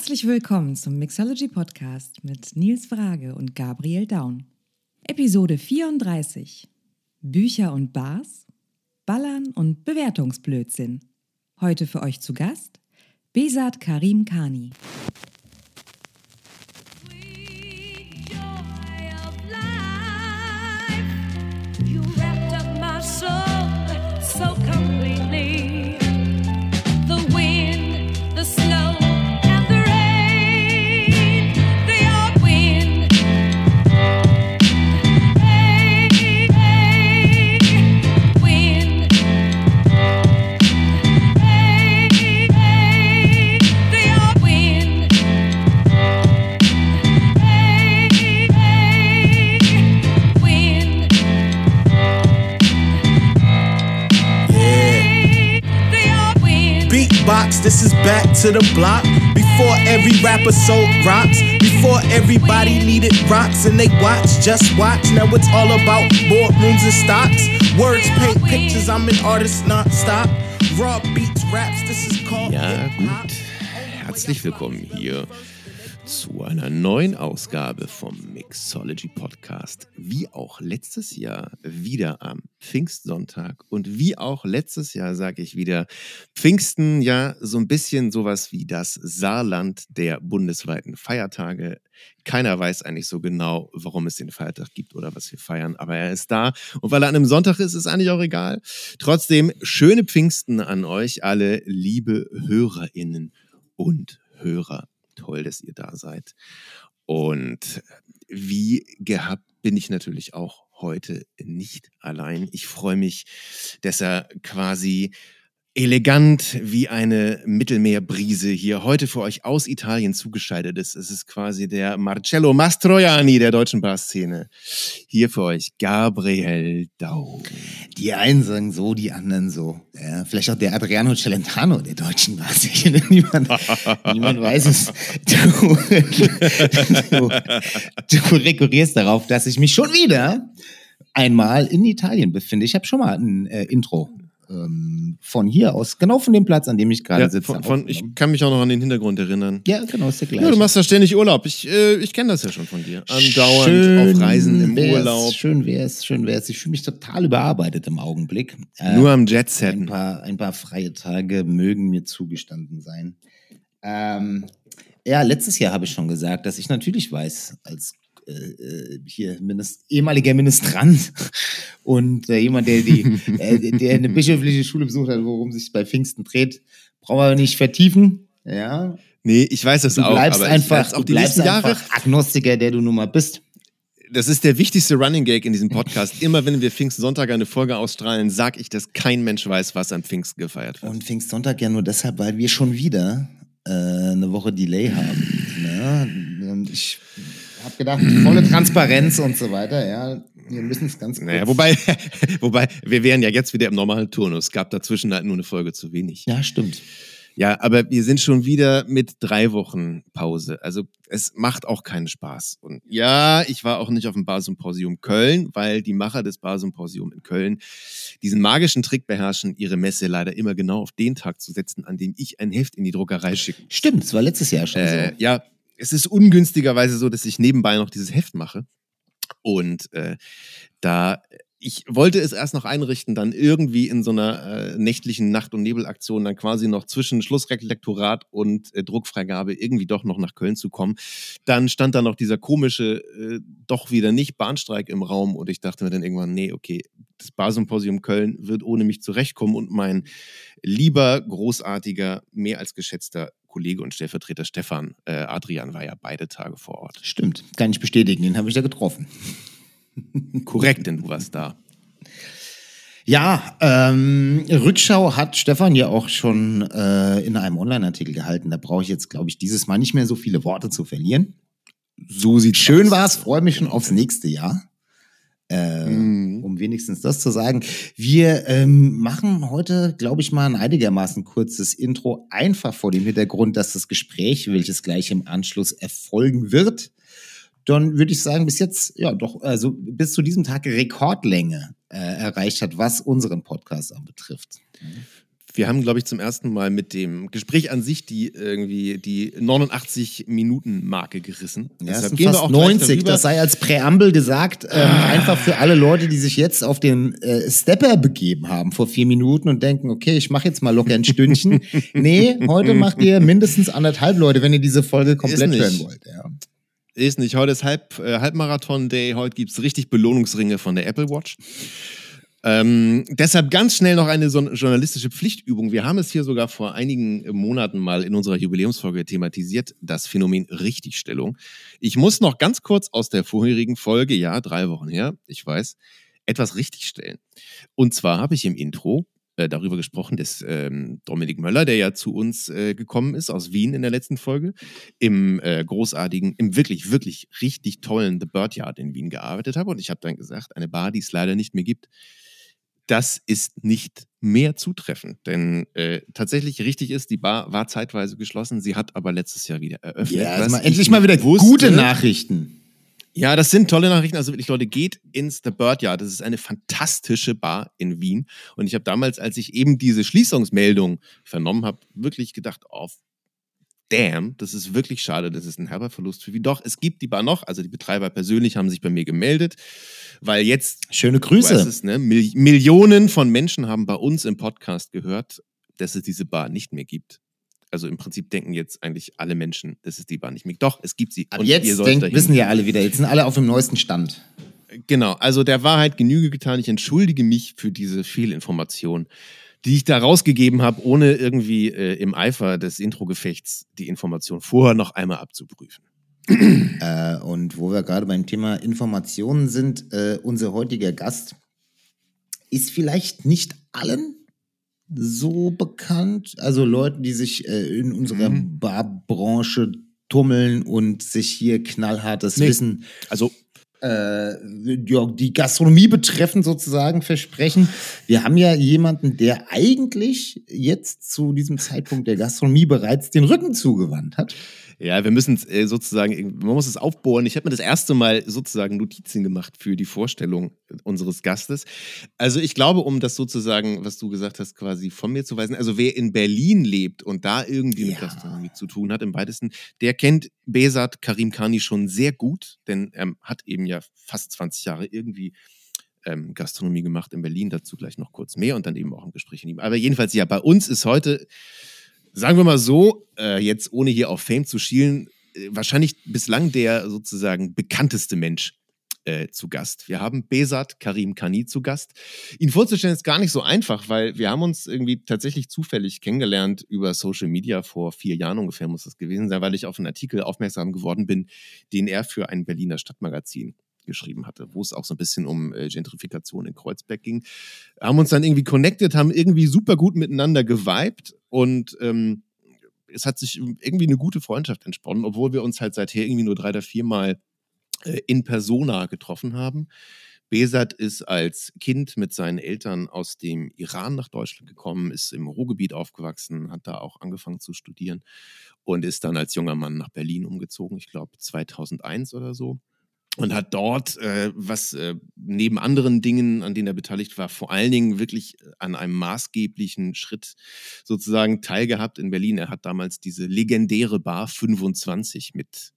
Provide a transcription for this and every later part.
Herzlich willkommen zum Mixology Podcast mit Nils Frage und Gabriel Daun. Episode 34. Bücher und Bars, Ballern und Bewertungsblödsinn. Heute für euch zu Gast Besat Karim Kani. This is back to the block. Before every rapper sold rocks, before everybody needed rocks and they watch, just watch. Now it's all about boardrooms and stocks. Words paint pictures, I'm an artist non-stop. Raw beats, raps, this is called Ja, gut. Herzlich willkommen hier zu einer neuen Ausgabe vom Mixology Podcast. Wie auch letztes Jahr wieder am Pfingstsonntag und wie auch letztes Jahr sage ich wieder Pfingsten ja so ein bisschen sowas wie das Saarland der bundesweiten Feiertage. Keiner weiß eigentlich so genau, warum es den Feiertag gibt oder was wir feiern, aber er ist da und weil er an einem Sonntag ist, ist eigentlich auch egal. Trotzdem schöne Pfingsten an euch alle liebe Hörerinnen und Hörer. Toll, dass ihr da seid. Und wie gehabt bin ich natürlich auch heute nicht allein. Ich freue mich, dass er quasi elegant wie eine Mittelmeerbrise hier heute für euch aus Italien zugeschaltet ist. Es ist quasi der Marcello Mastroianni der deutschen Barszene. Hier für euch Gabriel Dau. Die einen sagen so, die anderen so. Ja, vielleicht auch der Adriano Celentano der deutschen Basketball. niemand, niemand weiß es. Du, du, du rekurrierst darauf, dass ich mich schon wieder einmal in Italien befinde. Ich habe schon mal ein äh, Intro ähm, von hier aus, genau von dem Platz, an dem ich gerade Ja, sitze. von, von, ich kann mich auch noch an den Hintergrund erinnern. ja, genau, ist der gleiche. Ja, du machst da ständig Urlaub. Ich, äh, ich kenne das ja schon von dir. Andauernd Schön auf Reisen im wär's, Urlaub. Schön wär's, schön wär's. Ich fühle mich total überarbeitet im Augenblick. Äh, Nur am ein Jetsetten. paar, ein paar freie Tage mögen mir zugestanden sein. Ähm, ja, letztes Jahr habe ich schon gesagt, dass ich natürlich weiß, als äh, äh, hier Minis ehemaliger Ministrant und äh, jemand, der, die, äh, der eine bischöfliche Schule besucht hat, worum sich bei Pfingsten dreht, brauchen wir nicht vertiefen. Ja, Nee, ich weiß das du auch. bleibst einfach, auch du bleibst einfach Agnostiker, der du nun mal bist. Das ist der wichtigste Running Gag in diesem Podcast. Immer wenn wir Pfingstsonntag eine Folge ausstrahlen, sag ich, dass kein Mensch weiß, was am Pfingsten gefeiert wird. Und Pfingstsonntag ja nur deshalb, weil wir schon wieder äh, eine Woche Delay haben. Ne? Und ich gedacht, volle Transparenz und so weiter, ja. Wir müssen es ganz kurz. Naja, wobei, wobei, wir wären ja jetzt wieder im normalen Turnus. Es gab dazwischen halt nur eine Folge zu wenig. Ja, stimmt. Ja, aber wir sind schon wieder mit drei Wochen Pause. Also es macht auch keinen Spaß. Und ja, ich war auch nicht auf dem Barsymposium Köln, weil die Macher des Barsymposium in Köln diesen magischen Trick beherrschen, ihre Messe leider immer genau auf den Tag zu setzen, an dem ich ein Heft in die Druckerei schicke. Stimmt, es war letztes Jahr schon Äh, so. ja, es ist ungünstigerweise so, dass ich nebenbei noch dieses Heft mache. Und äh, da ich wollte es erst noch einrichten, dann irgendwie in so einer äh, nächtlichen Nacht- und Nebelaktion dann quasi noch zwischen Schlussrektorat und äh, Druckfreigabe irgendwie doch noch nach Köln zu kommen. Dann stand da noch dieser komische, äh, doch wieder nicht Bahnstreik im Raum und ich dachte mir dann irgendwann, nee, okay, das Barsymposium Köln wird ohne mich zurechtkommen und mein lieber, großartiger, mehr als geschätzter Kollege und Stellvertreter Stefan äh, Adrian war ja beide Tage vor Ort. Stimmt, kann ich bestätigen, den habe ich ja getroffen. Korrekt, denn du warst da. Ja, ähm, Rückschau hat Stefan ja auch schon äh, in einem Online-Artikel gehalten. Da brauche ich jetzt, glaube ich, dieses Mal nicht mehr so viele Worte zu verlieren. So sieht Schön war es, freue mich schon aufs nächste Jahr. Äh, Mhm. um wenigstens das zu sagen. Wir ähm, machen heute, glaube ich, mal ein einigermaßen kurzes Intro, einfach vor dem Hintergrund, dass das Gespräch, welches gleich im Anschluss erfolgen wird, dann würde ich sagen, bis jetzt, ja doch, also bis zu diesem Tag Rekordlänge äh, erreicht hat, was unseren Podcast anbetrifft. Wir haben, glaube ich, zum ersten Mal mit dem Gespräch an sich die irgendwie die 89-Minuten-Marke gerissen. Ja, Deshalb es gehen wir auch gleich 90. darüber. Das sei als Präambel gesagt. Ähm, Einfach für alle Leute, die sich jetzt auf den äh, Stepper begeben haben vor vier Minuten und denken, okay, ich mache jetzt mal locker ein Stündchen. nee, heute macht ihr mindestens anderthalb Leute, wenn ihr diese Folge komplett hören wollt. Ja. Ist nicht. Heute ist Halb, äh, Halbmarathon-Day. Heute gibt es richtig Belohnungsringe von der Apple Watch. Ähm, deshalb ganz schnell noch eine so journalistische Pflichtübung. Wir haben es hier sogar vor einigen Monaten mal in unserer Jubiläumsfolge thematisiert, das Phänomen Richtigstellung. Ich muss noch ganz kurz aus der vorherigen Folge, ja, drei Wochen her, ich weiß, etwas richtigstellen. Und zwar habe ich im Intro äh, darüber gesprochen, dass ähm, Dominik Möller, der ja zu uns äh, gekommen ist aus Wien in der letzten Folge, im äh, großartigen, im wirklich, wirklich richtig tollen The Bird Yard in Wien gearbeitet habe. Und ich habe dann gesagt, eine Bar, die es leider nicht mehr gibt, das ist nicht mehr zutreffend. Denn äh, tatsächlich richtig ist, die Bar war zeitweise geschlossen, sie hat aber letztes Jahr wieder eröffnet. Ja, also mal, ich endlich mal wieder wusste. gute Nachrichten. Ja, das sind tolle Nachrichten. Also wirklich, Leute, geht ins The Bird Yard. Das ist eine fantastische Bar in Wien. Und ich habe damals, als ich eben diese Schließungsmeldung vernommen habe, wirklich gedacht, oh, damn, das ist wirklich schade. Das ist ein herber Verlust für Wien. Doch, es gibt die Bar noch. Also die Betreiber persönlich haben sich bei mir gemeldet, weil jetzt Schöne Grüße. es, ne? Mil Millionen von Menschen haben bei uns im Podcast gehört, dass es diese Bar nicht mehr gibt. Also im Prinzip denken jetzt eigentlich alle Menschen, dass es die Bar nicht mehr gibt. Doch, es gibt sie. Ab Und ihr jetzt denkt, wissen ja alle wieder, jetzt sind alle auf dem neuesten Stand. Genau, also der Wahrheit Genüge getan. Ich entschuldige mich für diese Fehlinformation, die ich da rausgegeben habe, ohne irgendwie äh, im Eifer des Intro-Gefechts die Information vorher noch einmal abzuprüfen. Äh, und wo wir gerade beim Thema Informationen sind, äh, unser heutiger Gast ist vielleicht nicht allen so bekannt. Also Leuten, die sich äh, in unserer Mhm. Barbranche tummeln und sich hier knallhartes Nee. Wissen Also äh, die Gastronomie betreffend sozusagen versprechen. Wir haben ja jemanden, der eigentlich jetzt zu diesem Zeitpunkt der Gastronomie bereits den Rücken zugewandt hat. Ja, wir müssen es äh, sozusagen, man muss es aufbohren. Ich habe mir das erste Mal sozusagen Notizen gemacht für die Vorstellung unseres Gastes. Also ich glaube, um das sozusagen, was du gesagt hast, quasi von mir zu weisen, also wer in Berlin lebt und da irgendwie mit Ja. Gastronomie zu tun hat, im weitesten, der kennt Besat Karim Khani schon sehr gut, denn er hat eben ja fast 20 Jahre irgendwie ähm, Gastronomie gemacht in Berlin, dazu gleich noch kurz mehr und dann eben auch ein Gespräch mit ihm. Aber jedenfalls, ja, bei uns ist heute sagen wir mal so, äh, jetzt ohne hier auf Fame zu schielen, äh, wahrscheinlich bislang der sozusagen bekannteste Mensch äh, zu Gast. Wir haben Besat Karim Khani zu Gast. Ihn vorzustellen ist gar nicht so einfach, weil wir haben uns irgendwie tatsächlich zufällig kennengelernt über Social Media vor vier Jahren ungefähr muss das gewesen sein, weil ich auf einen Artikel aufmerksam geworden bin, den er für ein Berliner Stadtmagazin geschrieben hatte, wo es auch so ein bisschen um äh, Gentrifikation in Kreuzberg ging. Haben uns dann irgendwie connected, haben irgendwie super gut miteinander geweibt und ähm, es hat sich irgendwie eine gute Freundschaft entsponnen, obwohl wir uns halt seither irgendwie nur drei oder viermal äh, in Persona getroffen haben. Besat ist als Kind mit seinen Eltern aus dem Iran nach Deutschland gekommen, ist im Ruhrgebiet aufgewachsen, hat da auch angefangen zu studieren und ist dann als junger Mann nach Berlin umgezogen, ich glaube 2001 oder so. Und hat dort, äh, was äh, neben anderen Dingen, an denen er beteiligt war, vor allen Dingen wirklich an einem maßgeblichen Schritt sozusagen teilgehabt in Berlin. Er hat damals diese legendäre Bar 25 mit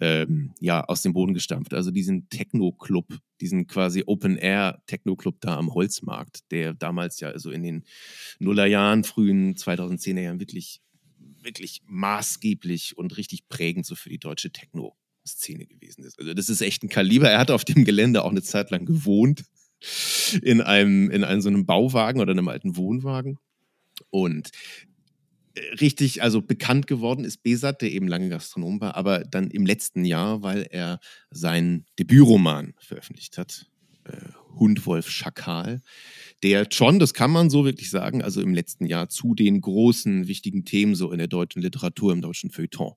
ähm, ja, aus dem Boden gestampft. Also diesen Techno-Club, diesen quasi Open-Air-Techno-Club da am Holzmarkt, der damals ja also in den Nullerjahren, frühen 2010er Jahren wirklich, wirklich maßgeblich und richtig prägend so für die deutsche Techno-Szene gewesen ist. Also das ist echt ein Kaliber. Er hat auf dem Gelände auch eine Zeit lang gewohnt. In einem, in einem so einem Bauwagen oder einem alten Wohnwagen. Und richtig, also bekannt geworden ist Besat, der eben lange Gastronom war, aber dann im letzten Jahr, weil er seinen Debütroman veröffentlicht hat, äh, Hundwolf Schakal, der schon, das kann man so wirklich sagen, also im letzten Jahr zu den großen, wichtigen Themen so in der deutschen Literatur, im deutschen Feuilleton.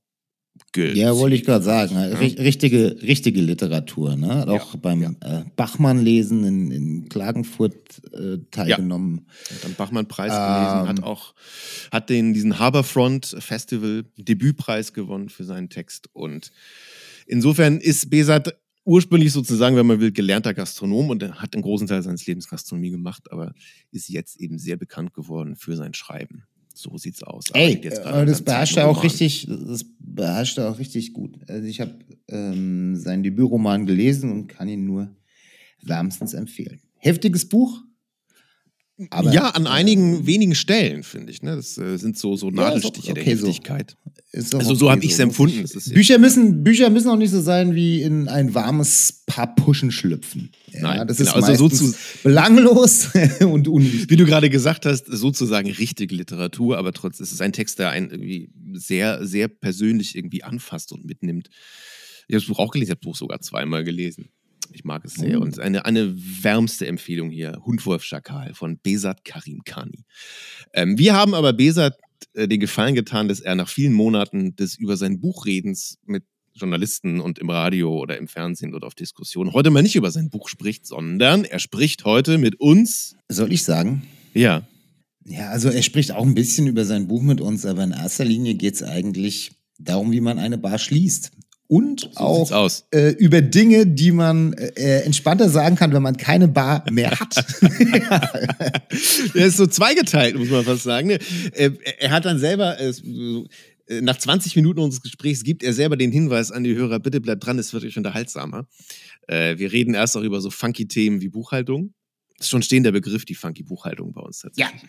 Ge- Ja, wollte ich gerade sagen. Ri- Richtige, richtige Literatur. Ne? Auch beim Äh, Bachmann lesen in, in Klagenfurt äh, teilgenommen. Hat am Bachmann-Preis Ähm. gelesen, hat auch hat den, diesen Harbourfront Festival Debütpreis gewonnen für seinen Text. Und insofern ist Besat ursprünglich sozusagen, wenn man will, gelernter Gastronom und hat einen großen Teil seines Lebens Gastronomie gemacht, aber ist jetzt eben sehr bekannt geworden für sein Schreiben. So sieht's aus. Ey, äh, das beherrscht er auch richtig, das beherrscht er auch richtig gut. Also ich habe ähm, seinen Debütroman gelesen und kann ihn nur wärmstens empfehlen. Heftiges Buch. Aber ja, an einigen wenigen Stellen, finde ich. Ne? Das äh, sind so, so Ja, Nadelstiche der okay so. Heftigkeit. auch Also so okay habe ich es empfunden. Bücher müssen, Bücher müssen auch nicht so sein wie in ein warmes Paar Puschen schlüpfen. Ja, Nein, das genau, ist also so belanglos und unwichtig. Wie du gerade gesagt hast, sozusagen richtige Literatur, aber trotzdem ist es ein Text, der einen irgendwie sehr, sehr persönlich irgendwie anfasst und mitnimmt. Ich habe das Buch auch gelesen, ich habe das Buch sogar zweimal gelesen. Ich mag es sehr. Oh. Und eine, eine wärmste Empfehlung hier: Hundwolf Schakal von Besat Karim Khani. Ähm, wir haben aber Besat äh, den Gefallen getan, dass er nach vielen Monaten des über sein Buchredens mit Journalisten und im Radio oder im Fernsehen oder auf Diskussionen heute mal nicht über sein Buch spricht, sondern er spricht heute mit uns. Soll ich sagen? Ja, Ja, also er spricht auch ein bisschen über sein Buch mit uns, aber in erster Linie geht es eigentlich darum, wie man eine Bar schließt. Und so auch aus. äh, über Dinge, die man äh, entspannter sagen kann, wenn man keine Bar mehr hat. Der ist so zweigeteilt, muss man fast sagen. Äh, Er hat dann selber, äh, nach 20 Minuten unseres Gesprächs gibt er selber den Hinweis an die Hörer, bitte bleibt dran, es wird euch unterhaltsamer. Äh, Wir reden erst auch über so funky Themen wie Buchhaltung. Das ist schon stehender Begriff, die funky Buchhaltung bei uns tatsächlich.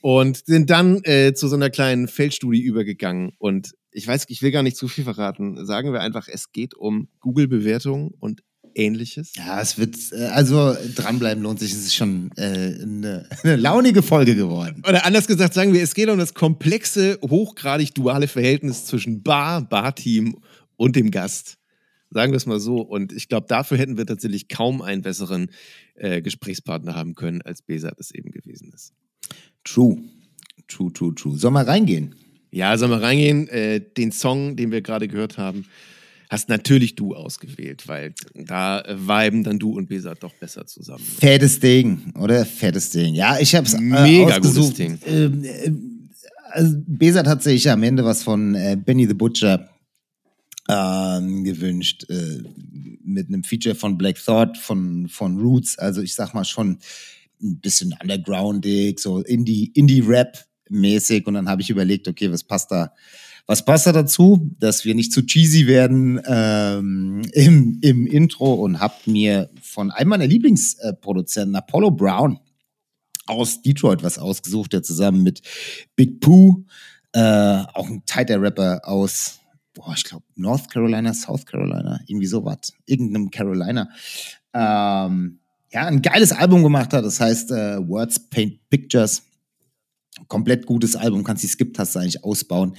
Und sind dann äh, zu so einer kleinen Feldstudie übergegangen. Und ich weiß, ich will gar nicht zu viel verraten. Sagen wir einfach, es geht um Google-Bewertungen und ähnliches. ja, es wird, äh, also dranbleiben lohnt sich. Es ist schon äh, eine, eine launige Folge geworden. Oder anders gesagt, sagen wir, es geht um das komplexe, hochgradig duale Verhältnis zwischen Bar, Barteam und dem Gast. Sagen wir es mal so. Und ich glaube, dafür hätten wir tatsächlich kaum einen besseren äh, Gesprächspartner haben können, als Besat es eben gewesen ist. True. True, true, true. Sollen wir reingehen? Ja, sollen wir reingehen? Äh, den Song, den wir gerade gehört haben, hast natürlich du ausgewählt, weil da äh, viben dann du und Besat doch besser zusammen. Fettes Ding, oder? Fettes Ding. Ja, ich hab's äh, Mega ausgesucht. gutes Ding. Ähm, ähm, also Besat hat sich am Ende was von äh, Benny the Butcher ähm, gewünscht, äh, mit einem Feature von Black Thought, von, von Roots. Also ich sag mal schon ein bisschen undergroundig, so Indie, Indie-Rap-mäßig. Und dann habe ich überlegt, okay, was passt da? Was passt da dazu, dass wir nicht zu cheesy werden ähm, im, im Intro und hab mir von einem meiner Lieblingsproduzenten, Apollo Brown, aus Detroit was ausgesucht, der zusammen mit Big Pooh, äh, auch ein tighter Rapper aus, boah, ich glaube, North Carolina, South Carolina, irgendwie sowas, irgendeinem Carolina, ähm, ja, ein geiles Album gemacht hat, das heißt äh, Words Paint Pictures. Komplett gutes Album, kannst die Skip-Taste eigentlich ausbauen.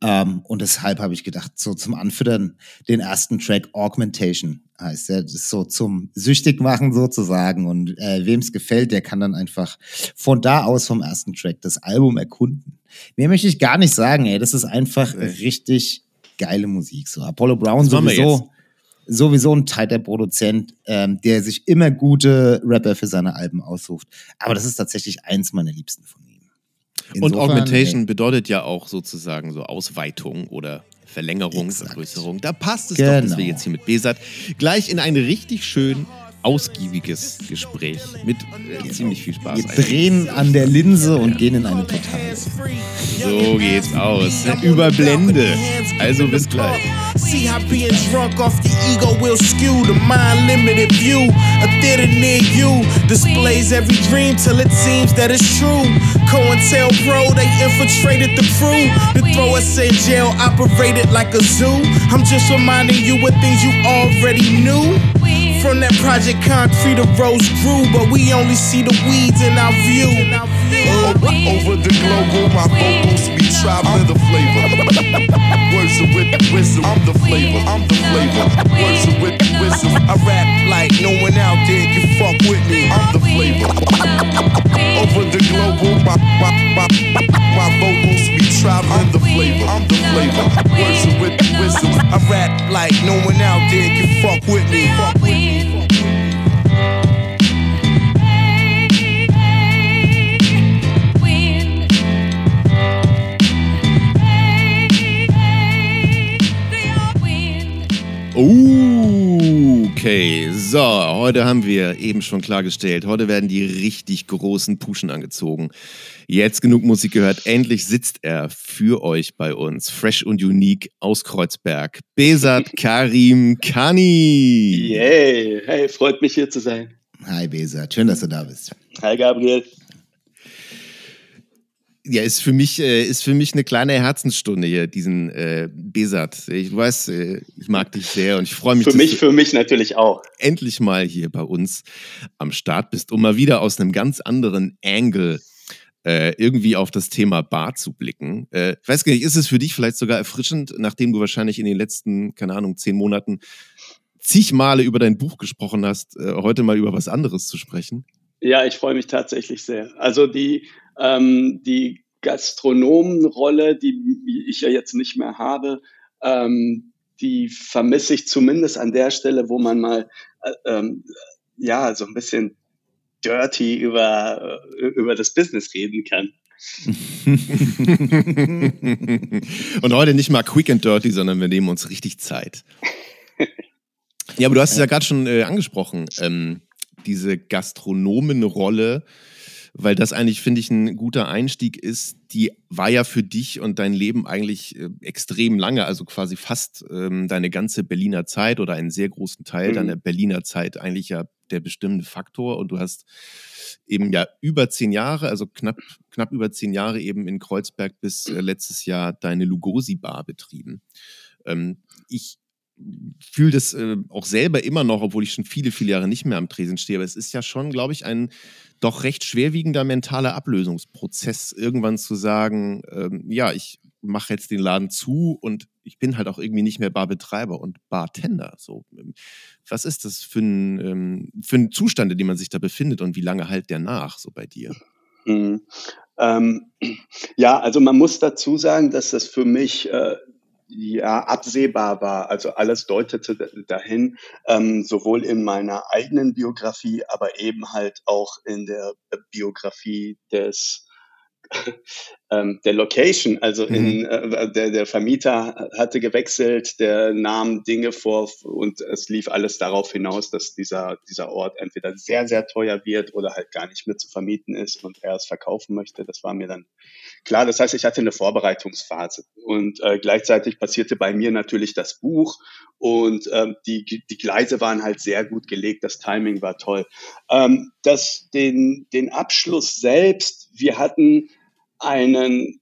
Ähm, und deshalb habe ich gedacht, so zum Anfüttern, den ersten Track Augmentation heißt der. Das ist so zum süchtig machen sozusagen. Und äh, wem es gefällt, der kann dann einfach von da aus vom ersten Track das Album erkunden. Mehr möchte ich gar nicht sagen, ey. Das ist einfach richtig geile Musik. So Apollo Brown sowieso sowieso ein tighter Produzent, ähm, der sich immer gute Rapper für seine Alben aussucht. Aber das ist tatsächlich eins meiner Liebsten von ihm. Und Insofern, Augmentation ey, bedeutet ja auch sozusagen so Ausweitung oder Verlängerung. Vergrößerung. Da passt es doch, dass Genau. wir jetzt hier mit Besat gleich in ein richtig schön ausgiebiges Gespräch mit äh, ziemlich viel Spaß wir ein. drehen an der Linse und gehen in eine Totale. So geht's aus. Über Blende. Also bis gleich. See how being drunk off the ego will skew the mind limited view. A theater near you displays every dream till it seems that it's true. COINTELPRO, they infiltrated the crew to throw us in jail, operated like a zoo. I'm just reminding you of things you already knew. From that project concrete, the rose grew, but we only see the weeds in our view. Uh, over the global, my vocals be traveling the flavor. Words with the wisdom, I'm the flavor, I'm the flavor. Words of with the wisdom, I rap like no one out there can fuck with me. I'm the flavor. Over the global, my, my, my, my vocals be traveling I'm the flavor, I'm the flavor. Words of with wisdom, I rap like no one out there can fuck with me. Fuck with me. Okay, so, heute haben wir eben schon klargestellt, heute werden die richtig großen Puschen angezogen. Jetzt genug Musik gehört, endlich sitzt er für euch bei uns, fresh und unique aus Kreuzberg. Besat Karim Kani. Yay, hey, freut mich hier zu sein. Hi Besa, schön, dass du da bist. Hi Gabriel. Ja, ist für mich, äh, ist für mich eine kleine Herzensstunde hier, diesen äh, Besat. Ich du weißt, äh, ich mag dich sehr und ich freue mich, Für dass mich, du für mich natürlich auch. endlich mal hier bei uns am Start bist, um mal wieder aus einem ganz anderen Angle äh, irgendwie auf das Thema Bar zu blicken. Äh, weiß gar nicht, ist es für dich vielleicht sogar erfrischend, nachdem du wahrscheinlich in den letzten, keine Ahnung, zehn Monaten zig Male über dein Buch gesprochen hast, äh, heute mal über was anderes zu sprechen? Ja, ich freue mich tatsächlich sehr. Also die, ähm, die Gastronomenrolle, die ich ja jetzt nicht mehr habe, ähm, die vermisse ich zumindest an der Stelle, wo man mal äh, ähm, ja so ein bisschen dirty über, äh, über das Business reden kann. Und heute nicht mal quick and dirty, sondern wir nehmen uns richtig Zeit. Ja, aber du hast es ja gerade schon äh, angesprochen, ähm, diese Gastronomenrolle, weil das eigentlich, finde ich, ein guter Einstieg ist. Die war ja für dich und dein Leben eigentlich äh, extrem lange, also quasi fast ähm, deine ganze Berliner Zeit oder einen sehr großen Teil Mhm. deiner Berliner Zeit eigentlich ja der bestimmende Faktor. Und du hast eben ja über zehn Jahre, also knapp, knapp über zehn Jahre eben in Kreuzberg bis äh, letztes Jahr deine Lugosi-Bar betrieben. Ähm, ich fühle das äh, auch selber immer noch, obwohl ich schon viele, viele Jahre nicht mehr am Tresen stehe. Aber es ist ja schon, glaube ich, ein doch recht schwerwiegender mentaler Ablösungsprozess, irgendwann zu sagen, ähm, ja, ich mache jetzt den Laden zu und ich bin halt auch irgendwie nicht mehr Barbetreiber und Bartender. So, ähm, was ist das für ein, ähm, für ein Zustand, in dem man sich da befindet und wie lange halt der nach, so bei dir? Mhm. Ähm, ja, also man muss dazu sagen, dass das für mich äh, ja absehbar war. Also alles deutete da- dahin, ähm, sowohl in meiner eigenen Biografie, aber eben halt auch in der Biografie des ähm, der Location, also in, äh, der, der Vermieter hatte gewechselt, der nahm Dinge vor und es lief alles darauf hinaus, dass dieser, dieser Ort entweder sehr, sehr teuer wird oder halt gar nicht mehr zu vermieten ist und er es verkaufen möchte. Das war mir dann klar. Das heißt, ich hatte eine Vorbereitungsphase und äh, gleichzeitig passierte bei mir natürlich das Buch und ähm, die, die Gleise waren halt sehr gut gelegt, das Timing war toll. Ähm, das, den, den Abschluss selbst, wir hatten einen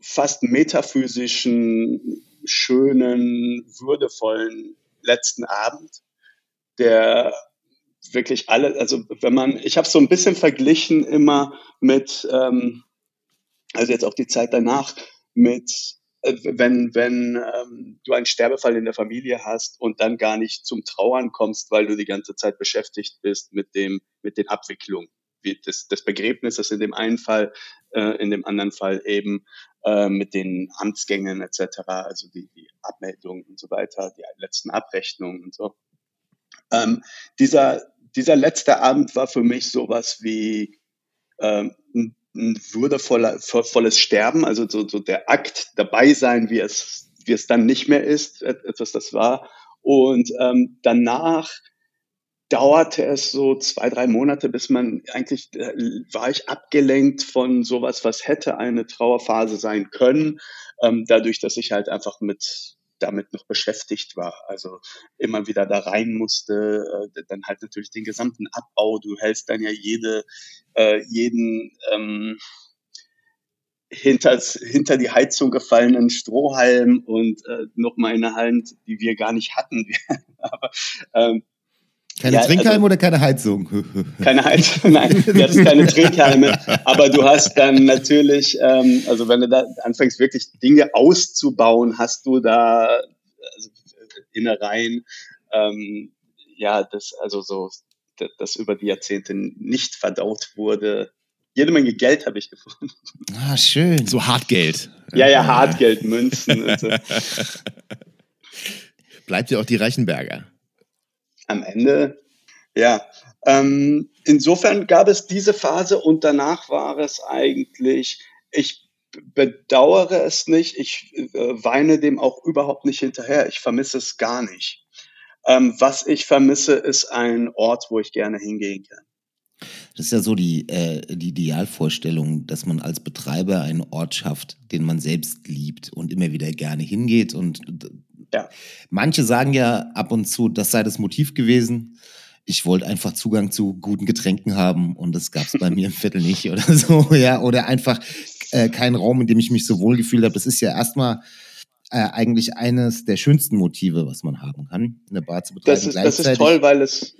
fast metaphysischen, schönen, würdevollen letzten Abend, der wirklich alle, also wenn man, ich habe so ein bisschen verglichen immer mit, ähm, also jetzt auch die Zeit danach, mit äh, wenn, wenn ähm, du einen Sterbefall in der Familie hast und dann gar nicht zum Trauern kommst, weil du die ganze Zeit beschäftigt bist mit dem, mit den Abwicklungen wie des, des Begräbnisses in dem einen Fall, äh, in dem anderen Fall eben äh, mit den Amtsgängen etc., also die, die Abmeldungen und so weiter, die letzten Abrechnungen und so. Ähm, dieser, dieser letzte Abend war für mich sowas wie ähm, ein würdevoller, vo- volles Sterben, also so, so der Akt dabei sein, wie es, wie es dann nicht mehr ist, et- etwas das war. Und ähm, danach dauerte es so zwei, drei Monate, bis man eigentlich äh, war ich abgelenkt von sowas, was hätte eine Trauerphase sein können, ähm, dadurch, dass ich halt einfach mit damit noch beschäftigt war. Also immer wieder da rein musste, äh, dann halt natürlich den gesamten Abbau. Du hältst dann ja jede, äh, jeden ähm, hinter, hinter die Heizung gefallenen Strohhalm und äh, noch mal eine Hand, die wir gar nicht hatten. Aber ähm, Keine Ja, Trinkhalme also- oder keine Heizung? keine Heizung, nein, du hattest keine Trinkhalme, aber du hast dann natürlich, ähm, also wenn du da anfängst, wirklich Dinge auszubauen, hast du da also, Innereien, ähm, ja, das, also so, das, das über die Jahrzehnte nicht verdaut wurde. Jede Menge Geld habe ich gefunden. ah, schön. So Hartgeld. Ja, ja, Hartgeld, Münzen und so. Bleibt ja auch die Reichenberger. Am Ende, ja. Ähm, insofern gab es diese Phase und danach war es eigentlich, ich bedauere es nicht, ich äh, weine dem auch überhaupt nicht hinterher, ich vermisse es gar nicht. Ähm, was ich vermisse, ist ein Ort, wo ich gerne hingehen kann. Das ist ja so die, äh, die Idealvorstellung, dass man als Betreiber einen Ort schafft, den man selbst liebt und immer wieder gerne hingeht. Und Ja. manche sagen ja ab und zu, das sei das Motiv gewesen. Ich wollte einfach Zugang zu guten Getränken haben und das gab es bei mir im Viertel nicht oder so, ja. Oder einfach äh, keinen Raum, in dem ich mich so wohl gefühlt habe. Das ist ja erstmal äh, eigentlich eines der schönsten Motive, was man haben kann, eine Bar zu betreiben. Das ist, das ist toll, weil es,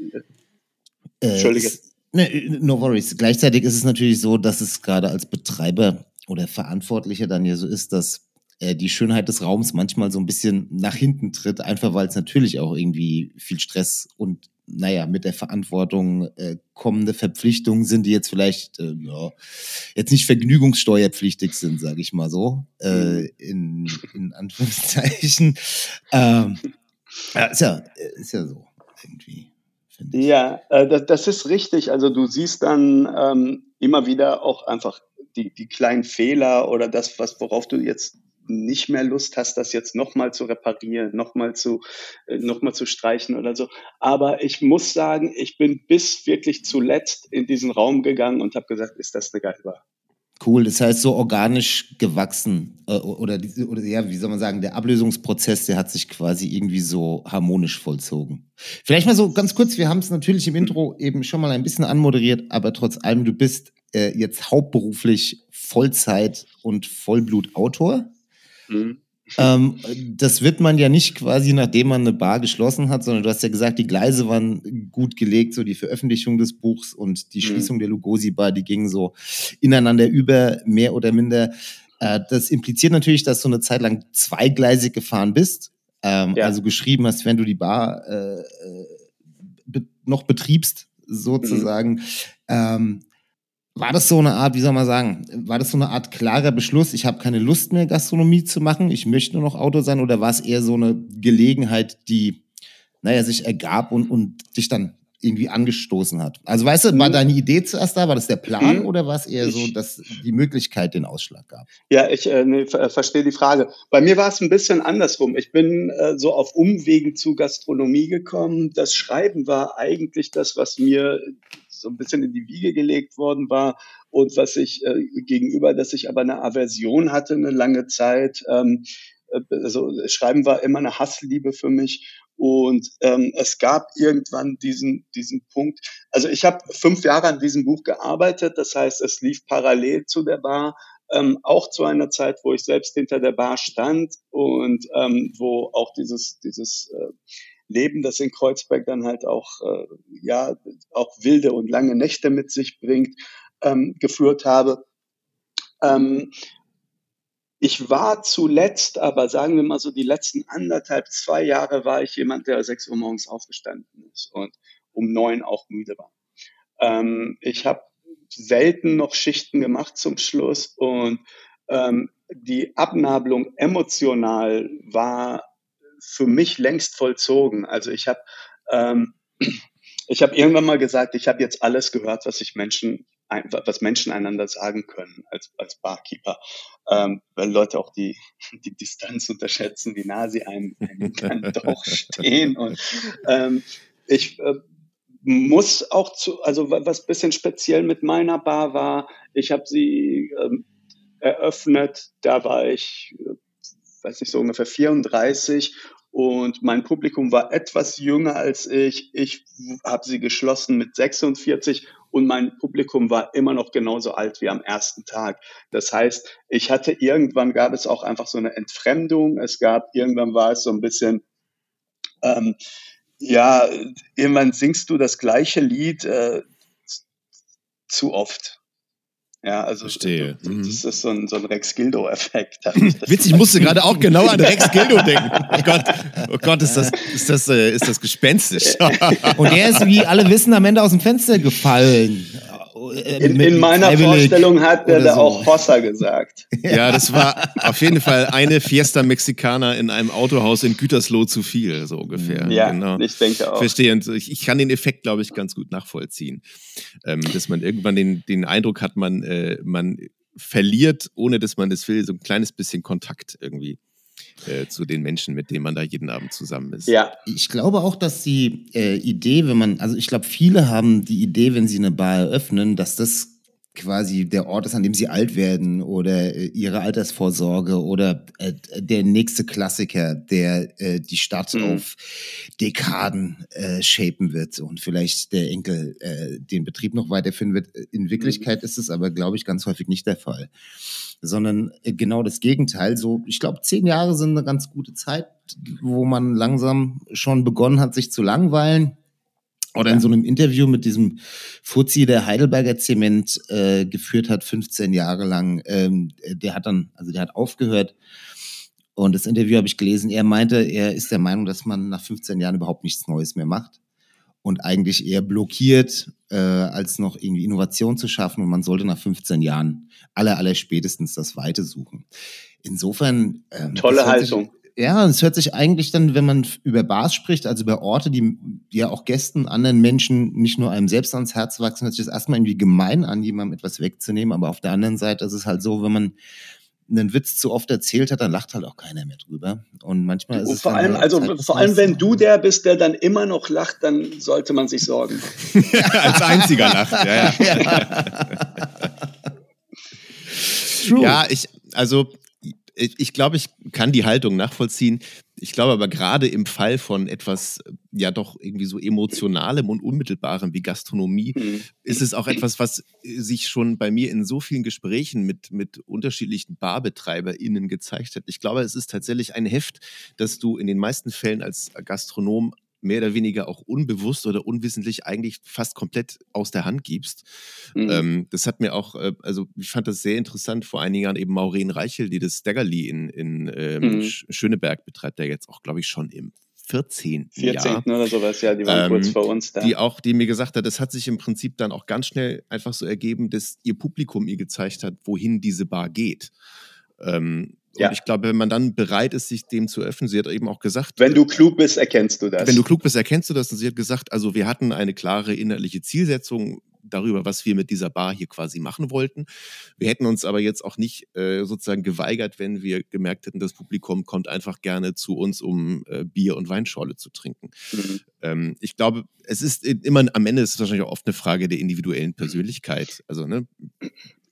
Äh, Entschuldige. es- Ne, no worries. Gleichzeitig ist es natürlich so, dass es gerade als Betreiber oder Verantwortlicher dann ja so ist, dass die Schönheit des Raums manchmal so ein bisschen nach hinten tritt, einfach weil es natürlich auch irgendwie viel Stress und naja, mit der Verantwortung äh, kommende Verpflichtungen sind, die jetzt vielleicht äh, ja, jetzt nicht vergnügungssteuerpflichtig sind, sage ich mal so, äh, in, in Anführungszeichen. Ähm, ja, ist ja, ist ja so irgendwie. Ja, äh, das, das ist richtig. Also du siehst dann ähm, immer wieder auch einfach die, die kleinen Fehler oder das, was worauf du jetzt nicht mehr Lust hast, das jetzt nochmal zu reparieren, nochmal zu, äh, noch mal zu streichen oder so. Aber ich muss sagen, ich bin bis wirklich zuletzt in diesen Raum gegangen und habe gesagt, ist das eine geile Bar? Cool, das heißt so organisch gewachsen äh, oder, oder ja, wie soll man sagen, der Ablösungsprozess, der hat sich quasi irgendwie so harmonisch vollzogen. Vielleicht mal so ganz kurz, wir haben es natürlich im Intro eben schon mal ein bisschen anmoderiert, aber trotz allem, du bist äh, jetzt hauptberuflich Vollzeit und Vollblutautor. Mhm. Ähm, das wird man ja nicht quasi, nachdem man eine Bar geschlossen hat, sondern du hast ja gesagt, die Gleise waren gut gelegt, so die Veröffentlichung des Buchs und die Mhm. Schließung der Lugosi-Bar, die gingen so ineinander über, mehr oder minder. Äh, das impliziert natürlich, dass du eine Zeit lang zweigleisig gefahren bist, ähm, Ja. also geschrieben hast, wenn du die Bar äh, äh, be noch betriebst, sozusagen. Ähm, war das so eine Art, wie soll man sagen, war das so eine Art klarer Beschluss, ich habe keine Lust mehr, Gastronomie zu machen, ich möchte nur noch Autor sein, oder war es eher so eine Gelegenheit, die, naja, sich ergab und, und dich dann irgendwie angestoßen hat? Also weißt du, war Mhm. deine Idee zuerst da, war das der Plan Mhm. oder war es eher so, dass die Möglichkeit den Ausschlag gab? Ja, ich äh, nee, ver verstehe die Frage. Bei mir war es ein bisschen andersrum. Ich bin äh, so auf Umwegen zu Gastronomie gekommen. Das Schreiben war eigentlich das, was mir so ein bisschen in die Wiege gelegt worden war und was ich äh, gegenüber, dass ich aber eine Aversion hatte eine lange Zeit. Ähm, äh, also Schreiben war immer eine Hassliebe für mich. Und ähm, es gab irgendwann diesen, diesen Punkt. Also ich habe fünf Jahre an diesem Buch gearbeitet. Das heißt, es lief parallel zu der Bar ähm, auch zu einer Zeit, wo ich selbst hinter der Bar stand und ähm, wo auch dieses, dieses äh, Leben, das in Kreuzberg dann halt auch, äh, ja, auch wilde und lange Nächte mit sich bringt, ähm, geführt habe. Ähm, ich war zuletzt, aber sagen wir mal so, die letzten anderthalb, zwei Jahre war ich jemand, der sechs Uhr morgens aufgestanden ist und um neun auch müde war. Ähm, ich habe selten noch Schichten gemacht zum Schluss und ähm, die Abnabelung emotional war für mich längst vollzogen. Also ich habe ähm, ich habe irgendwann mal gesagt, ich habe jetzt alles gehört, was ich Menschen ein- was Menschen einander sagen können als, als Barkeeper, ähm, weil Leute auch die, die Distanz unterschätzen, wie nah sie einem, einem dann doch stehen. Und ähm, ich äh, muss auch zu, also wa- was bisschen speziell mit meiner Bar war, ich habe sie ähm, eröffnet, da war ich, äh, weiß nicht, so ungefähr 34 und mein Publikum war etwas jünger als ich. Ich habe sie geschlossen mit 46 und mein Publikum war immer noch genauso alt wie am ersten Tag. Das heißt, ich hatte irgendwann gab es auch einfach so eine Entfremdung. Es gab irgendwann war es so ein bisschen ähm, ja, irgendwann singst du das gleiche Lied äh, zu oft. Ja, also Verstehe. das Mhm. ist so ein, so ein Rex Gildo-Effekt. Witzig, ich musste gerade auch genau an Rex Gildo denken. Oh Gott, oh Gott ist, das, ist, das, äh, ist das gespenstisch. Und der ist, wie alle wissen, am Ende aus dem Fenster gefallen. Äh, In, in meiner freiwillig Vorstellung hat der da so. auch Hossa gesagt. ja, das war auf jeden Fall eine Fiesta Mexicana in einem Autohaus in Gütersloh zu viel, so ungefähr. Ja, genau. ich denke auch. Verstehe. Und ich, ich kann den Effekt, glaube ich, ganz gut nachvollziehen. Ähm, dass man irgendwann den, den Eindruck hat, man, äh, man verliert, ohne dass man das will, so ein kleines bisschen Kontakt irgendwie äh, zu den Menschen, mit denen man da jeden Abend zusammen ist. Ja, Ich glaube auch, dass die äh, Idee, wenn man, also ich glaube, viele haben die Idee, wenn sie eine Bar eröffnen, dass das quasi der Ort ist, an dem sie alt werden oder äh, ihre Altersvorsorge oder äh, der nächste Klassiker, der äh, die Stadt Mhm. auf Dekaden äh, shapen wird und vielleicht der Enkel äh, den Betrieb noch weiterführen wird. In Wirklichkeit ist es aber, glaube ich, ganz häufig nicht der Fall sondern äh, genau das Gegenteil. So, ich glaube, zehn Jahre sind eine ganz gute Zeit, wo man langsam schon begonnen hat, sich zu langweilen. Oder in so einem Interview mit diesem Fuzzi, der Heidelberger Zement äh, geführt hat, 15 Jahre lang, ähm, der hat dann, also der hat aufgehört. Und das Interview habe ich gelesen. Er meinte, er ist der Meinung, dass man nach 15 Jahren überhaupt nichts Neues mehr macht und eigentlich eher blockiert, äh, als noch irgendwie Innovation zu schaffen. Und man sollte nach 15 Jahren aller, aller spätestens das Weite suchen. Insofern. Ähm, tolle sich- Haltung. ja, es hört sich eigentlich dann, wenn man über Bars spricht, also über Orte, die, die ja auch Gästen, anderen Menschen, nicht nur einem selbst ans Herz wachsen, hört sich das erstmal irgendwie gemein an, jemandem etwas wegzunehmen. Aber auf der anderen Seite ist es halt so, wenn man einen Witz zu oft erzählt hat, dann lacht halt auch keiner mehr drüber. Und manchmal ist Und es vor allem, halt also Zeit, was vor allem, wenn du der bist, der dann immer noch lacht, dann sollte man sich sorgen. Als einziger lacht. Ja, ja. True. Ja, ich, also ich, ich glaube, ich kann die Haltung nachvollziehen. Ich glaube aber gerade im Fall von etwas, ja doch irgendwie so emotionalem und unmittelbarem wie Gastronomie, Hm. ist es auch etwas, was sich schon bei mir in so vielen Gesprächen mit, mit unterschiedlichen BarbetreiberInnen gezeigt hat. Ich glaube, es ist tatsächlich ein Heft, das du in den meisten Fällen als Gastronom mehr oder weniger auch unbewusst oder unwissentlich eigentlich fast komplett aus der Hand gibst. Mhm. Ähm, das hat mir auch, äh, also ich fand das sehr interessant, vor einigen Jahren eben Maureen Reichel, die das Staggerly in, in ähm, Mhm. Sch- Schöneberg betreibt, der jetzt auch, glaube ich, schon im 14. 14. Jahr. oder sowas, ja, die waren Ähm, kurz vor uns da. Die auch, die mir gesagt hat, das hat sich im Prinzip dann auch ganz schnell einfach so ergeben, dass ihr Publikum ihr gezeigt hat, wohin diese Bar geht. Ähm, Ja. Und ich glaube, wenn man dann bereit ist, sich dem zu öffnen, sie hat eben auch gesagt, Wenn du klug bist, erkennst du das. wenn du klug bist, erkennst du das. Und sie hat gesagt, also wir hatten eine klare inhaltliche Zielsetzung darüber, was wir mit dieser Bar hier quasi machen wollten. Wir hätten uns aber jetzt auch nicht äh, sozusagen geweigert, wenn wir gemerkt hätten, das Publikum kommt einfach gerne zu uns, um äh, Bier und Weinschorle zu trinken. Mhm. Ähm, ich glaube, es ist immer am Ende ist es wahrscheinlich auch oft eine Frage der individuellen Persönlichkeit. Also ne,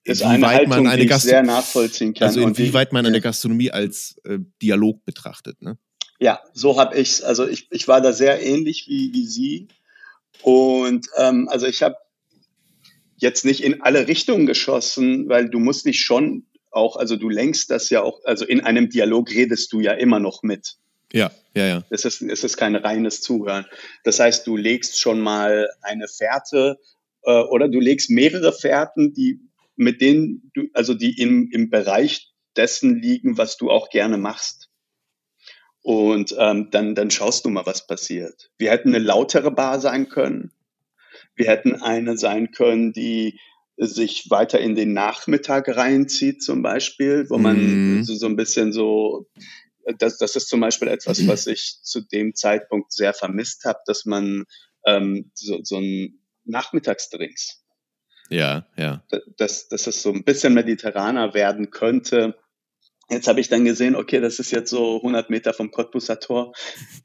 Das eine Haltung, die ich Gastro- sehr nachvollziehen kann. also inwieweit man eine Gastronomie als äh, Dialog betrachtet. Ne? Ja, so habe ich's. Also ich, ich war da sehr ähnlich wie, wie Sie. Und ähm, also ich habe jetzt nicht in alle Richtungen geschossen, weil du musst dich schon auch, also du lenkst das ja auch, also in einem Dialog redest du ja immer noch mit. Ja, ja, ja. Es ist, es ist kein reines Zuhören. Das heißt, du legst schon mal eine Fährte äh, oder du legst mehrere Fährten, die mit denen du, also die im, im Bereich dessen liegen, was du auch gerne machst. Und ähm, dann, dann schaust du mal, was passiert. Wir hätten eine lautere Bar sein können. Wir hätten eine sein können, die sich weiter in den Nachmittag reinzieht, zum Beispiel, wo man Mhm. so, so ein bisschen so das, das ist zum Beispiel etwas, was ich zu dem Zeitpunkt sehr vermisst habe, dass man ähm, so, so ein Nachmittagsdrinks, Ja, ja. dass, dass es so ein bisschen mediterraner werden könnte. Jetzt habe ich dann gesehen, okay, das ist jetzt so 100 Meter vom Cottbuser Tor,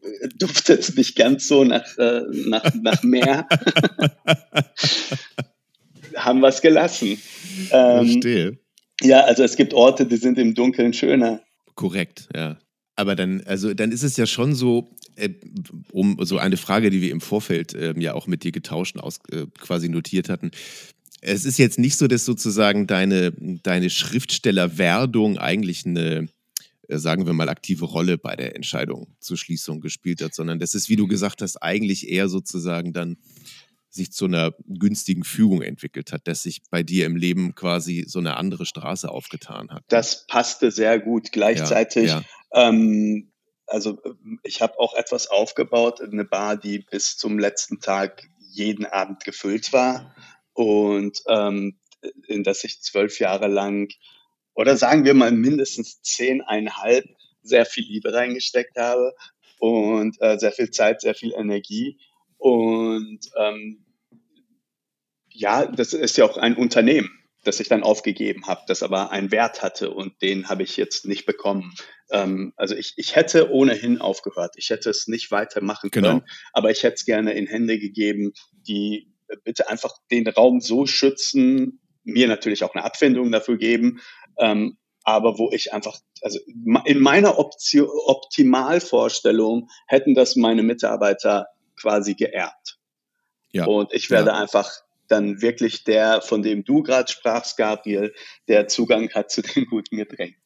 Äh, duftet nicht ganz so nach, äh, nach, nach Meer. Haben wir es gelassen. Ähm, Verstehe. ja, also es gibt Orte, die sind im Dunkeln schöner. Korrekt, ja. Aber dann, also dann ist es ja schon so, äh, um so eine Frage, die wir im Vorfeld ähm, ja auch mit dir getauscht aus, äh, quasi notiert hatten. Es ist jetzt nicht so, dass sozusagen deine, deine Schriftstellerwerdung eigentlich eine, äh, sagen wir mal, aktive Rolle bei der Entscheidung zur Schließung gespielt hat, sondern das ist, wie du gesagt hast, eigentlich eher sozusagen dann sich zu einer günstigen Fügung entwickelt hat, dass sich bei dir im Leben quasi so eine andere Straße aufgetan hat. Das passte sehr gut. Gleichzeitig ja. Ähm, also ähm, ich habe auch etwas aufgebaut, eine Bar, die bis zum letzten Tag jeden Abend gefüllt war und ähm, in das ich zwölf Jahre lang oder sagen wir mal mindestens zehneinhalb sehr viel Liebe reingesteckt habe und äh, sehr viel Zeit, sehr viel Energie und ähm, ja, das ist ja auch ein Unternehmen. das ich dann aufgegeben habe, das aber einen Wert hatte und den habe ich jetzt nicht bekommen. Ähm, also ich, ich hätte ohnehin aufgehört. Ich hätte es nicht weitermachen Genau. können, aber ich hätte es gerne in Hände gegeben, die bitte einfach den Raum so schützen, mir natürlich auch eine Abfindung dafür geben, ähm, aber wo ich einfach, also in meiner Option, Optimalvorstellung hätten das meine Mitarbeiter quasi geerbt. Ja. Und ich werde Ja. einfach dann wirklich der, von dem du gerade sprachst, Gabriel, der Zugang hat zu den guten Getränken.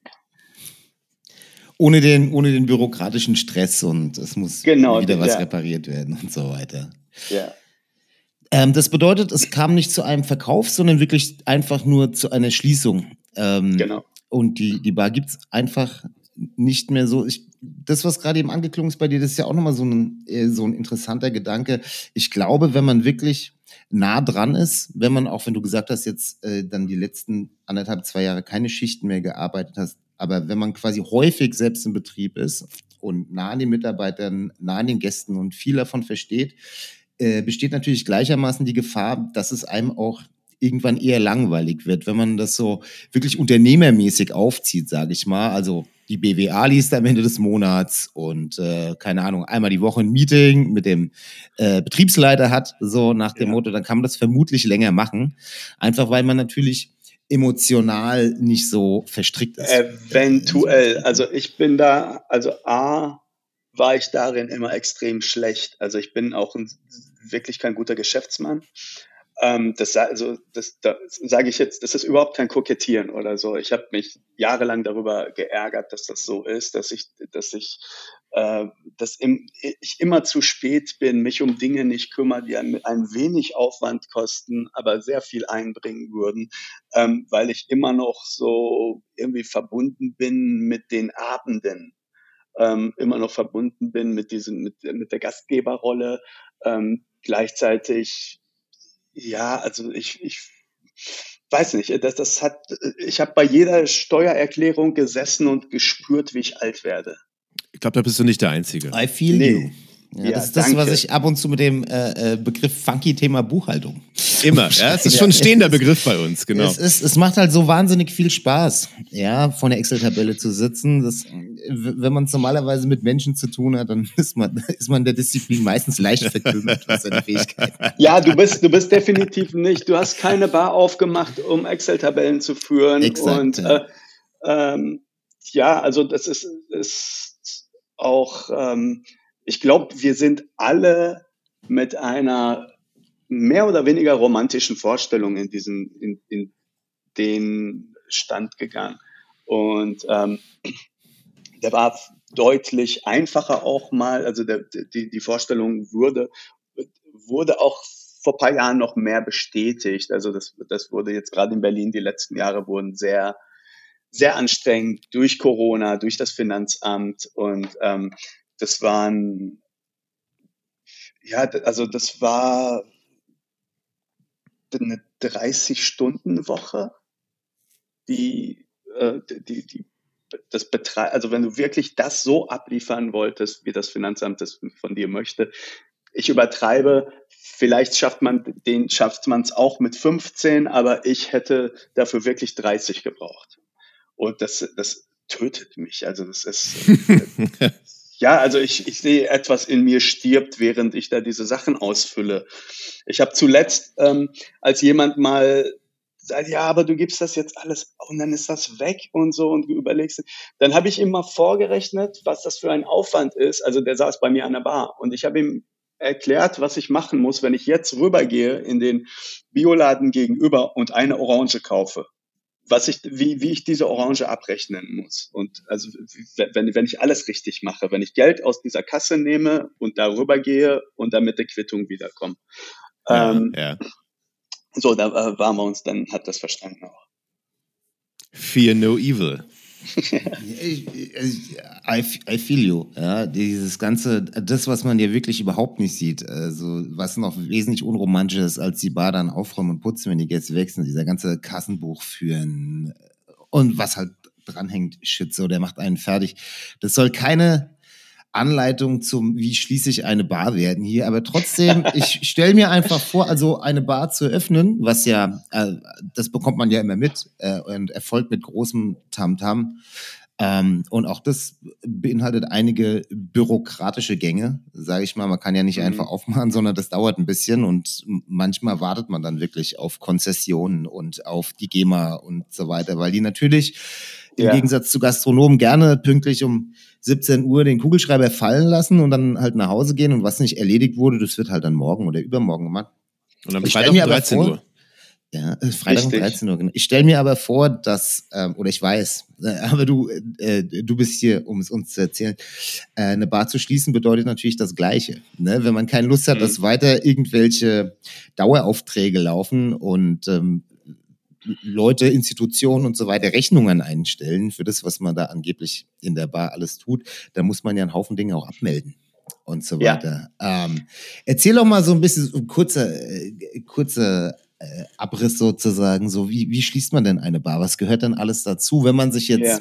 Ohne den, ohne den bürokratischen Stress und es muss Genau, wieder was ja. repariert werden und so weiter. Ja. Ähm, das bedeutet, es kam nicht zu einem Verkauf, sondern wirklich einfach nur zu einer Schließung. Ähm, Genau. Und die, die Bar gibt's einfach nicht mehr so. Ich, das, was gerade eben angeklungen ist bei dir, das ist ja auch nochmal so ein, äh, so ein interessanter Gedanke. Ich glaube, wenn man wirklich nah dran ist, wenn man auch, wenn du gesagt hast, jetzt äh, dann die letzten anderthalb, zwei Jahre keine Schichten mehr gearbeitet hast, aber wenn man quasi häufig selbst im Betrieb ist und nah an den Mitarbeitern, nah an den Gästen und viel davon versteht, äh, besteht natürlich gleichermaßen die Gefahr, dass es einem auch irgendwann eher langweilig wird, wenn man das so wirklich unternehmermäßig aufzieht, sage ich mal. Also die BWA liest am Ende des Monats und äh, keine Ahnung, einmal die Woche ein Meeting mit dem äh, Betriebsleiter hat, so nach dem Ja. Motto, dann kann man das vermutlich länger machen. Einfach weil man natürlich emotional nicht so verstrickt ist. Eventuell. Also ich bin da, also A, war ich darin immer extrem schlecht. Also ich bin auch ein, wirklich kein guter Geschäftsmann. Ähm, das, also, das, das sage ich jetzt, das ist überhaupt kein Kokettieren oder so. Ich habe mich jahrelang darüber geärgert, dass das so ist, dass ich, dass ich, äh, dass im, ich immer zu spät bin, mich um Dinge nicht kümmere, die ein, ein wenig Aufwand kosten, aber sehr viel einbringen würden, ähm, weil ich immer noch so irgendwie verbunden bin mit den Abenden ähm, immer noch verbunden bin mit diesem, mit, mit der Gastgeberrolle. Ähm, gleichzeitig, ja, also ich, ich weiß nicht, das, das hat, ich habe bei jeder Steuererklärung gesessen und gespürt, wie ich alt werde. Ich glaube, da bist du nicht der Einzige. I feel Nee. you. Ja, Ja, das ist das, danke. was ich ab und zu mit dem äh, äh, Begriff funky Thema Buchhaltung. Immer. Ja, es ist schon ein stehender Begriff bei uns, genau. Es, ist, es macht halt so wahnsinnig viel Spaß, ja, vor einer Excel-Tabelle zu sitzen. Das, wenn man es normalerweise mit Menschen zu tun hat, dann ist man, ist man der Disziplin meistens leicht verkümmert, was seine Fähigkeiten Ja, du bist, du bist definitiv nicht. Du hast keine Bar aufgemacht, um Excel-Tabellen zu führen. Exakt, und ja. äh, ähm, ja, also das ist, ist auch, ähm, ich glaube, wir sind alle mit einer mehr oder weniger romantischen Vorstellung in diesen, in, in den Stand gegangen. Und ähm, der war deutlich einfacher auch mal, also der, die, die Vorstellung wurde, wurde auch vor paar Jahren noch mehr bestätigt. Also das, das wurde jetzt gerade in Berlin, die letzten Jahre wurden sehr, sehr anstrengend durch Corona, durch das Finanzamt und ähm, das waren, ja, also das war eine 30-Stunden-Woche, die, äh, die, die, das Betrei also wenn du wirklich das so abliefern wolltest, wie das Finanzamt das von dir möchte, ich übertreibe, vielleicht schafft man den, schafft man es auch mit 15, aber ich hätte dafür wirklich 30 gebraucht. Und das, das tötet mich. Also das ist, ja, also ich, ich sehe etwas in mir stirbt, während ich da diese Sachen ausfülle. Ich habe zuletzt, ähm, als jemand mal sagt, ja, aber du gibst das jetzt alles und dann ist das weg und so und du überlegst, dann habe ich ihm mal vorgerechnet, was das für ein Aufwand ist. Also der saß bei mir an der Bar und ich habe ihm erklärt, was ich machen muss, wenn ich jetzt rübergehe in den Bioladen gegenüber und eine Orange kaufe. Was ich, wie, wie ich diese Orange abrechnen muss. Und also wenn, wenn ich alles richtig mache, wenn ich Geld aus dieser Kasse nehme und darüber gehe und dann mit der Quittung wiederkomme. ja, Ähm, ja. so, da äh, waren wir uns, dann hat das verstanden auch. Fear no evil. I, feel you. Ja, dieses ganze, das, was man ja wirklich überhaupt nicht sieht, also was noch wesentlich unromantischer ist, als die Bar dann aufräumen und putzen, wenn die Gäste wechseln, dieser ganze Kassenbuch führen und was halt dranhängt, shit, so, der macht einen fertig. Das soll keine Anleitung zum, wie schließe ich eine Bar werden hier. Aber trotzdem, ich stelle mir einfach vor, also eine Bar zu öffnen, was ja, äh, das bekommt man ja immer mit äh, und erfolgt mit großem Tamtam. Ähm, und auch das beinhaltet einige bürokratische Gänge, sage ich mal. Man kann ja nicht Mhm. einfach aufmachen, sondern das dauert ein bisschen und manchmal wartet man dann wirklich auf Konzessionen und auf die GEMA und so weiter, weil die natürlich im Ja. Gegensatz zu Gastronomen gerne pünktlich um 17 Uhr den Kugelschreiber fallen lassen und dann halt nach Hause gehen und was nicht erledigt wurde, das wird halt dann morgen oder übermorgen gemacht. Und am Freitag um aber 13 vor- Uhr. Ja, äh, Freitag um Richtig. 13 Uhr. genau. Ich stelle mir aber vor, dass, ähm, oder ich weiß, äh, aber du, äh, du bist hier, um es uns zu erzählen, äh, eine Bar zu schließen bedeutet natürlich das Gleiche. Ne? Wenn man keine Lust hat, Mhm. dass weiter irgendwelche Daueraufträge laufen und ähm, Leute, Institutionen und so weiter Rechnungen einstellen für das, was man da angeblich in der Bar alles tut, da muss man ja einen Haufen Dinge auch abmelden und so Ja. weiter. Ähm, erzähl doch mal so ein bisschen, ein kurzer, äh, kurzer äh, Abriss sozusagen, so wie, wie schließt man denn eine Bar? Was gehört denn alles dazu, wenn man sich jetzt Ja.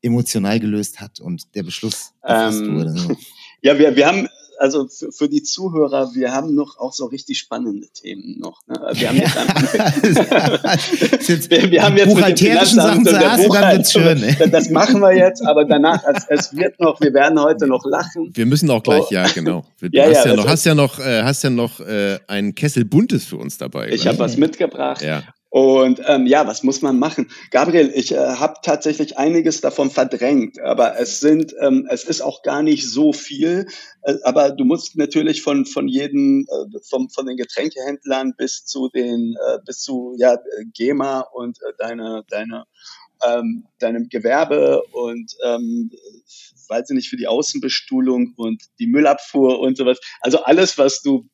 emotional gelöst hat und der Beschluss Ähm, wurde? Ja, wir, wir haben, also für, für die Zuhörer, wir haben noch auch so richtig spannende Themen noch. Ne? Wir haben jetzt jetzt wir, wir haben jetzt buchhalterischen Sachen zuerst und dann wird's schön. Ne? Das machen wir jetzt, aber danach, es, es wird noch, wir werden heute noch lachen. Wir müssen auch gleich, Oh. ja, genau. Du Ja, hast, ja, ja noch, hast ja noch, äh, hast ja noch äh, einen Kessel Buntes für uns dabei. Ich habe was mitgebracht. Und ähm, ja, was muss man machen? Gabriel, ich äh, habe tatsächlich einiges davon verdrängt, aber es sind, ähm, es ist auch gar nicht so viel. Äh, aber du musst natürlich von von jedem, äh, vom, von den Getränkehändlern bis zu den, äh, bis zu ja GEMA und äh, deine deine ähm, deinem Gewerbe und ähm, weiß ich nicht für die Außenbestuhlung und die Müllabfuhr und sowas. Also alles, was du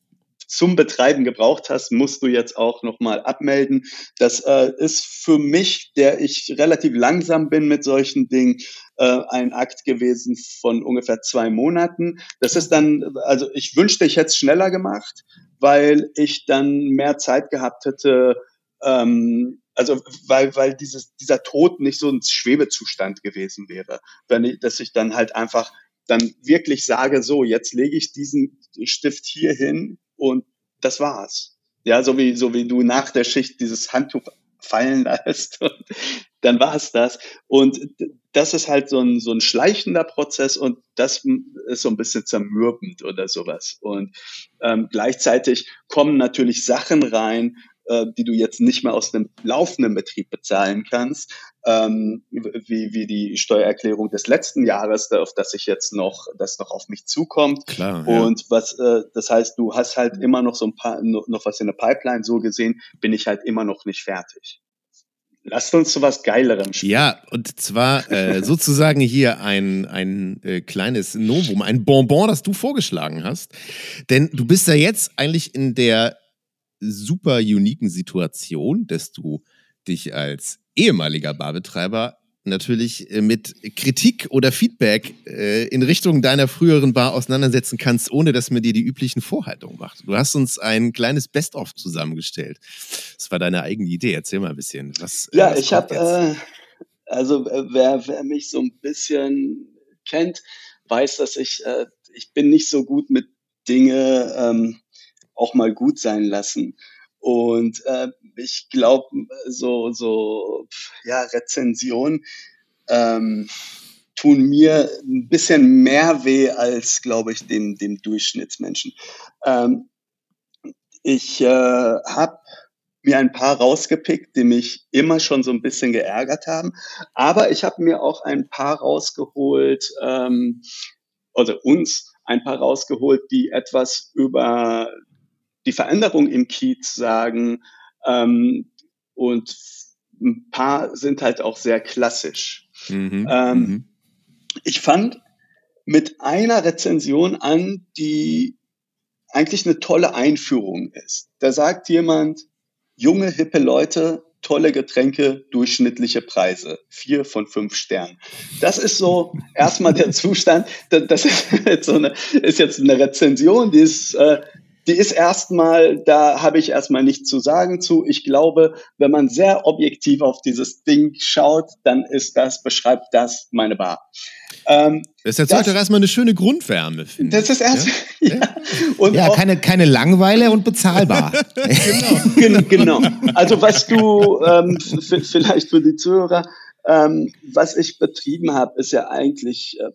zum Betreiben gebraucht hast, musst du jetzt auch nochmal abmelden. Das äh, ist für mich, der ich relativ langsam bin mit solchen Dingen, äh, ein Akt gewesen von ungefähr zwei Monaten. Das ist dann, also ich wünschte, ich hätte es schneller gemacht, weil ich dann mehr Zeit gehabt hätte, ähm, also weil, weil dieses, dieser Tod nicht so ein Schwebezustand gewesen wäre. Wenn ich, dass ich dann halt einfach dann wirklich sage, so, jetzt lege ich diesen Stift hier hin und das war's. Ja, so wie, so wie du nach der Schicht dieses Handtuch fallen lässt und dann war's das. Und das ist halt so ein, so ein schleichender Prozess und das ist so ein bisschen zermürbend oder sowas. Und ähm, gleichzeitig kommen natürlich Sachen rein, äh, die du jetzt nicht mehr aus dem laufenden Betrieb bezahlen kannst, ähm, wie, wie die Steuererklärung des letzten Jahres, auf das ich jetzt noch, das noch auf mich zukommt. Klar. ja. Und was, äh, das heißt, du hast halt immer noch so ein paar, noch noch was in der Pipeline. So gesehen bin ich halt immer noch nicht fertig. Lasst uns zu was Geilerem spielen. Ja, und zwar äh, sozusagen hier ein, ein äh, kleines Novum, ein Bonbon, das du vorgeschlagen hast. Denn du bist ja jetzt eigentlich in der super uniken Situation, dass du dich als ehemaliger Barbetreiber natürlich äh, mit Kritik oder Feedback äh, in Richtung deiner früheren Bar auseinandersetzen kannst, ohne dass man dir die üblichen Vorhaltungen macht. Du hast uns ein kleines Best-of zusammengestellt. Das war deine eigene Idee. Erzähl mal ein bisschen. Was, äh, Ja, was ich habe, äh, also äh, wer, wer mich so ein bisschen kennt, weiß, dass ich, äh, ich bin nicht so gut mit Dinge ähm, auch mal gut sein lassen. Und äh, ich glaube, so, so, ja, Rezensionen ähm, tun mir ein bisschen mehr weh als, glaube ich, dem, dem Durchschnittsmenschen. Ähm, ich äh, habe mir ein paar rausgepickt, die mich immer schon so ein bisschen geärgert haben. Aber ich habe mir auch ein paar rausgeholt, ähm, also uns ein paar rausgeholt, die etwas über die Veränderung im Kiez sagen. Ähm, und ein paar sind halt auch sehr klassisch. Mhm, Ähm, mhm. Ich fand mit einer Rezension an, die eigentlich eine tolle Einführung ist. Da sagt jemand, junge, hippe Leute, tolle Getränke, durchschnittliche Preise. Vier von fünf Sternen. Das ist so erstmal der Zustand. Da- Das ist jetzt so eine, ist jetzt eine Rezension, die ist, äh, die ist erstmal, da habe ich erstmal nichts zu sagen zu. Ich glaube, wenn man sehr objektiv auf dieses Ding schaut, dann ist das, beschreibt das meine Bar. Ähm, Das erzeugt doch erstmal eine schöne Grundwärme, das ist erst, ja. Und Ja, auch, keine, keine Langweile und bezahlbar. Gen- genau. Also was du ähm, vielleicht für die Zuhörer, ähm, was ich betrieben habe, ist ja eigentlich, äh,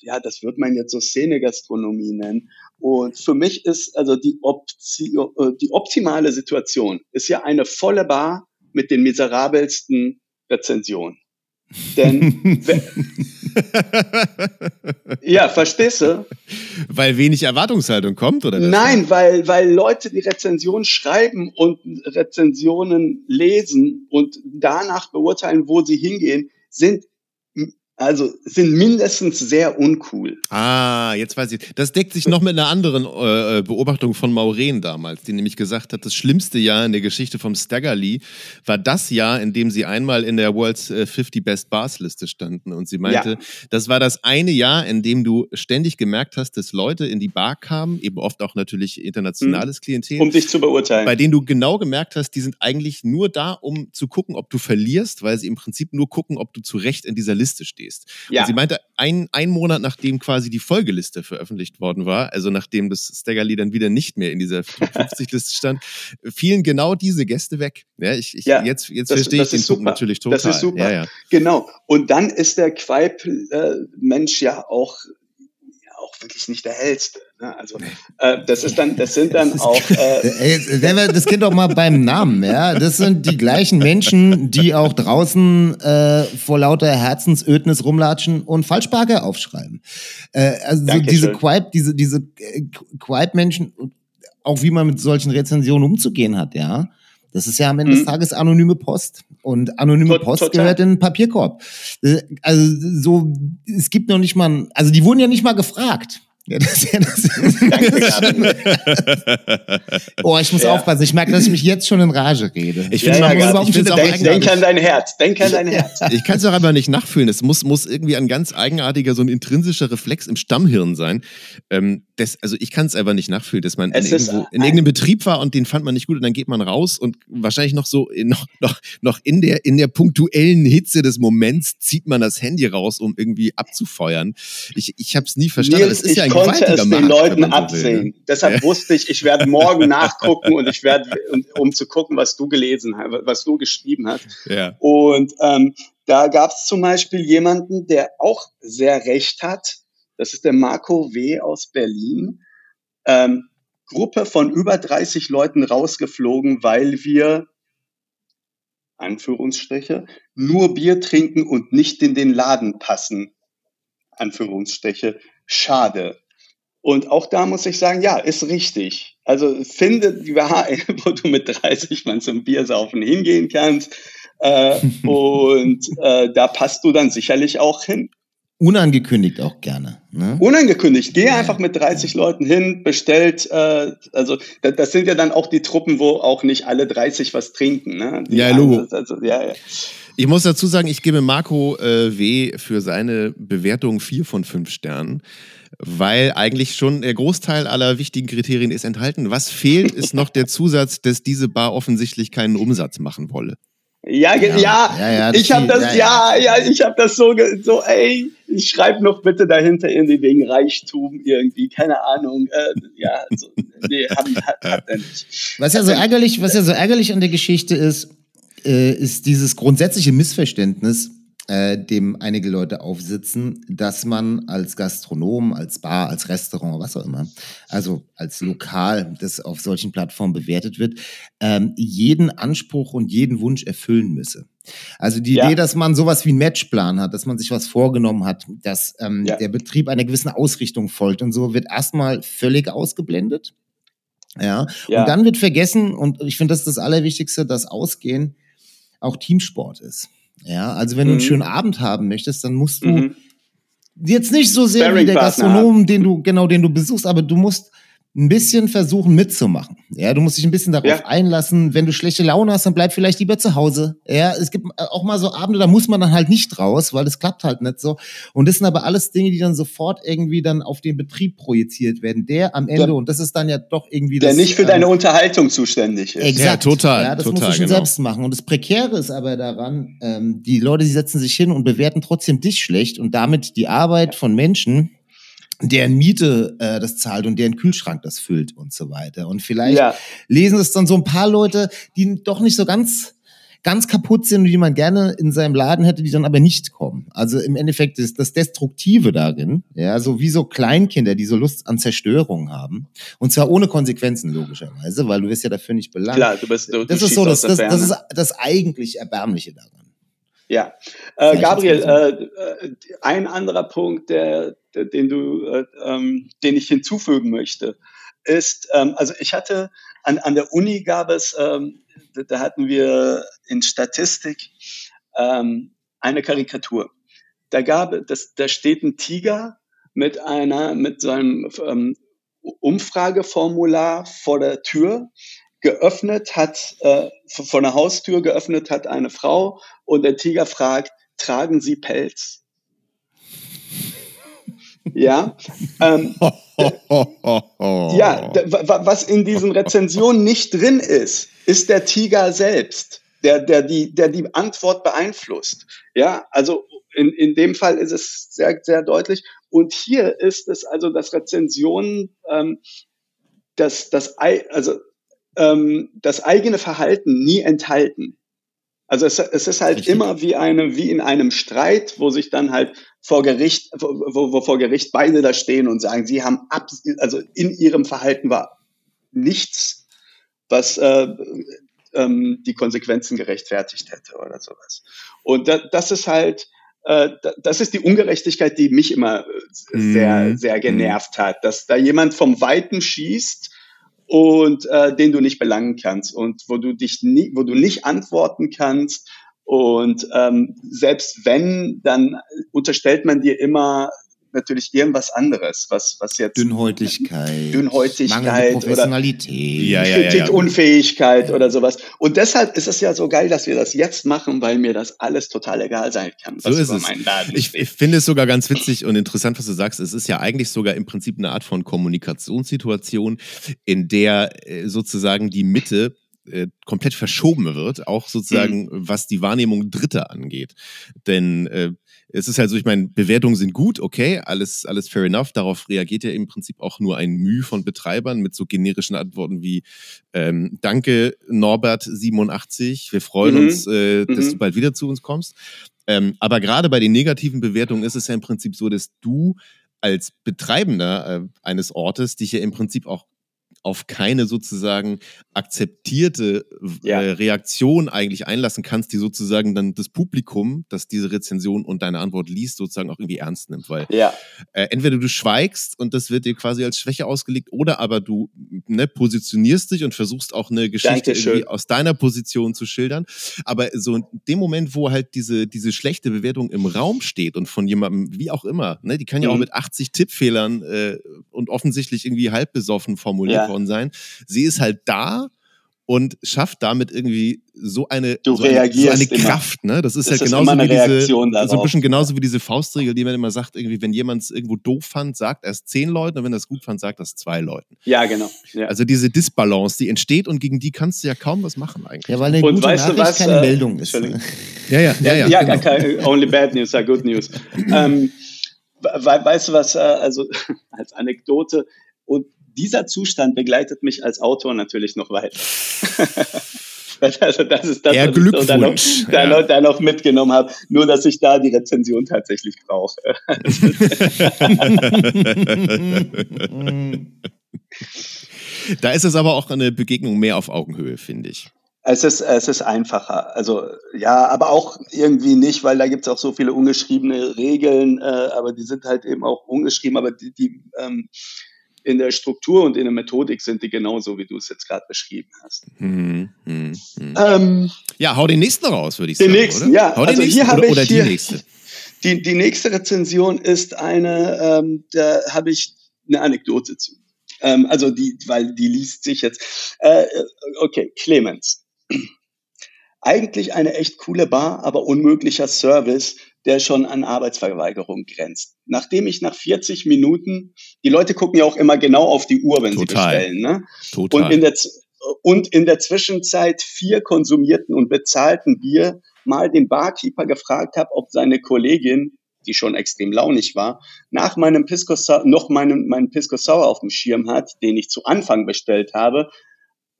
ja, das wird man jetzt so Szene-Gastronomie nennen. Und für mich ist also die, Opti äh, die optimale Situation ist ja eine volle Bar mit den miserabelsten Rezensionen. Denn, ja, verstehst du? Weil wenig Erwartungshaltung kommt, oder? Nein, weil, weil Leute die Rezension schreiben und Rezensionen lesen und danach beurteilen, wo sie hingehen, sind, also, sind mindestens sehr uncool. Ah, jetzt weiß ich. Das deckt sich noch mit einer anderen äh, Beobachtung von Maureen damals, die nämlich gesagt hat, das schlimmste Jahr in der Geschichte vom Staggerly war das Jahr, in dem sie einmal in der World's äh, 50 Best Bars Liste standen. Und sie meinte, Ja. das war das eine Jahr, in dem du ständig gemerkt hast, dass Leute in die Bar kamen, eben oft auch natürlich internationales Klientel. Um dich zu beurteilen. bei denen du genau gemerkt hast, die sind eigentlich nur da, um zu gucken, ob du verlierst, weil sie im Prinzip nur gucken, ob du zu Recht in dieser Liste stehst. Ja. Und sie meinte, ein, ein Monat nachdem quasi die Folgeliste veröffentlicht worden war, also nachdem das Staggerly dann wieder nicht mehr in dieser 50-Liste stand, fielen genau diese Gäste weg. Ja, ich, ich, Ja, jetzt jetzt das- verstehe ich das den ist Punkt super. natürlich total. Das ist super. Ja, ja. Genau. Und dann ist der Quaip-Mensch ja auch, auch wirklich nicht der hellste. Ne? Also, äh, das ist dann, das sind dann auch, äh, Ey, wir das Kind doch mal beim Namen, ja. Das sind die gleichen Menschen, die auch draußen äh, vor lauter Herzensödnis rumlatschen und Falschparker aufschreiben. Äh, also so diese Quipe, diese, diese äh, Quipe-Menschen, auch wie man mit solchen Rezensionen umzugehen hat, ja. Das ist ja am Ende des Mhm. Tages anonyme Post. Und anonyme Tot- Post total. gehört in den Papierkorb. Äh, Also so, es gibt noch nicht mal, ein- also die wurden ja nicht mal gefragt. Ja, das, ja- das, oh, ich muss Ja. aufpassen. Ich merke, dass ich mich jetzt schon in Rage rede. Ich finde, ja, ja, ich finde, auch denk, denk an dein Herz, denk an dein Herz. Ich kann es auch aber nicht nachfühlen. Es muss, muss irgendwie ein ganz eigenartiger, so ein intrinsischer Reflex im Stammhirn sein. Ähm, das, also ich kann es einfach nicht nachfühlen, dass man in, irgendwo, in ein- irgendeinem Betrieb war und den fand man nicht gut und dann geht man raus und wahrscheinlich noch so in, noch, noch, noch in der, in der punktuellen Hitze des Moments zieht man das Handy raus, um irgendwie abzufeuern. Ich, ich habe es nie verstanden. Nils, es ist ich ja ein konnte es den Markt, Leuten so will, absehen. ne? Deshalb Ja. wusste ich, ich werde morgen nachgucken und ich werde, um zu gucken, was du gelesen hast, was du geschrieben hast. Ja. Und ähm, da gab es zum Beispiel jemanden, der auch sehr recht hat. Das ist der Marco W. aus Berlin. Ähm, Gruppe von über 30 Leuten rausgeflogen, weil wir, Anführungsstriche, nur Bier trinken und nicht in den Laden passen. Anführungsstriche. Schade. Und auch da muss ich sagen, ja, ist richtig. Also finde die Wahrheit, wo du mit 30 Mann zum Biersaufen hingehen kannst. Äh, und äh, da passt du dann sicherlich auch hin. Unangekündigt auch gerne. Ne? Unangekündigt. Geh einfach mit 30 Leuten hin, bestellt, äh, also da- das sind ja dann auch die Truppen, wo auch nicht alle 30 was trinken. Ne? Die Ja, Logo. Also, ja, ja. Ich muss dazu sagen, ich gebe Marco äh, W. für seine Bewertung vier von fünf Sternen, weil eigentlich schon der Großteil aller wichtigen Kriterien ist enthalten. Was fehlt, ist noch der Zusatz, dass diese Bar offensichtlich keinen Umsatz machen wolle. Ja, Ja, ja, ja, ich habe das, ja, ja, ich habe das so, so, ey, ich schreib noch bitte dahinter irgendwie wegen Reichtum irgendwie, keine Ahnung, äh, ja, so, nee, hab, hat, hat er nicht. Was ja so ärgerlich, was ja so ärgerlich an der Geschichte ist, äh, ist dieses grundsätzliche Missverständnis, äh, dem einige Leute aufsitzen, dass man als Gastronom, als Bar, als Restaurant, was auch immer, also als Lokal, das auf solchen Plattformen bewertet wird, ähm, jeden Anspruch und jeden Wunsch erfüllen müsse. Also die Ja. Idee, dass man sowas wie einen Matchplan hat, dass man sich was vorgenommen hat, dass ähm, Ja. der Betrieb einer gewissen Ausrichtung folgt und so, wird erstmal völlig ausgeblendet. Ja. Ja. Und dann wird vergessen, und ich finde, das ist das Allerwichtigste, dass Ausgehen auch Teamsport ist. Ja, also wenn du einen Mhm. schönen Abend haben möchtest, dann musst du Mhm. jetzt nicht so sehr wie der Gastronom, den du, genau, den du besuchst, aber du musst ein bisschen versuchen mitzumachen. Ja, du musst dich ein bisschen darauf Ja. einlassen. Wenn du schlechte Laune hast, dann bleib vielleicht lieber zu Hause. Ja, es gibt äh, auch mal so Abende, da muss man dann halt nicht raus, weil das klappt halt nicht so. Und das sind aber alles Dinge, die dann sofort irgendwie dann auf den Betrieb projiziert werden. Der am Ende, Der- und das ist dann ja doch irgendwie Der das, nicht für ähm, deine Unterhaltung zuständig ist. Exakt. Ja, total, Ja, das total, musst du schon genau. selbst machen. Und das Prekäre ist aber daran, ähm, die Leute, die setzen sich hin und bewerten trotzdem dich schlecht und damit die Arbeit von Menschen, deren Miete äh, das zahlt und deren Kühlschrank das füllt und so weiter. Und vielleicht Ja. lesen es dann so ein paar Leute, die doch nicht so ganz ganz kaputt sind und die man gerne in seinem Laden hätte, die dann aber nicht kommen. Also im Endeffekt ist das Destruktive darin, ja, so wie so Kleinkinder, die so Lust an Zerstörung haben. Und zwar ohne Konsequenzen, logischerweise, weil du wirst ja dafür nicht belangt. Klar, du bist du, das du ist so, das, das, das ist das eigentlich Erbärmliche daran. Ja, äh, Gabriel, äh, äh, ein anderer Punkt, der, der, den du, äh, ähm, den ich hinzufügen möchte, ist, ähm, also ich hatte an, an der Uni gab es, ähm, da, da hatten wir in Statistik ähm, eine Karikatur. Da gab das, da steht ein Tiger mit einer, mit so einem ähm, Umfrageformular vor der Tür geöffnet hat, äh, vor der Haustür geöffnet hat eine Frau und der Tiger fragt, tragen Sie Pelz? Ja, ähm, ja, was in diesen Rezensionen nicht drin ist, ist der Tiger selbst, der, der, die, der die Antwort beeinflusst. Ja, also in, in dem Fall ist es sehr, sehr deutlich. Und hier ist es also, dass Rezensionen ähm, das, das, ei- also, ähm, das eigene Verhalten nie enthalten. Also es, es ist halt Richtig. immer wie eine, wie in einem Streit, wo sich dann halt vor Gericht, wo, wo, vor Gericht beide da stehen und sagen, sie haben ab, also in ihrem Verhalten war nichts, was äh, ähm, die Konsequenzen gerechtfertigt hätte oder sowas. Und da, das ist halt, äh, da- das ist die Ungerechtigkeit, die mich immer äh, sehr, Mhm. sehr genervt hat, dass da jemand vom Weiten schießt und äh, den du nicht belangen kannst und wo du dich nie, wo du nicht antworten kannst. Und ähm, selbst wenn, dann unterstellt man dir immer natürlich irgendwas anderes, was was jetzt Dünnhäutigkeit. Dünnhäutigkeit mangelnde oder- Professionalität. Ja, ja, ja, ja. Kritikunfähigkeit oder sowas. Und deshalb ist es ja so geil, dass wir das jetzt machen, weil mir das alles total egal sein kann, was So ist über es. Ich, ich finde es sogar ganz witzig und interessant, was du sagst. Es ist ja eigentlich sogar im Prinzip eine Art von Kommunikationssituation, in der äh, sozusagen die Mitte äh, komplett verschoben wird, auch sozusagen, was die Wahrnehmung Dritter angeht. Denn äh, es ist halt so, ich meine, Bewertungen sind gut, okay, alles, alles fair enough. Darauf reagiert ja im Prinzip auch nur ein Mühe von Betreibern mit so generischen Antworten wie ähm, Danke, Norbert87, wir freuen Mhm. uns, äh, dass Mhm. du bald wieder zu uns kommst. Ähm, aber gerade bei den negativen Bewertungen ist es ja im Prinzip so, dass du als Betreibender äh, eines Ortes dich ja im Prinzip auch auf keine sozusagen akzeptierte Ja. äh, Reaktion eigentlich einlassen kannst, die sozusagen dann das Publikum, das diese Rezension und deine Antwort liest, sozusagen auch irgendwie ernst nimmt. Weil Ja, äh, entweder du schweigst und das wird dir quasi als Schwäche ausgelegt, oder aber du ne, positionierst dich und versuchst auch eine Geschichte Dankeschön. irgendwie aus deiner Position zu schildern. Aber so in dem Moment, wo halt diese, diese schlechte Bewertung im Raum steht und von jemandem, wie auch immer, ne, die kann ja auch Mhm. mit 80 Tippfehlern äh, und offensichtlich irgendwie halb besoffen formuliert Ja. Worden sein, sie ist halt da und schafft damit irgendwie so eine, Du so eine, so eine. Kraft, ne? Das ist Es halt ist genauso wie diese, so ein bisschen genauso wie diese Faustregel, die man immer sagt, irgendwie, wenn jemand es irgendwo doof fand, sagt er es zehn Leuten und wenn er es gut fand, sagt er es zwei Leuten. ja, genau. Ja. Also diese Disbalance, die entsteht und gegen die kannst du ja kaum was machen eigentlich. Ja, weil eine Und gute weißt du Nachricht was, keine äh, Meldung ist. Ne? ja, ja, ja, ja. ja, genau. gar kein, only bad news are good news. ähm, we weißt du was, äh, also als Anekdote, und dieser Zustand begleitet mich als Autor natürlich noch weiter. also das ist das, was ich da noch, da, noch, da noch mitgenommen habe. Nur, dass ich da die Rezension tatsächlich brauche. da ist es aber auch eine Begegnung mehr auf Augenhöhe, finde ich. Es ist, es ist einfacher. Also ja, aber auch irgendwie nicht, weil da gibt es auch so viele ungeschriebene Regeln, äh, aber die sind halt eben auch ungeschrieben, aber die, die ähm, in der Struktur und in der Methodik sind die genauso, wie du es jetzt gerade beschrieben hast. Hm, hm, hm. Ähm, Ja, hau den nächsten raus, würde ich Den sagen. nächsten, oder? ja. Hau den Also nächsten hier habe oder, ich oder die hier- nächste. die, die nächste Rezension ist eine, ähm, da habe ich eine Anekdote zu. Ähm, also die, weil die liest sich jetzt. Äh, okay, Clemens. Eigentlich eine echt coole Bar, aber unmöglicher Service, der schon an Arbeitsverweigerung grenzt. Nachdem ich nach 40 Minuten, die Leute gucken ja auch immer genau auf die Uhr, wenn Total. sie bestellen, ne? Total. Und in der, und in der Zwischenzeit vier konsumierten und bezahlten Bier mal den Barkeeper gefragt habe, ob seine Kollegin, die schon extrem launig war, nach meinem Pisco noch meinen, meinen Pisco Sour auf dem Schirm hat, den ich zu Anfang bestellt habe,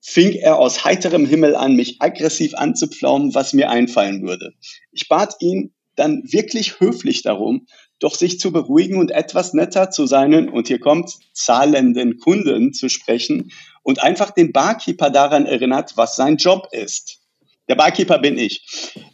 fing er aus heiterem Himmel an, mich aggressiv anzupflaumen, was mir einfallen würde. Ich bat ihn dann wirklich höflich darum, doch sich zu beruhigen und etwas netter zu seinen, und hier kommt, zahlenden Kunden zu sprechen und einfach den Barkeeper daran erinnert, was sein Job ist. Der Barkeeper bin ich.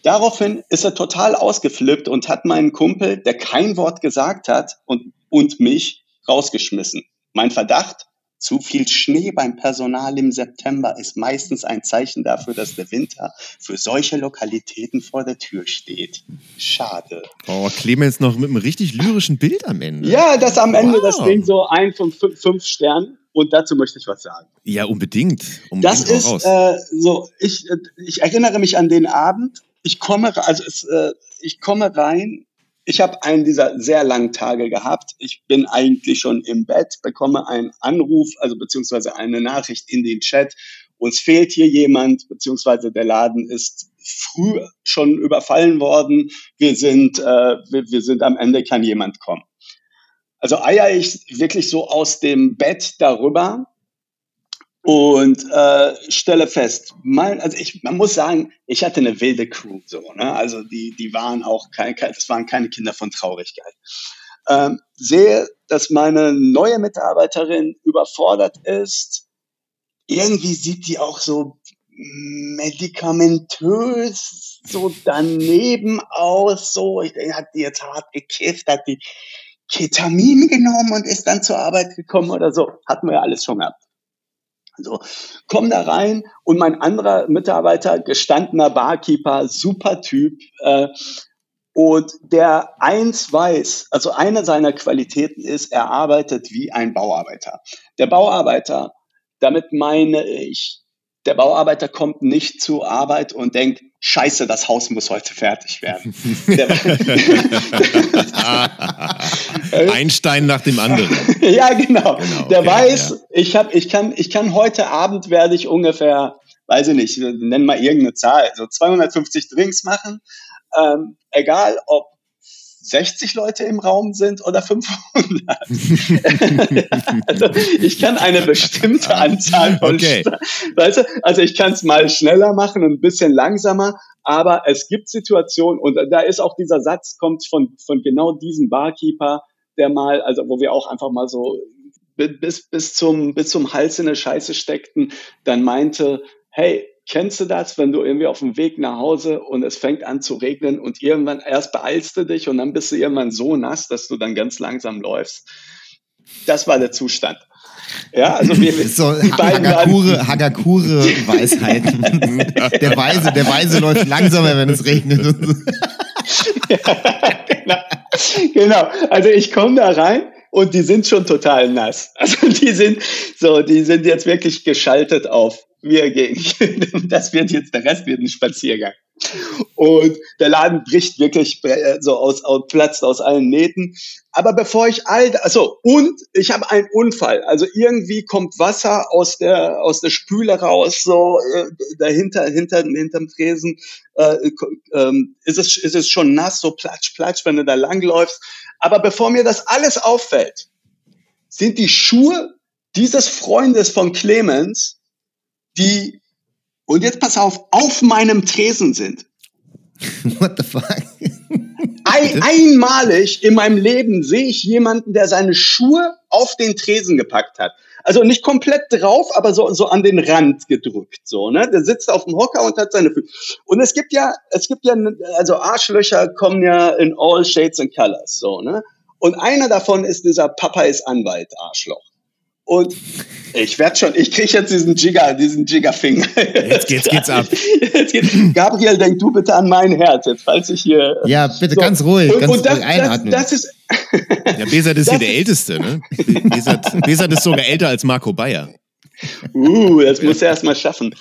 Daraufhin ist er total ausgeflippt und hat meinen Kumpel, der kein Wort gesagt hat, und, und mich rausgeschmissen. Mein Verdacht, zu viel Schnee beim Personal im September ist meistens ein Zeichen dafür, dass der Winter für solche Lokalitäten vor der Tür steht. Schade. Oh, Clemens noch mit einem richtig lyrischen Bild am Ende. Ja, das am Ende, das Wow. Ding so ein von fünf, fünf Sternen. Und dazu möchte ich was sagen. Ja, unbedingt. unbedingt Das ist äh, so, ich, äh, ich erinnere mich an den Abend. Ich komme, also es, äh, ich komme rein. Ich habe einen dieser sehr langen Tage gehabt. Ich bin eigentlich schon im Bett, bekomme einen Anruf, also beziehungsweise eine Nachricht in den Chat. Uns fehlt hier jemand, beziehungsweise der Laden ist früh schon überfallen worden. Wir sind, äh, wir, wir sind am Ende, kann jemand kommen. Also eier ich wirklich so aus dem Bett darüber und äh, stelle fest, mein, also ich, man muss sagen, ich hatte eine wilde Crew so, ne? Also die, die waren auch kein, kein, das waren keine Kinder von Traurigkeit. Ähm, sehe, dass meine neue Mitarbeiterin überfordert ist. Irgendwie sieht die auch so medikamentös so daneben aus. So, ich denke, hat die jetzt hart gekifft, hat die Ketamin genommen und ist dann zur Arbeit gekommen oder so. Hatten wir ja alles schon gehabt. So, komm da rein und mein anderer Mitarbeiter, gestandener Barkeeper, super Typ, äh, und der eins weiß, also eine seiner Qualitäten ist, er arbeitet wie ein Bauarbeiter. Der Bauarbeiter, damit meine ich, der Bauarbeiter kommt nicht zur Arbeit und denkt, scheiße, das Haus muss heute fertig werden. Der, Ein Stein nach dem anderen. ja, genau. Genau, Der okay, weiß, ja. ich hab, ich kann, ich kann heute Abend werde ich ungefähr, weiß ich nicht, nennen mal irgendeine Zahl, so 250 Drinks machen. Ähm, egal, ob 60 Leute im Raum sind oder 500. also ich kann eine bestimmte Anzahl von, Okay. Weißt du, also ich kann es mal schneller machen und ein bisschen langsamer, aber es gibt Situationen und da ist auch dieser Satz kommt von von genau diesem Barkeeper, der mal, also wo wir auch einfach mal so bi- bis bis zum bis zum Hals in der Scheiße steckten, dann meinte, hey, kennst du das, wenn du irgendwie auf dem Weg nach Hause und es fängt an zu regnen und irgendwann erst beeilst du dich und dann bist du irgendwann so nass, dass du dann ganz langsam läufst. Das war der Zustand. Ja, also wir, so die beiden Hagakure, Hagakure Weisheiten. der Weise, der Weise läuft langsamer, wenn es regnet. genau, genau. Also ich komme da rein und die sind schon total nass. Also die sind so, die sind jetzt wirklich geschaltet auf wir gehen. Das wird jetzt, der Rest wird ein Spaziergang. Und der Laden bricht wirklich äh, so aus, aus platzt aus allen Nähten. Aber bevor ich all, also und ich habe einen Unfall. Also irgendwie kommt Wasser aus der aus der Spüle raus, so äh, dahinter hinter hinterm Tresen äh, ähm, ist es ist es schon nass, so platsch platsch, wenn du da langläufst. Aber bevor mir das alles auffällt, sind die Schuhe dieses Freundes von Clemens, die und jetzt pass auf, auf meinem Tresen sind. What the fuck? Ein, einmalig in meinem Leben sehe ich jemanden, der seine Schuhe auf den Tresen gepackt hat. Also nicht komplett drauf, aber so, so an den Rand gedrückt, so, ne? Der sitzt auf dem Hocker und hat seine Füße. Und es gibt ja, es gibt ja, also Arschlöcher kommen ja in all shades and colors, so, ne? Und einer davon ist dieser Papa ist Anwalt Arschloch. Und ich werde schon, ich kriege jetzt diesen Jigger, diesen Jiggerfinger. Jetzt geht's- geht's ab. Jetzt geht's. Gabriel, denk du bitte an mein Herz, jetzt falls ich hier. Ja, bitte ganz ruhig, Und, ganz und das, ruhig einatmen. Das, das ist, Ja, Besat ist hier Das der ist- Älteste, ne? Besat, Besat ist sogar älter als Marco Bayer uh, das muss er erst mal schaffen.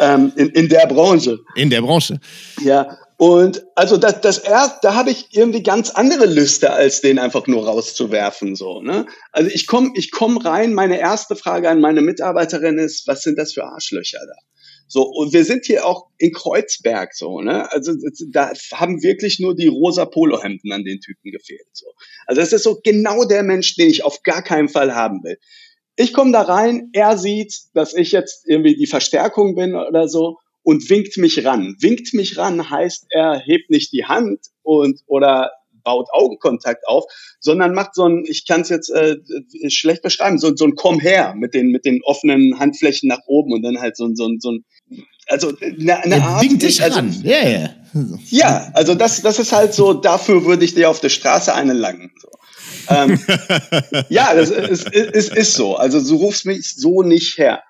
Ähm, in, in der Branche. in der Branche. Ja, und also das, das erst, da habe ich irgendwie ganz andere Lüste, als den einfach nur rauszuwerfen. So, ne? Also ich komme ich komm rein, meine erste Frage an meine Mitarbeiterin ist, was sind das für Arschlöcher da? So, und wir sind hier auch in Kreuzberg so, ne? Also da haben wirklich nur die rosa Polohemden an den Typen gefehlt. So. Also das ist so genau der Mensch, den ich auf gar keinen Fall haben will. Ich komme da rein, er sieht, dass ich jetzt irgendwie die Verstärkung bin oder so und winkt mich ran. Winkt mich ran heißt, er hebt nicht die Hand und oder baut Augenkontakt auf, sondern macht so ein, ich kann es jetzt äh, schlecht beschreiben, so, so ein Komm her mit den mit den offenen Handflächen nach oben und dann halt so ein so ein, so ein also eine, eine Er Art, winkt dich also, ran. Ja, ja. ja, also das, das ist halt so, dafür würde ich dir auf der Straße einen langen. So. Ähm, ja, das ist, ist, ist so. Also du rufst mich so nicht her.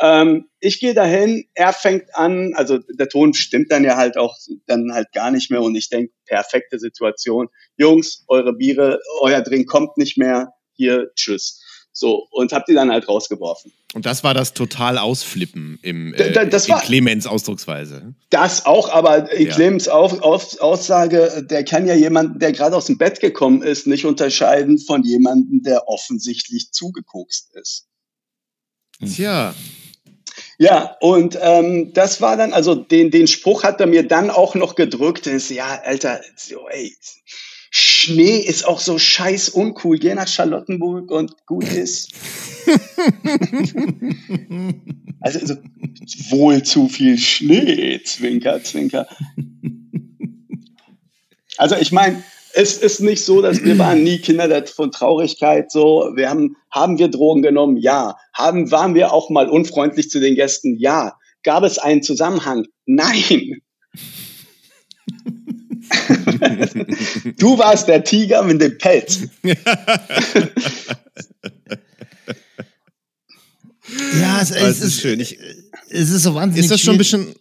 Ähm, ich gehe dahin, er fängt an, also der Ton stimmt dann ja halt auch dann halt gar nicht mehr und ich denke, perfekte Situation. Jungs, eure Biere, euer Drink kommt nicht mehr, hier, tschüss. So, und hab die dann halt rausgeworfen. Und das war das total Ausflippen im, äh, da- das in war- Clemens Ausdrucksweise. Das auch, aber äh, Ja. Clemens auf, auf, Aussage, der kann ja jemanden, der gerade aus dem Bett gekommen ist, nicht unterscheiden von jemandem, der offensichtlich zugekokst ist. Tja, Ja, und ähm, das war dann, also den, den Spruch hat er mir dann auch noch gedrückt, ist, ja, Alter, so, ey, Schnee ist auch so scheiß uncool, geh nach Charlottenburg und gut ist. also, also wohl zu viel Schnee, Zwinker, Zwinker. Also ich meine, es ist nicht so, dass wir waren nie Kinder der- von Traurigkeit. So, wir haben haben wir Drogen genommen? Ja. Haben waren wir auch mal unfreundlich zu den Gästen? Ja. Gab es einen Zusammenhang? Nein. du warst der Tiger mit dem Pelz. Ja, es, es es ist schön. Ich, Es ist so wahnsinnig. ist das schon ein bisschen.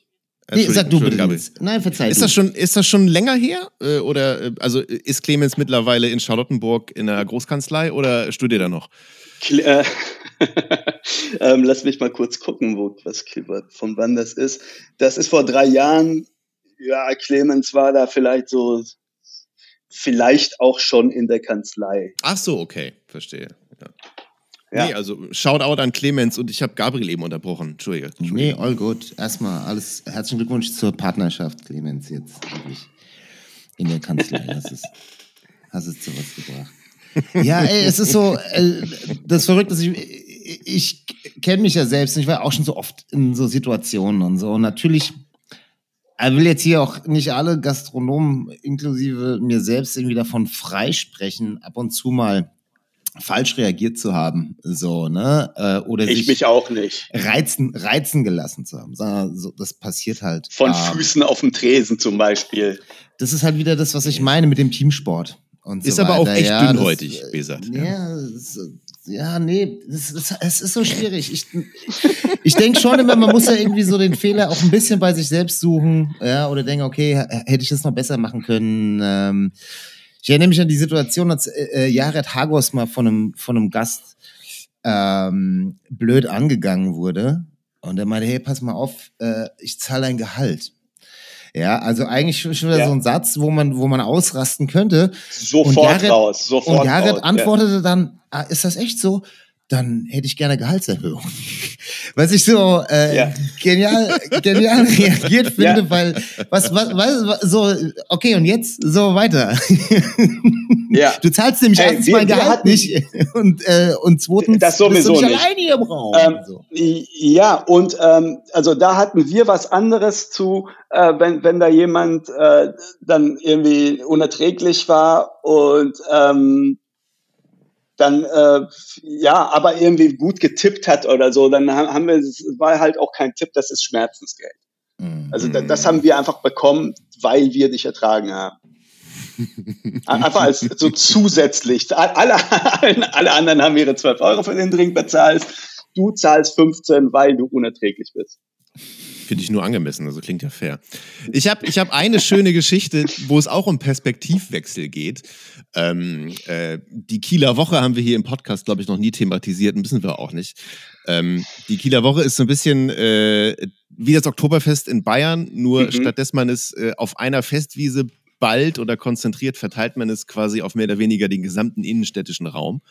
Nee, sag du bitte. Nein, verzeih Ist du. das, schon, ist das schon länger her? Äh, Oder äh, also ist Clemens mittlerweile in Charlottenburg in einer Großkanzlei oder studiert er noch? Kle- äh, ähm, lass mich mal kurz gucken, wo, was, von wann das ist. Das ist vor drei Jahren. Ja, Clemens war da vielleicht so, vielleicht auch schon in der Kanzlei. Ach so, okay, verstehe. Ja. Ja. Nee, also Shoutout an Clemens und ich habe Gabriel eben unterbrochen. Entschuldige. Nee, all gut. Erstmal alles herzlichen Glückwunsch zur Partnerschaft, Clemens, jetzt wirklich in der Kanzlei. Hast es, hast es zu was gebracht. Ja, ey, es ist so, äh, das Verrückte ist, ich, ich kenne mich ja selbst und ich war auch schon so oft in so Situationen und so. Und natürlich, er will jetzt hier auch nicht alle Gastronomen, inklusive mir selbst, irgendwie davon freisprechen, ab und zu mal falsch reagiert zu haben, so, ne? Äh, oder Ich sich mich auch nicht. reizen, reizen gelassen zu haben. sondern So, das passiert halt. Von Ähm, Füßen auf dem Tresen zum Beispiel. Das ist halt wieder das, was ich meine mit dem Teamsport. Und Ist so aber auch weiter. echt ja, dünnhäutig, das, Besat, Ja, ja. es- ja, nee, es ist, es ist so schwierig. Ich, ich denke schon immer, man muss ja irgendwie so den Fehler auch ein bisschen bei sich selbst suchen. Ja, oder denken, okay, hätte ich das noch besser machen können. Ähm, ich erinnere mich an die Situation, als äh, äh, Jared Hagos mal von einem, von einem Gast ähm, blöd angegangen wurde. Und er meinte, hey, pass mal auf, äh, ich zahle dein Gehalt. Ja, also eigentlich schon wieder Ja. so ein Satz, wo man, wo man ausrasten könnte. Sofort Jared- raus, sofort Und Jared raus. antwortete dann, ah, ist das echt so? Dann hätte ich gerne Gehaltserhöhung. Was ich so äh, Ja. genial, genial reagiert finde, Ja. weil was, was, was, so, okay, und jetzt so weiter. Ja. Du zahlst nämlich erstens wir- mein Gehalt hatten- nicht und, äh, und zweitens Das sowieso bist du nicht, nicht. alleine hier im Raum. Ähm, so. Ja, und ähm, also da hatten wir was anderes zu, äh, wenn, wenn da jemand äh, dann irgendwie unerträglich war und ähm, dann äh, ja, aber irgendwie gut getippt hat oder so, dann ha- haben wir, es war halt auch kein Tipp, das ist Schmerzensgeld. Mhm. Also da, das haben wir einfach bekommen, weil wir dich ertragen haben. Einfach als so zusätzlich. Alle, alle anderen haben ihre 12 Euro für den Drink bezahlt. Du zahlst 15, weil du unerträglich bist. Finde ich nur angemessen, also klingt ja fair. Ich habe ich hab eine schöne Geschichte, wo es auch um Perspektivwechsel geht. Ähm, äh, die Kieler Woche haben wir hier im Podcast, glaube ich, noch nie thematisiert, müssen wir auch nicht. Ähm, die Kieler Woche ist so ein bisschen äh, wie das Oktoberfest in Bayern, nur Mhm. stattdessen man es äh, auf einer Festwiese bald oder konzentriert, verteilt man es quasi auf mehr oder weniger den gesamten innenstädtischen Raum.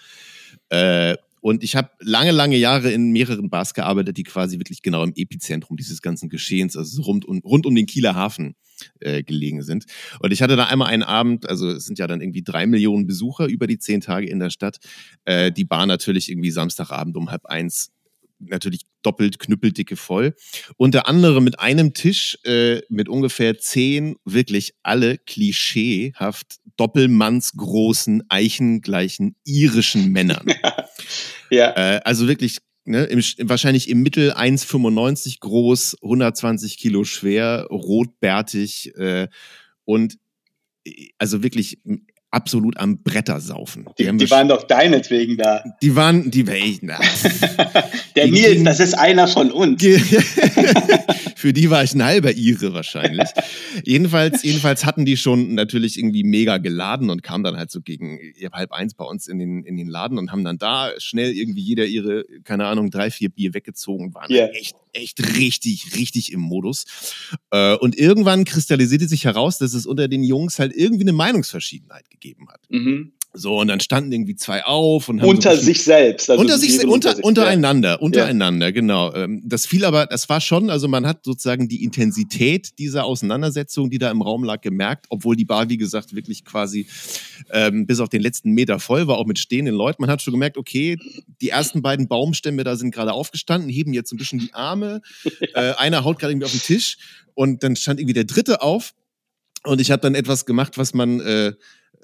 Äh, und ich habe lange, lange Jahre in mehreren Bars gearbeitet, die quasi wirklich genau im Epizentrum dieses ganzen Geschehens, also so rund, um, rund um den Kieler Hafen äh, gelegen sind. Und ich hatte da einmal einen Abend, also es sind ja dann irgendwie drei Millionen Besucher über die zehn Tage in der Stadt. Äh, die Bar natürlich irgendwie Samstagabend um halb eins natürlich doppelt knüppeldicke voll. Unter anderem mit einem Tisch äh, mit ungefähr zehn wirklich alle klischeehaft doppelmannsgroßen, eichengleichen irischen Männern. Ja. Äh, also wirklich, ne, im, wahrscheinlich im Mittel 1,95 groß, 120 Kilo schwer, rotbärtig äh, und äh, also wirklich absolut am Bretter saufen. Die, die wir waren doch deinetwegen da. die waren, die echt, na, Der Die- Nils, die- das ist einer von uns. Für die war ich ein halber Ire wahrscheinlich. jedenfalls, jedenfalls hatten die schon natürlich irgendwie mega geladen und kamen dann halt so gegen halb eins bei uns in den, in den Laden und haben dann da schnell irgendwie jeder ihre, keine Ahnung, drei, vier Bier weggezogen, waren Ja. dann echt, echt richtig, richtig im Modus. Äh, Und irgendwann kristallisierte sich heraus, dass es unter den Jungs halt irgendwie eine Meinungsverschiedenheit gegeben hat. Mhm. So, und dann standen irgendwie zwei auf und haben so Unter bisschen- sich selbst. Also unter sich, unter, sich, untereinander, untereinander, genau. Ähm, Das fiel aber, das war schon, also man hat sozusagen die Intensität dieser Auseinandersetzung, die da im Raum lag, gemerkt, obwohl die Bar, wie gesagt, wirklich quasi ähm, bis auf den letzten Meter voll war, auch mit stehenden Leuten. Man hat schon gemerkt, okay, die ersten beiden Baumstämme da sind gerade aufgestanden, heben jetzt ein bisschen die Arme. Äh, einer haut gerade irgendwie auf den Tisch und dann stand irgendwie der dritte auf und ich habe dann etwas gemacht, was man äh,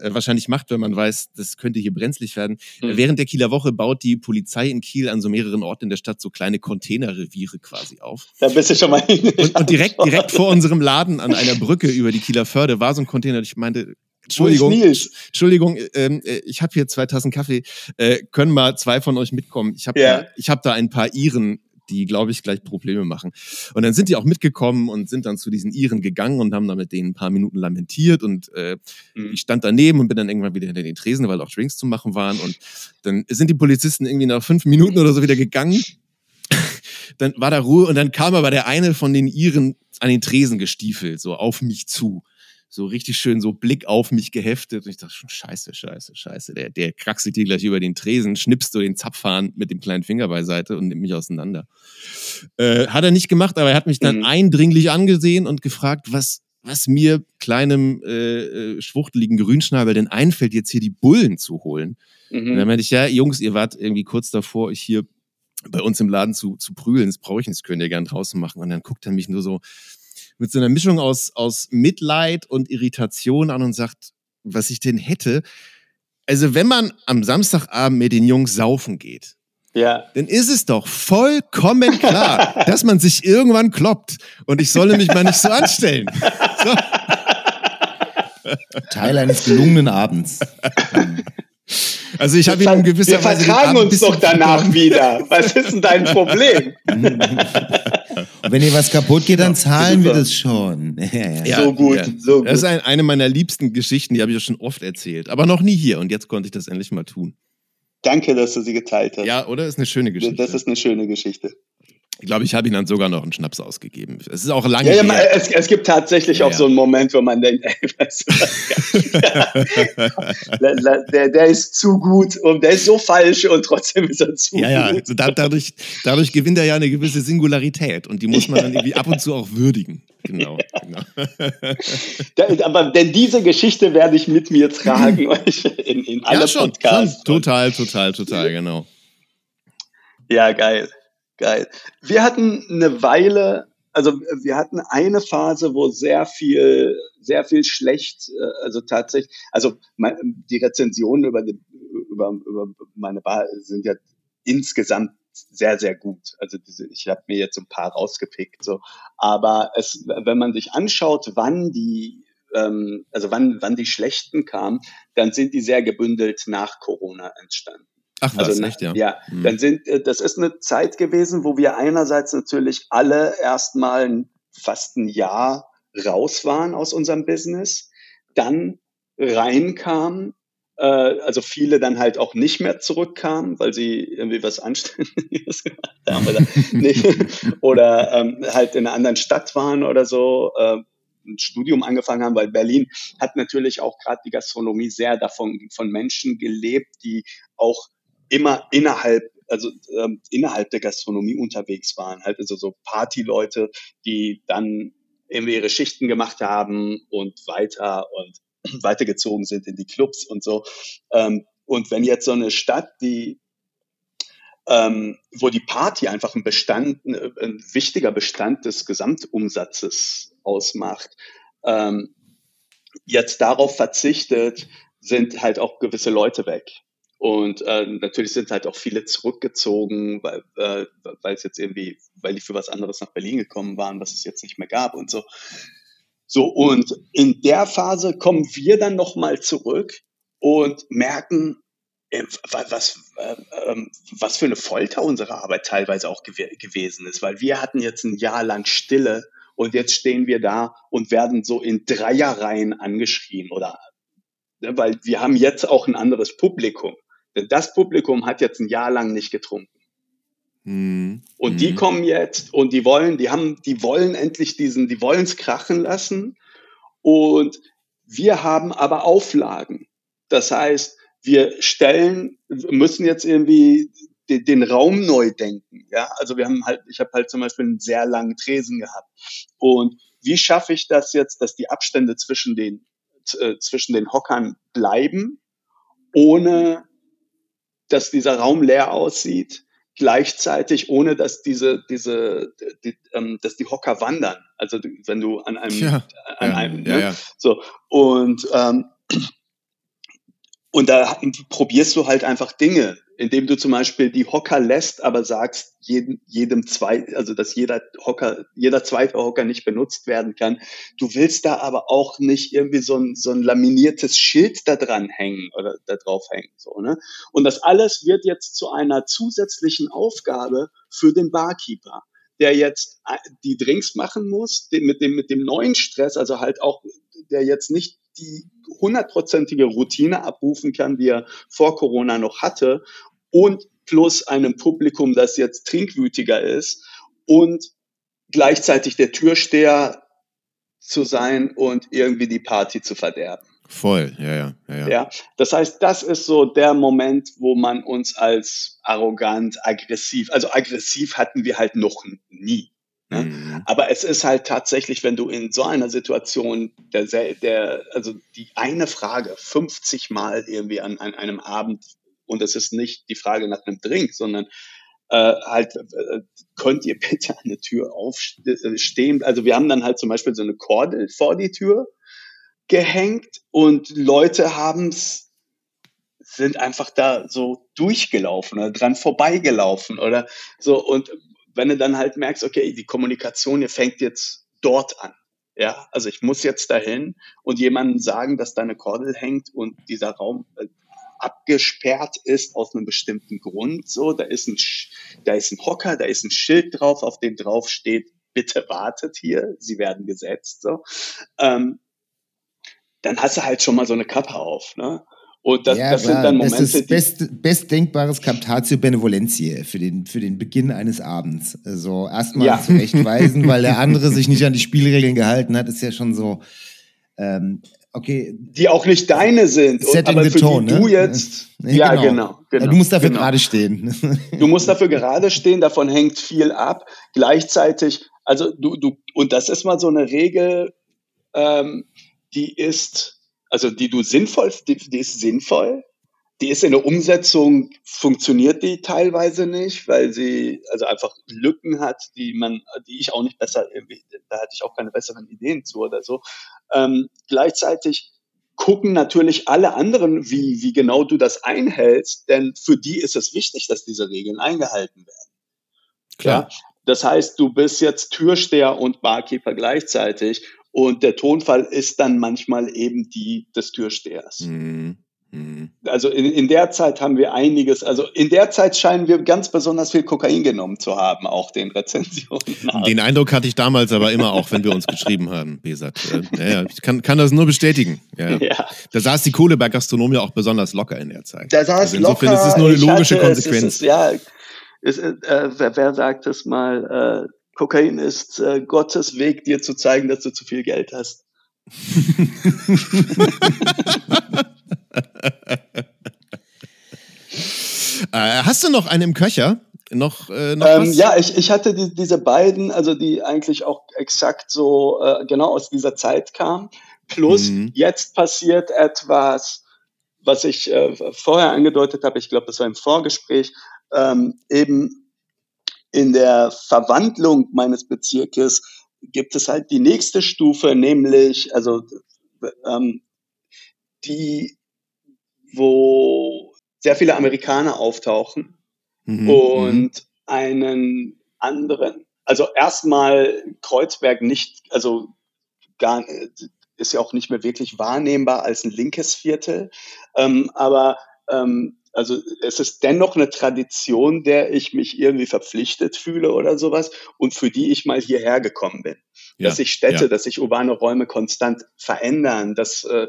wahrscheinlich macht, wenn man weiß, das könnte hier brenzlig werden. Mhm. Während der Kieler Woche baut die Polizei in Kiel an so mehreren Orten in der Stadt so kleine Containerreviere quasi auf. Da bist du schon mal Und, und direkt, direkt vor unserem Laden an einer Brücke über die Kieler Förde war so ein Container. Ich meinte, Entschuldigung? Entschuldigung, ähm, äh, ich habe hier zwei Tassen Kaffee. Äh, können mal zwei von euch mitkommen? Ich habe da, ich hab da ein paar Iren, die, glaube ich, gleich Probleme machen. Und dann sind die auch mitgekommen und sind dann zu diesen Iren gegangen und haben da mit denen ein paar Minuten lamentiert. Und äh, Mhm. ich stand daneben und bin dann irgendwann wieder hinter den Tresen, weil auch Drinks zu machen waren. Und dann sind die Polizisten irgendwie nach fünf Minuten oder so wieder gegangen. dann war da Ruhe und dann kam aber der eine von den Iren an den Tresen gestiefelt, so auf mich zu. So richtig schön, so Blick auf mich geheftet. Und ich dachte schon, scheiße, scheiße, scheiße. Der, der kraxelt hier gleich über den Tresen, schnippst du den Zapfhahn mit dem kleinen Finger beiseite und nimmt mich auseinander. Äh, hat er nicht gemacht, aber er hat mich dann Mhm. eindringlich angesehen und gefragt, was, was mir, kleinem, äh, äh, schwuchteligen Grünschnabel, denn einfällt, jetzt hier die Bullen zu holen. Und dann Mhm. meinte ich, ja, Jungs, ihr wart irgendwie kurz davor, euch hier bei uns im Laden zu, zu prügeln. Das brauche ich nicht, das könnt ihr gern draußen machen. Und dann guckt er mich nur so mit so einer Mischung aus, aus Mitleid und Irritation an und sagt, was ich denn hätte. Also, wenn man am Samstagabend mit den Jungs saufen geht, Ja. dann ist es doch vollkommen klar, dass man sich irgendwann kloppt. Und ich solle mich mal nicht so anstellen. So. Teil eines gelungenen Abends. Also ich habe ihm in gewisser wir Weise vertragen uns doch bisschen danach wieder. Was ist denn dein Problem? Und wenn ihr was kaputt geht, dann zahlen wir das schon. Ja, ja. So gut, so Das ist gut. ein, eine meiner liebsten Geschichten, die habe ich ja schon oft erzählt, aber noch nie hier und jetzt konnte ich das endlich mal tun. Danke, dass du sie geteilt hast. Ja, oder? Ist eine schöne Geschichte. das ist eine schöne Geschichte. Ich glaube, ich habe ihm dann sogar noch einen Schnaps ausgegeben. Es ist auch lange Ja, ja, es, es gibt tatsächlich Ja, auch ja. so einen Moment, wo man denkt, ey, weißt du der, der ist zu gut und der ist so falsch und trotzdem ist er zu Ja, ja, gut. also da, dadurch, dadurch gewinnt er ja eine gewisse Singularität und die muss man dann irgendwie ab und zu auch würdigen. Genau, genau. Aber denn diese Geschichte werde ich mit mir tragen in, in alle ja, schon, Podcasts. schon. Total, total, total, genau. Ja, geil. Geil. Wir hatten eine Weile, also wir hatten eine Phase, wo sehr viel, sehr viel schlecht, äh, also tatsächlich, also die Rezensionen über, die, über, über meine Bar sind ja insgesamt sehr, sehr gut. Also ich habe mir jetzt ein paar rausgepickt, so. Aber es, wenn man sich anschaut, wann die ähm, also wann, wann die schlechten kamen, dann sind die sehr gebündelt nach Corona entstanden. Ach was, Also, echt, ja? ja, Hm. dann sind, äh, das ist eine Zeit gewesen, wo wir einerseits natürlich alle erstmal fast ein Jahr raus waren aus unserem Business, dann reinkamen, äh, also viele dann halt auch nicht mehr zurückkamen, weil sie irgendwie was Anständiges gemacht haben oder, nicht, oder ähm, halt in einer anderen Stadt waren oder so, äh, ein Studium angefangen haben, weil Berlin hat natürlich auch gerade die Gastronomie sehr davon von Menschen gelebt, die auch immer innerhalb, also ähm, innerhalb der Gastronomie unterwegs waren. Halt also so Partyleute, die dann irgendwie ihre Schichten gemacht haben und weiter und weitergezogen sind in die Clubs und so. Ähm, und wenn jetzt so eine Stadt, die ähm, wo die Party einfach ein Bestand, ein, ein wichtiger Bestand des Gesamtumsatzes ausmacht, ähm, jetzt darauf verzichtet, sind halt auch gewisse Leute weg. Und äh, natürlich sind halt auch viele zurückgezogen, weil, äh, weil es jetzt irgendwie, weil die für was anderes nach Berlin gekommen waren, was es jetzt nicht mehr gab und so. So, und in der Phase kommen wir dann nochmal zurück und merken, äh, wa- was, äh, ähm, was für eine Folter unsere Arbeit teilweise auch gew gewesen ist, weil wir hatten jetzt ein Jahr lang Stille und jetzt stehen wir da und werden so in Dreierreihen angeschrien oder, ne, weil wir haben jetzt auch ein anderes Publikum. Das Publikum hat jetzt ein Jahr lang nicht getrunken. Hm. Und die Hm. kommen jetzt und die wollen, die haben, die wollen endlich diesen, die wollen es krachen lassen. Und wir haben aber Auflagen. Das heißt, wir stellen, müssen jetzt irgendwie den, den Raum neu denken. Ja, also wir haben halt, ich habe halt zum Beispiel einen sehr langen Tresen gehabt. Und wie schaffe ich das jetzt, dass die Abstände zwischen den, äh, zwischen den Hockern bleiben, ohne dass dieser Raum leer aussieht, gleichzeitig ohne dass diese diese die, ähm, dass die Hocker wandern. Also wenn du an einem Ja, an einem ja, ne? ja. so und ähm, und da probierst du halt einfach Dinge, indem du zum Beispiel die Hocker lässt, aber sagst jedem, jedem zwei, also dass jeder Hocker, jeder zweite Hocker nicht benutzt werden kann. Du willst da aber auch nicht irgendwie so ein, so ein laminiertes Schild da dran hängen oder da drauf hängen, so, ne? Und das alles wird jetzt zu einer zusätzlichen Aufgabe für den Barkeeper, der jetzt äh, die Drinks machen muss, mit dem, mit dem neuen Stress, also halt auch, der jetzt nicht die hundertprozentige Routine abrufen kann, die er vor Corona noch hatte und plus einem Publikum, das jetzt trinkwütiger ist und gleichzeitig der Türsteher zu sein und irgendwie die Party zu verderben. Voll, ja, ja, ja. ja. Ja, das heißt, das ist so der Moment, wo man uns als arrogant, aggressiv, also aggressiv hatten wir halt noch nie. Ne? Mhm. Aber es ist halt tatsächlich, wenn du in so einer Situation, der, der, also die eine Frage 50 Mal irgendwie an, an einem Abend, und es ist nicht die Frage nach einem Drink, sondern äh, halt, äh, könnt ihr bitte der Tür aufstehen? Also wir haben dann halt zum Beispiel so eine Kordel vor die Tür gehängt und Leute haben's sind einfach da so durchgelaufen oder dran vorbeigelaufen oder so und wenn du dann halt merkst, okay, die Kommunikation hier fängt jetzt dort an. Ja, also ich muss jetzt dahin und jemandem sagen, dass da eine Kordel hängt und dieser Raum äh, abgesperrt ist aus einem bestimmten Grund. So, da ist ein, da ist ein Hocker, da ist ein Schild drauf, auf dem drauf steht, bitte wartet hier, Sie werden gesetzt. So, ähm, dann hast du halt schon mal so eine Kappe auf. Ne? Und das, ja, das sind dann das Momente, ist best, bestdenkbares Captatio Benevolentiae für den, für den Beginn eines Abends. Also erstmal Ja. zurechtweisen, weil der andere sich nicht an die Spielregeln gehalten hat, ist ja schon so, ähm, okay, die, auch nicht deine sind, und, Setting aber the für tone, die ne? du jetzt, Nee, ja genau. genau, genau, du musst dafür genau. gerade stehen. Du musst dafür gerade stehen, davon hängt viel ab. Gleichzeitig, also du, du, und das ist mal so eine Regel, ähm, die ist, also die du sinnvoll, die, die ist sinnvoll. Die ist in der Umsetzung, funktioniert die teilweise nicht, weil sie also einfach Lücken hat, die man, die ich auch nicht besser, da hatte ich auch keine besseren Ideen zu oder so. Ähm, gleichzeitig gucken natürlich alle anderen, wie, wie genau du das einhältst, denn für die ist es wichtig, dass diese Regeln eingehalten werden. Klar. Ja? Das heißt, du bist jetzt Türsteher und Barkeeper gleichzeitig Und der Tonfall ist dann manchmal eben die des Türstehers. Mhm. Mhm. Also in, in der Zeit haben wir einiges, also in der Zeit scheinen wir ganz besonders viel Kokain genommen zu haben, auch den Rezensionen nach. Den Eindruck hatte ich damals aber immer auch, wenn wir uns geschrieben haben, Besat. Ja, ja, ich kann, kann das nur bestätigen. Ja. Ja. Da saß die Kohle bei Gastronomie auch besonders locker in der Zeit. Da saß also insofern locker, ist es nur eine logische hatte- es Konsequenz. Ist, ja, ist, äh, wer, wer sagt es mal? Äh, Kokain ist äh, Gottes Weg, dir zu zeigen, dass du zu viel Geld hast. Äh, hast du noch einen im Köcher? Noch, äh, noch Ähm, ja, ich, ich hatte die, diese beiden, also die eigentlich auch exakt so äh, genau aus dieser Zeit kamen. Plus Mhm. jetzt passiert etwas, was ich äh, vorher angedeutet habe. Ich glaube, das war im Vorgespräch. Ähm, eben in der Verwandlung meines Bezirkes gibt es halt die nächste Stufe, nämlich also ähm, die, wo sehr viele Amerikaner auftauchen Mhm, und einen anderen, also erstmal Kreuzberg nicht, also gar ist ja auch nicht mehr wirklich wahrnehmbar als ein linkes Viertel, ähm, aber ähm, also es ist dennoch eine Tradition, der ich mich irgendwie verpflichtet fühle oder sowas und für die ich mal hierher gekommen bin. Ja, Dass sich Städte, ja. dass sich urbane Räume konstant verändern, dass, äh,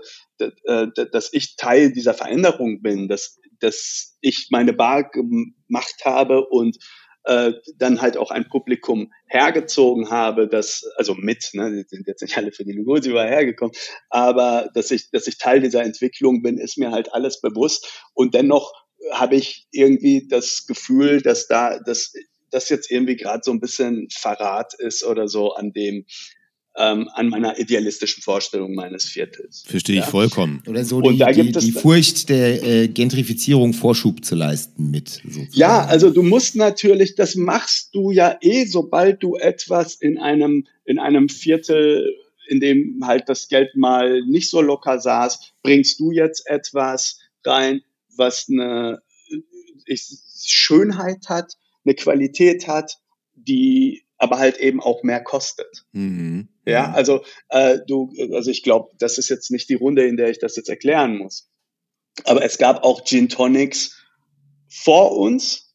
dass ich Teil dieser Veränderung bin, dass, dass ich meine Bar gemacht habe und äh, dann halt auch ein Publikum hergezogen habe, das, also mit, ne, die sind jetzt nicht alle für die Lugosi hergekommen, aber dass ich, dass ich Teil dieser Entwicklung bin, ist mir halt alles bewusst. Und dennoch habe ich irgendwie das Gefühl, dass da, dass das jetzt irgendwie gerade so ein bisschen Verrat ist oder so an dem, ähm, an meiner idealistischen Vorstellung meines Viertels. Verstehe ich Ja. vollkommen. Oder so Und die, da die, gibt es- die Furcht der äh, Gentrifizierung Vorschub zu leisten mit. Sozusagen. Ja, also du musst natürlich, das machst du ja eh, sobald du etwas in einem, in einem Viertel, in dem halt das Geld mal nicht so locker saß, bringst du jetzt etwas rein, was eine ich, Schönheit hat, eine Qualität hat, die aber halt eben auch mehr kostet. Mhm. Ja, also äh, du, also ich glaube, das ist jetzt nicht die Runde, in der ich das jetzt erklären muss. Aber es gab auch Gin Tonics vor uns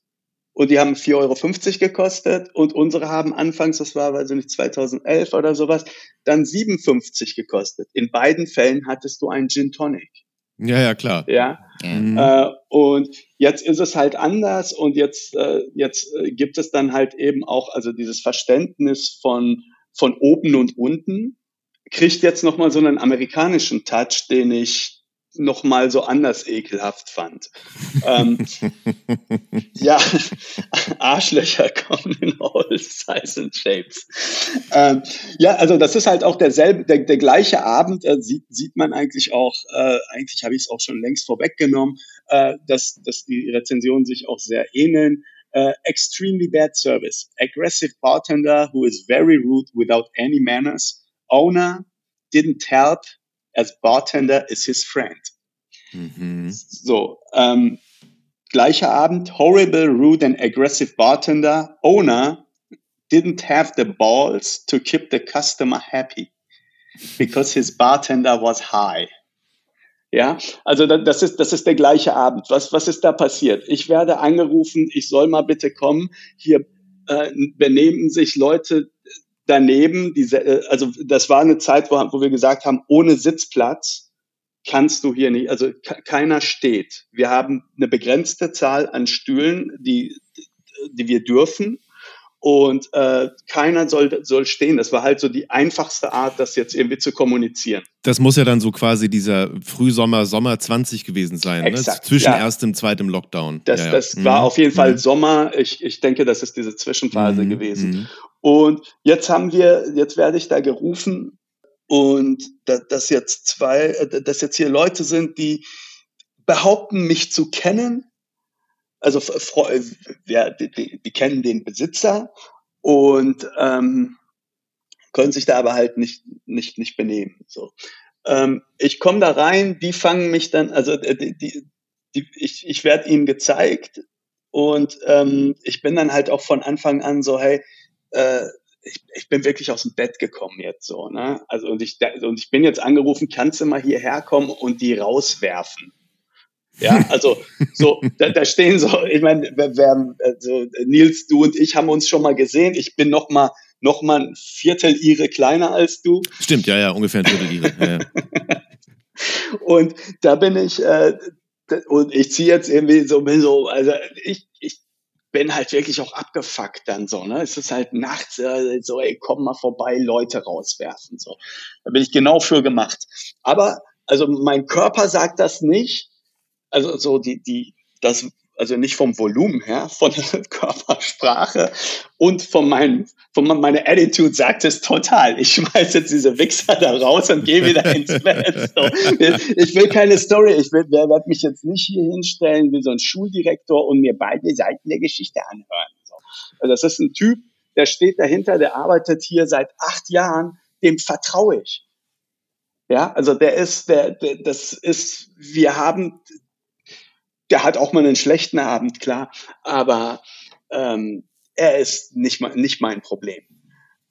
und die haben 4,50 Euro gekostet und unsere haben anfangs, das war weiß ich nicht 2011 oder sowas, dann 57 gekostet. In beiden Fällen hattest du einen Gin Tonic. Ja, ja, klar. Ja. Mhm. äh, und jetzt ist es halt anders und jetzt, äh, jetzt äh, gibt es dann halt eben auch, also dieses Verständnis von, von oben und unten, kriegt jetzt nochmal so einen amerikanischen Touch, den ich nochmal so anders ekelhaft fand. ähm, ja, Arschlöcher kommen in all size and shapes. Ähm, ja, also das ist halt auch derselbe, der, der gleiche Abend, äh, sieht, sieht man eigentlich auch, äh, eigentlich habe ich es auch schon längst vorweggenommen, äh, dass, dass die Rezensionen sich auch sehr ähneln. Äh, extremely bad service. Aggressive bartender who is very rude without any manners. Owner didn't help as bartender is his friend. Mhm. So, ähm, gleicher Abend, horrible, rude and aggressive bartender. Owner didn't have the balls to keep the customer happy because his bartender was high. Ja, also da- das ist, das ist der gleiche Abend. Was, was ist da passiert? Ich werde angerufen, ich soll mal bitte kommen. Hier äh, benehmen sich Leute daneben. Diese, äh, also das war eine Zeit, wo, wo wir gesagt haben, ohne Sitzplatz kannst du hier nicht, also ke- keiner steht. Wir haben eine begrenzte Zahl an Stühlen, die, die wir dürfen. Und äh, keiner soll, soll stehen. Das war halt so die einfachste Art, das jetzt irgendwie zu kommunizieren. Das muss ja dann so quasi dieser Frühsommer, Sommer 20 gewesen sein. Exakt, ne? Zwischen ja. erstem und zweitem Lockdown. Das, ja, ja. das Mhm. war auf jeden Fall Mhm. Sommer. Ich, ich denke, das ist diese Zwischenphase Mhm. gewesen. Und jetzt haben wir, jetzt werde ich da gerufen und da, dass jetzt zwei, äh, dass jetzt hier Leute sind, die behaupten, mich zu kennen. Also ja, die, die, die kennen den Besitzer und ähm, können sich da aber halt nicht nicht nicht benehmen. So, ähm, ich komme da rein, die fangen mich dann, also äh, die, die, die, ich ich werde ihnen gezeigt und ähm, ich bin dann halt auch von Anfang an so, hey, äh, ich, ich bin wirklich aus dem Bett gekommen jetzt so, ne? Also und ich und ich bin jetzt angerufen, kannst du mal hierher kommen und die rauswerfen? Ja, also so, da, da stehen so, ich meine, wir, wir haben, also Nils, du und ich haben uns schon mal gesehen. Ich bin noch mal noch mal ein Viertel ihre kleiner als du. Stimmt, ja, ja, ungefähr ein Viertel ihre. Ja, ja. Und da bin ich, äh, und ich ziehe jetzt irgendwie so, bin so, also ich, ich bin halt wirklich auch abgefuckt dann so, ne? Es ist halt nachts äh, so, ey, komm mal vorbei, Leute rauswerfen, so. Da bin ich genau für gemacht. Aber, also mein Körper sagt das nicht, also so die, die, das, also nicht vom Volumen her, von der Körpersprache und von meinem, von meiner Attitude sagt es total. Ich schmeiß jetzt diese Wichser da raus und gehe wieder ins Bett. So. Ich will keine Story. Ich will, wer wird mich jetzt nicht hier hinstellen wie so ein Schuldirektor und mir beide Seiten der Geschichte anhören. So. Also das ist ein Typ, der steht dahinter, der arbeitet hier seit acht Jahren, dem vertraue ich. Ja, also der ist, der, der, das ist, wir haben, der hat auch mal einen schlechten Abend, klar, aber ähm, er ist nicht, mein- nicht mein Problem.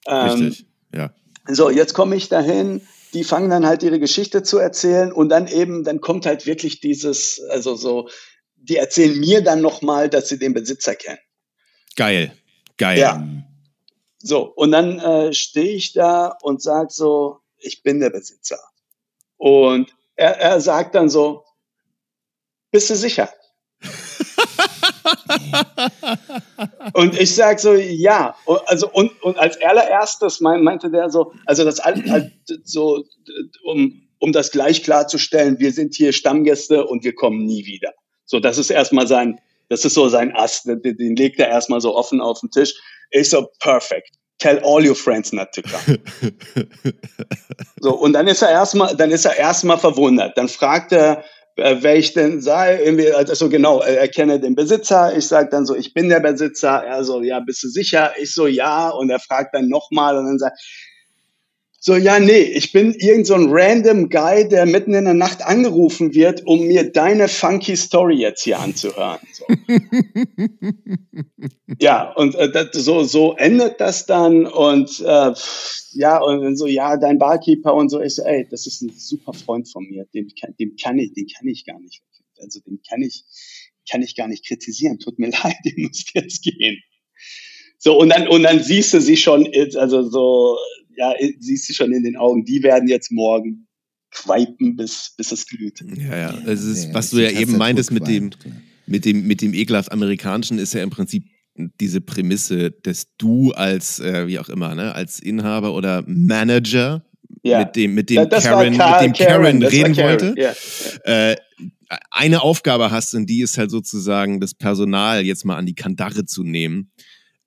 Ähm, Richtig. Ja. so, jetzt komme ich dahin, die fangen dann halt ihre Geschichte zu erzählen und dann eben, dann kommt halt wirklich dieses, also so, die erzählen mir dann nochmal, dass sie den Besitzer kennen. Geil. Geil. Ja. So, und dann äh, stehe ich da und sag so, ich bin der Besitzer. Und er, er sagt dann so, bist du sicher? und ich sag so, ja. Und, also, und, und als allererstes mein, meinte der so, also das all- so, um, um das gleich klarzustellen, wir sind hier Stammgäste und wir kommen nie wieder. So, das ist erstmal sein, das ist so sein Ast, den, den legt er erstmal so offen auf den Tisch. Ich so, perfect. Tell all your friends not to come. So, und dann ist er erstmal, dann ist er erstmal verwundert. Dann fragt er, äh, wer ich denn sei, irgendwie, also genau, er erkenne den Besitzer. Ich sage dann so, ich bin der Besitzer. Er so, ja, bist du sicher? Ich so, ja. Und er fragt dann nochmal und dann sagt, so, ja, nee, ich bin irgend so ein random Guy, der mitten in der Nacht angerufen wird, um mir deine funky Story jetzt hier anzuhören. So. ja, und äh, das, so, so endet das dann und äh, ja, und so, ja, dein Barkeeper und so, ich so, ey, das ist ein super Freund von mir, den, kann- dem kann ich, den kann ich gar nicht, also den kann ich, kann ich gar nicht kritisieren, tut mir leid, den muss jetzt gehen. So, und dann, und dann siehst du sie schon, also so, ja, siehst du schon in den Augen, die werden jetzt morgen quaipen, bis, bis es glüht. Ja, ja. Es ist, Ja, was du ja eben meintest mit dem, mit dem, mit dem ekelhaft amerikanischen ist ja im Prinzip diese Prämisse, dass du als, äh, wie auch immer, ne, als Inhaber oder Manager Ja. mit dem, mit dem Ja, das Karen, Ka- mit dem Karen, war reden Karen, wollte, Ja. äh, eine Aufgabe hast und die ist halt sozusagen das Personal jetzt mal an die Kandare zu nehmen,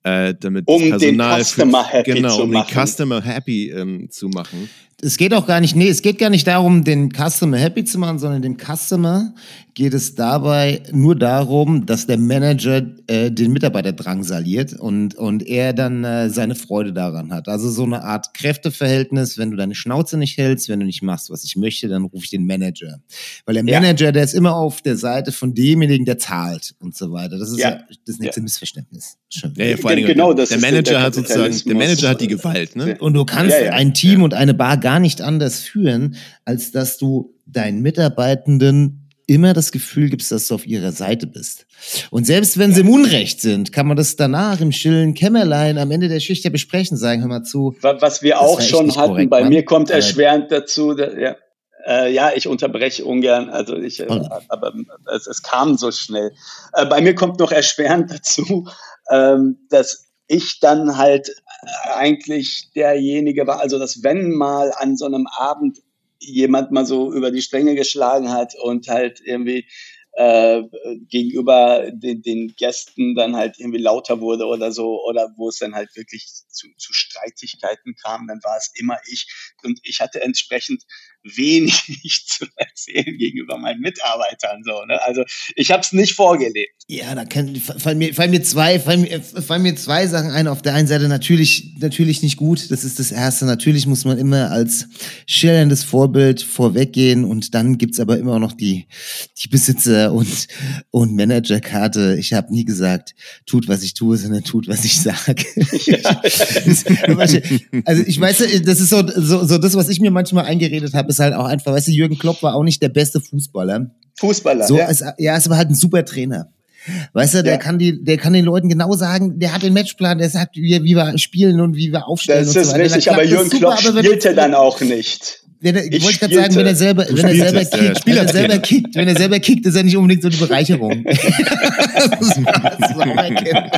äh, damit Um das den Personal Customer happy genau, zu um machen. den Customer happy ähm, zu machen. Es geht auch gar nicht, nee, es geht gar nicht darum, den Customer happy zu machen, sondern dem Customer geht es dabei nur darum, dass der Manager äh, den Mitarbeiter drangsaliert und, und er dann äh, seine Freude daran hat. Also so eine Art Kräfteverhältnis, wenn du deine Schnauze nicht hältst, wenn du nicht machst, was ich möchte, dann rufe ich den Manager. Weil der Ja. Manager, der ist immer auf der Seite von demjenigen, der zahlt und so weiter. Das ist ja, Ja. das nächste Ja. Missverständnis. Schön. Ja, ja, vor allen Dingen, Genau, der, das der ist Manager der hat sozusagen, der. Manager hat die Gewalt, ne? Und du kannst Ja, ja. ein Team und eine Bar gar nicht anders führen, als dass du deinen Mitarbeitenden immer das Gefühl gibst, dass du auf ihrer Seite bist. Und selbst wenn sie im Unrecht sind, kann man das danach im stillen Kämmerlein am Ende der Schicht ja besprechen, sagen, hör mal zu. Wa- Was wir auch schon hatten, korrekt, bei Mann. mir kommt erschwerend dazu, da, ja, äh, ja, ich unterbreche ungern, also ich, äh, aber es, es kam so schnell. Äh, bei mir kommt noch erschwerend dazu, ähm, dass ich dann halt eigentlich derjenige war, also dass wenn mal an so einem Abend jemand mal so über die Stränge geschlagen hat und halt irgendwie äh, gegenüber den, den Gästen dann halt irgendwie lauter wurde oder so, oder wo es dann halt wirklich zu, zu Streitigkeiten kam, dann war es immer ich. Und ich hatte entsprechend wenig zu erzählen gegenüber meinen Mitarbeitern. So, ne? Also ich habe es nicht vorgelebt. Ja, da kann, fallen, mir, fallen, mir zwei, fallen, mir, fallen mir zwei Sachen ein. Auf der einen Seite natürlich, natürlich nicht gut. Das ist das Erste. Natürlich muss man immer als schillerndes Vorbild vorweggehen. Und dann gibt's aber immer noch die, die Besitzer- und, und Managerkarte. Ich habe nie gesagt, tut, was ich tue, sondern tut, was ich sage. also ich weiß, das ist so, so, so das, was ich mir manchmal eingeredet habe, ist halt auch einfach, weißt du, Jürgen Klopp war auch nicht der beste Fußballer. Fußballer. So, ja. Ist, ja, ist aber halt ein super Trainer. Weißt du, der Ja. kann die, der kann den Leuten genau sagen, der hat den Matchplan, der sagt, wie, wie wir spielen und wie wir aufstellen Das und ist so richtig, aber Jürgen super, Klopp aber spielte dann auch nicht. Wenn er, Ich wollte gerade sagen, wenn er selber, wenn er selber ja, kickt, wenn er selber kickt, wenn er selber kickt, ist er nicht unbedingt so die Bereicherung. das muss man das muss man auch erkennen.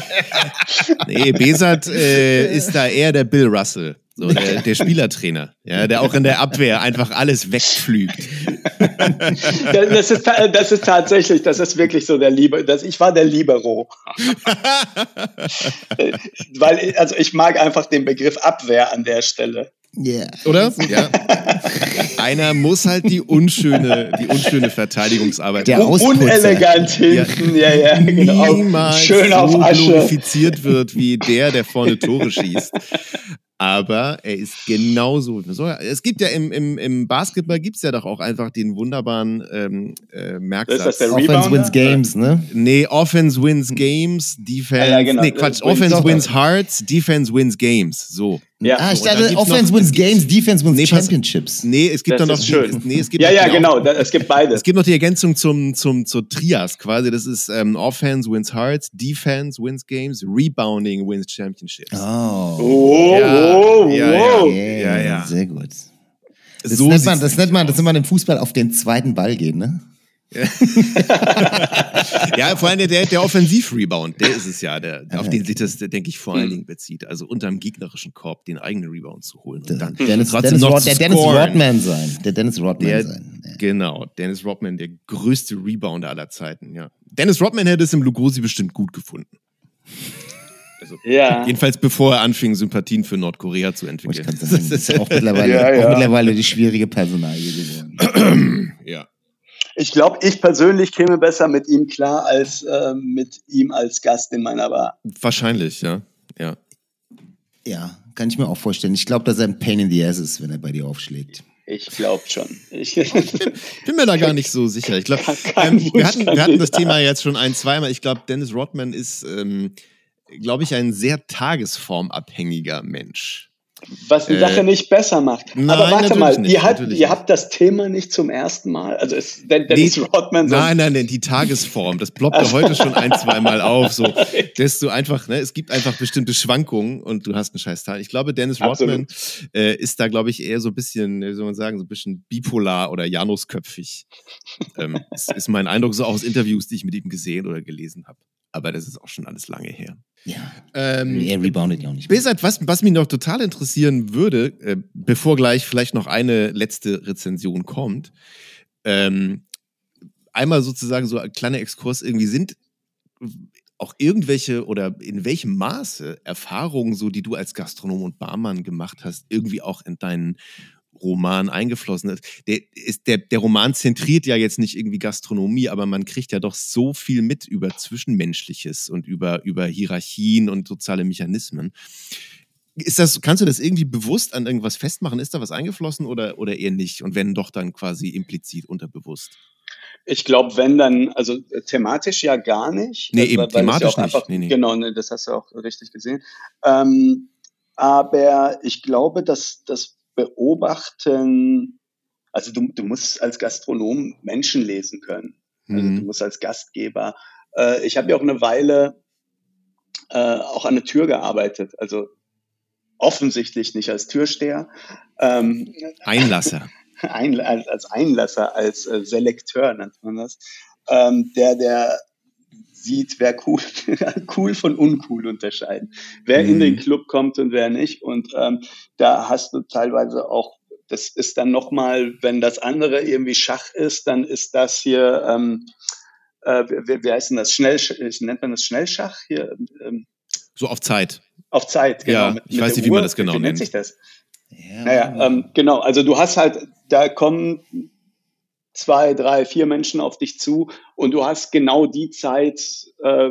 Nee, Besat äh, ist da eher der Bill Russell, so der, der Spielertrainer, ja, der auch in der Abwehr einfach alles wegpflügt. Das ist, das ist tatsächlich, das ist wirklich so der Liebe. Das, ich war der Libero. Weil, also ich mag einfach den Begriff Abwehr an der Stelle. Ja. Oder? Ja. Einer muss halt die unschöne, die unschöne Verteidigungsarbeit Der Ausputzer. Unelegant hinten, ja, ja, genau. niemals Schön so auf Asche. glorifiziert wird wie der, der vorne Tore schießt. Aber er ist genauso. So, es gibt ja im, im, im Basketball gibt's ja doch auch einfach den wunderbaren ähm, äh, Merksatz. Ist das der Offense wins games, ne? Nee, Offense wins Games, Defense. Ja, ja, genau. Nee, Quatsch. Wins- Offense doch. wins Hearts, Defense wins Games. So. Ja. Ah, ich dachte, Offense noch- wins es gibt- games, Defense wins Nee, Championships. Nee, es gibt Das dann noch ist die, schön. nee, es gibt Ja, ja, genau. da- Es gibt beides. Es gibt noch die Ergänzung zum, zum, zur Trias quasi. Das ist ähm, Offense wins Hearts, Defense wins Games, Rebounding wins Championships. Oh. Oh, Ja, oh, ja, oh. Ja, ja. Sehr gut. Das, So nennt man, das nennt man, das nennt man im Fußball auf den zweiten Ball gehen, ne? Ja, vor allem der, der, Offensiv-Rebound, der ist es ja, der, auf Ja. den sich das, denke ich, vor allen Hm. Dingen bezieht. Also unterm gegnerischen Korb den eigenen Rebound zu holen und dann Dennis, trotzdem Dennis noch Rod, zu der Dennis. Rodman sein. Der Dennis Rodman Der- sein. Ja. Genau, Dennis Rodman, der größte Rebounder aller Zeiten, ja. Dennis Rodman hätte es im Lugosi bestimmt gut gefunden. Also, Ja. Jedenfalls bevor er anfing, Sympathien für Nordkorea zu Wollte entwickeln. ich sagen. Das ist auch mittlerweile, Ja, ja. auch mittlerweile die schwierige Personalie geworden. ja. Ich glaube, ich persönlich käme besser mit ihm klar als äh, mit ihm als Gast in meiner Bar. Wahrscheinlich, ja. ja. Ja, kann ich mir auch vorstellen. Ich glaube, dass er ein Pain in the Ass ist, wenn er bei dir aufschlägt. Ich glaube schon. Ich, Bin mir da gar nicht so sicher. Ich glaube, ähm, wir, hatten, wir hatten das. Thema jetzt schon ein, zweimal. Ich glaube, Dennis Rodman ist, ähm, glaube ich, ein sehr tagesformabhängiger Mensch. was die Äh, Sache nicht besser macht. nein, Aber warte mal, nicht, ihr, habt, ihr nicht. habt das Thema nicht zum ersten Mal. Also ist Den- Dennis Nee, Rodman so. Nein, nein, nein, die Tagesform. Das ploppte heute schon ein, zweimal auf. So, dass du einfach, ne, es gibt einfach bestimmte Schwankungen und du hast einen scheiß Tag. Ich glaube, Dennis Rodman äh, ist da, glaube ich, eher so ein bisschen, wie soll man sagen, so ein bisschen bipolar oder Janusköpfig. ähm, ist, ist mein Eindruck so aus Interviews, die ich mit ihm gesehen oder gelesen habe. Aber das ist auch schon alles lange her. Ja. Ähm, er reboundet ja auch nicht. Besat, was, was mich noch total interessieren würde, äh, bevor gleich vielleicht noch eine letzte Rezension kommt, ähm, einmal sozusagen so ein kleiner Exkurs irgendwie sind auch irgendwelche oder in welchem Maße Erfahrungen, so die du als Gastronom und Barmann gemacht hast, irgendwie auch in deinen Roman eingeflossen ist. Der, ist der, der Roman zentriert ja jetzt nicht irgendwie Gastronomie, aber man kriegt ja doch so viel mit über Zwischenmenschliches und über, über Hierarchien und soziale Mechanismen. Ist das, kannst du das irgendwie bewusst an irgendwas festmachen? Ist da was eingeflossen oder, oder eher nicht? Und wenn doch, dann quasi implizit unterbewusst. Ich glaube, wenn dann, also äh, thematisch ja gar nicht. Nee, eben, weil es thematisch ja nicht. Einfach, Nee, nee. Genau, nee, das hast du auch richtig gesehen. Ähm, aber ich glaube, dass das Beobachten, also du, du musst als Gastronom Menschen lesen können. Also Mhm. du musst als Gastgeber. Äh, ich habe ja auch eine Weile äh, auch an der Tür gearbeitet. Also offensichtlich nicht als Türsteher. Ähm, Einlasser. ein, als, als Einlasser, als äh, Selekteur nennt man das, ähm, der, der sieht, wer cool, cool von uncool unterscheiden, wer in Mhm. den Club kommt und wer nicht. Und ähm, da hast du teilweise auch, das ist dann nochmal, wenn das andere irgendwie Schach ist, dann ist das hier, ähm, äh, wie, wie heißt denn das, Schnell, nennt man das Schnellschach hier? Ähm, So auf Zeit. auf Zeit, genau. Ja, ich weiß der nicht, wie man Uhr. das genau wie nennt nennt. sich das? Ja, Naja, ähm, genau. Also du hast halt, da kommen zwei, drei, vier Menschen auf dich zu und du hast genau die Zeit, äh,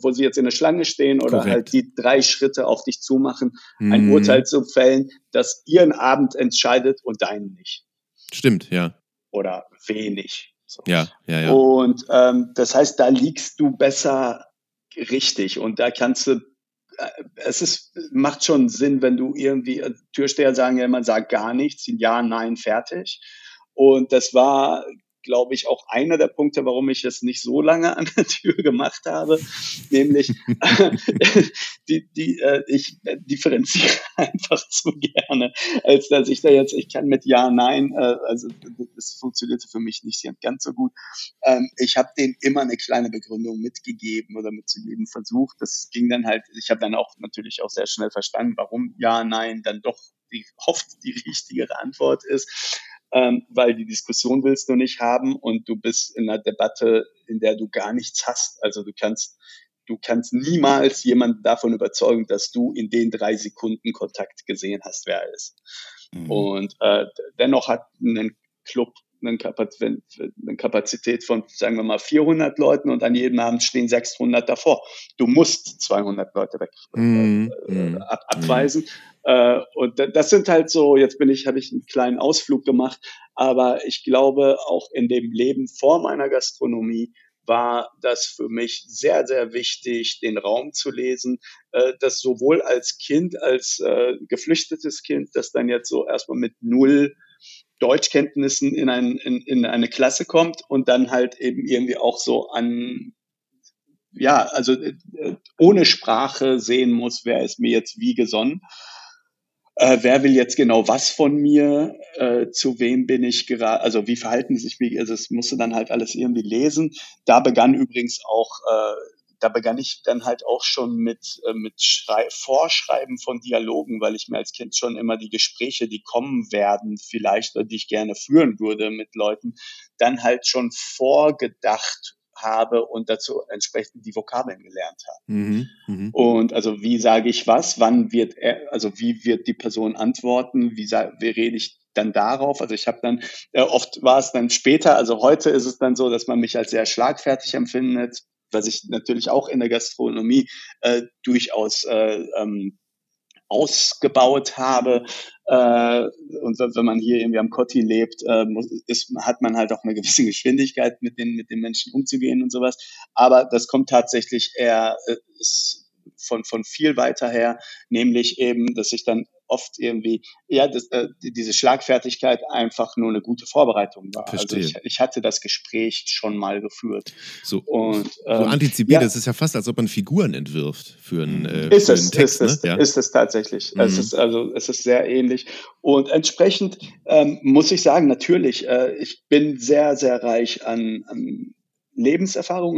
wo sie jetzt in der Schlange stehen oder Korrekt. halt die drei Schritte auf dich zumachen, ein Mhm. Urteil zu fällen, das ihren Abend entscheidet und deinen nicht. Stimmt, ja. Oder wenig. So. Ja, ja, ja. Und ähm, das heißt, da liegst du besser richtig und da kannst du, äh, es ist, macht schon Sinn, wenn du irgendwie, äh, Türsteher sagen ja immer, sag gar nichts, ja, nein, fertig. Und das war, glaube ich, auch einer der Punkte, warum ich es nicht so lange an der Tür gemacht habe, nämlich die, die, äh, ich differenziere einfach zu gerne, als dass ich da jetzt, ich kann mit Ja, Nein, äh, also das funktionierte für mich nicht ganz so gut. Ähm, ich habe denen immer eine kleine Begründung mitgegeben oder mitzugeben versucht. Das ging dann halt, ich habe dann auch natürlich auch sehr schnell verstanden, warum Ja, Nein dann doch die, oft die richtigere Antwort ist ähm, weil die Diskussion willst du nicht haben und du bist in einer Debatte, in der du gar nichts hast. Also du kannst, du kannst niemals jemanden davon überzeugen, dass du in den drei Sekunden Kontakt gesehen hast, wer er ist. Mhm. Und äh, dennoch hat ein Club eine Kapazität von, sagen wir mal, 400 Leuten und an jedem Abend stehen 600 davor. Du musst 200 Leute weg Mhm, äh, mhm, ab, abweisen. Äh, und da- das sind halt so, jetzt bin ich, habe ich einen kleinen Ausflug gemacht, aber ich glaube, auch in dem Leben vor meiner Gastronomie war das für mich sehr, sehr wichtig, den Raum zu lesen, äh, das sowohl als Kind, als äh, geflüchtetes Kind, das dann jetzt so erstmal mit null Deutschkenntnissen in, ein, in, in eine Klasse kommt und dann halt eben irgendwie auch so an, ja, also äh, ohne Sprache sehen muss, wer ist mir jetzt wie gesonnen. Äh, wer will jetzt genau was von mir? Äh, zu wem bin ich gerade? Also wie verhalten sich mich? Also es musste dann halt alles irgendwie lesen. Da begann übrigens auch, äh, da begann ich dann halt auch schon mit äh, mit Schrei Vorschreiben von Dialogen, weil ich mir als Kind schon immer die Gespräche, die kommen werden, vielleicht oder die ich gerne führen würde mit Leuten, dann halt schon vorgedacht habe und dazu entsprechend die Vokabeln gelernt habe. Mhm, mhm. Und also wie sage ich was, wann wird er, also wie wird die Person antworten, wie, wie rede ich dann darauf? Also ich habe dann, äh, oft war es dann später, also heute ist es dann so, dass man mich als sehr schlagfertig empfindet, was ich natürlich auch in der Gastronomie äh, durchaus äh, ähm, ausgebaut habe. Äh, und wenn man hier irgendwie am Kotti lebt, äh, muss, ist, hat man halt auch eine gewisse Geschwindigkeit, mit den, mit den Menschen umzugehen und sowas. Aber das kommt tatsächlich eher äh, von, von viel weiter her, nämlich eben, dass ich dann oft irgendwie, ja, das, äh, die- diese Schlagfertigkeit einfach nur eine gute Vorbereitung war. Verstehe. Also ich, ich hatte das Gespräch schon mal geführt. So, Und, so ähm, antizipiert, ja. das ist ja fast, als ob man Figuren entwirft für einen, äh, Ist für es, einen Text. ist es, ne? ja. ist es tatsächlich. Es Mhm. ist also, es ist sehr ähnlich. Und entsprechend ähm, muss ich sagen, natürlich, äh, ich bin sehr, sehr reich an, an Lebenserfahrung,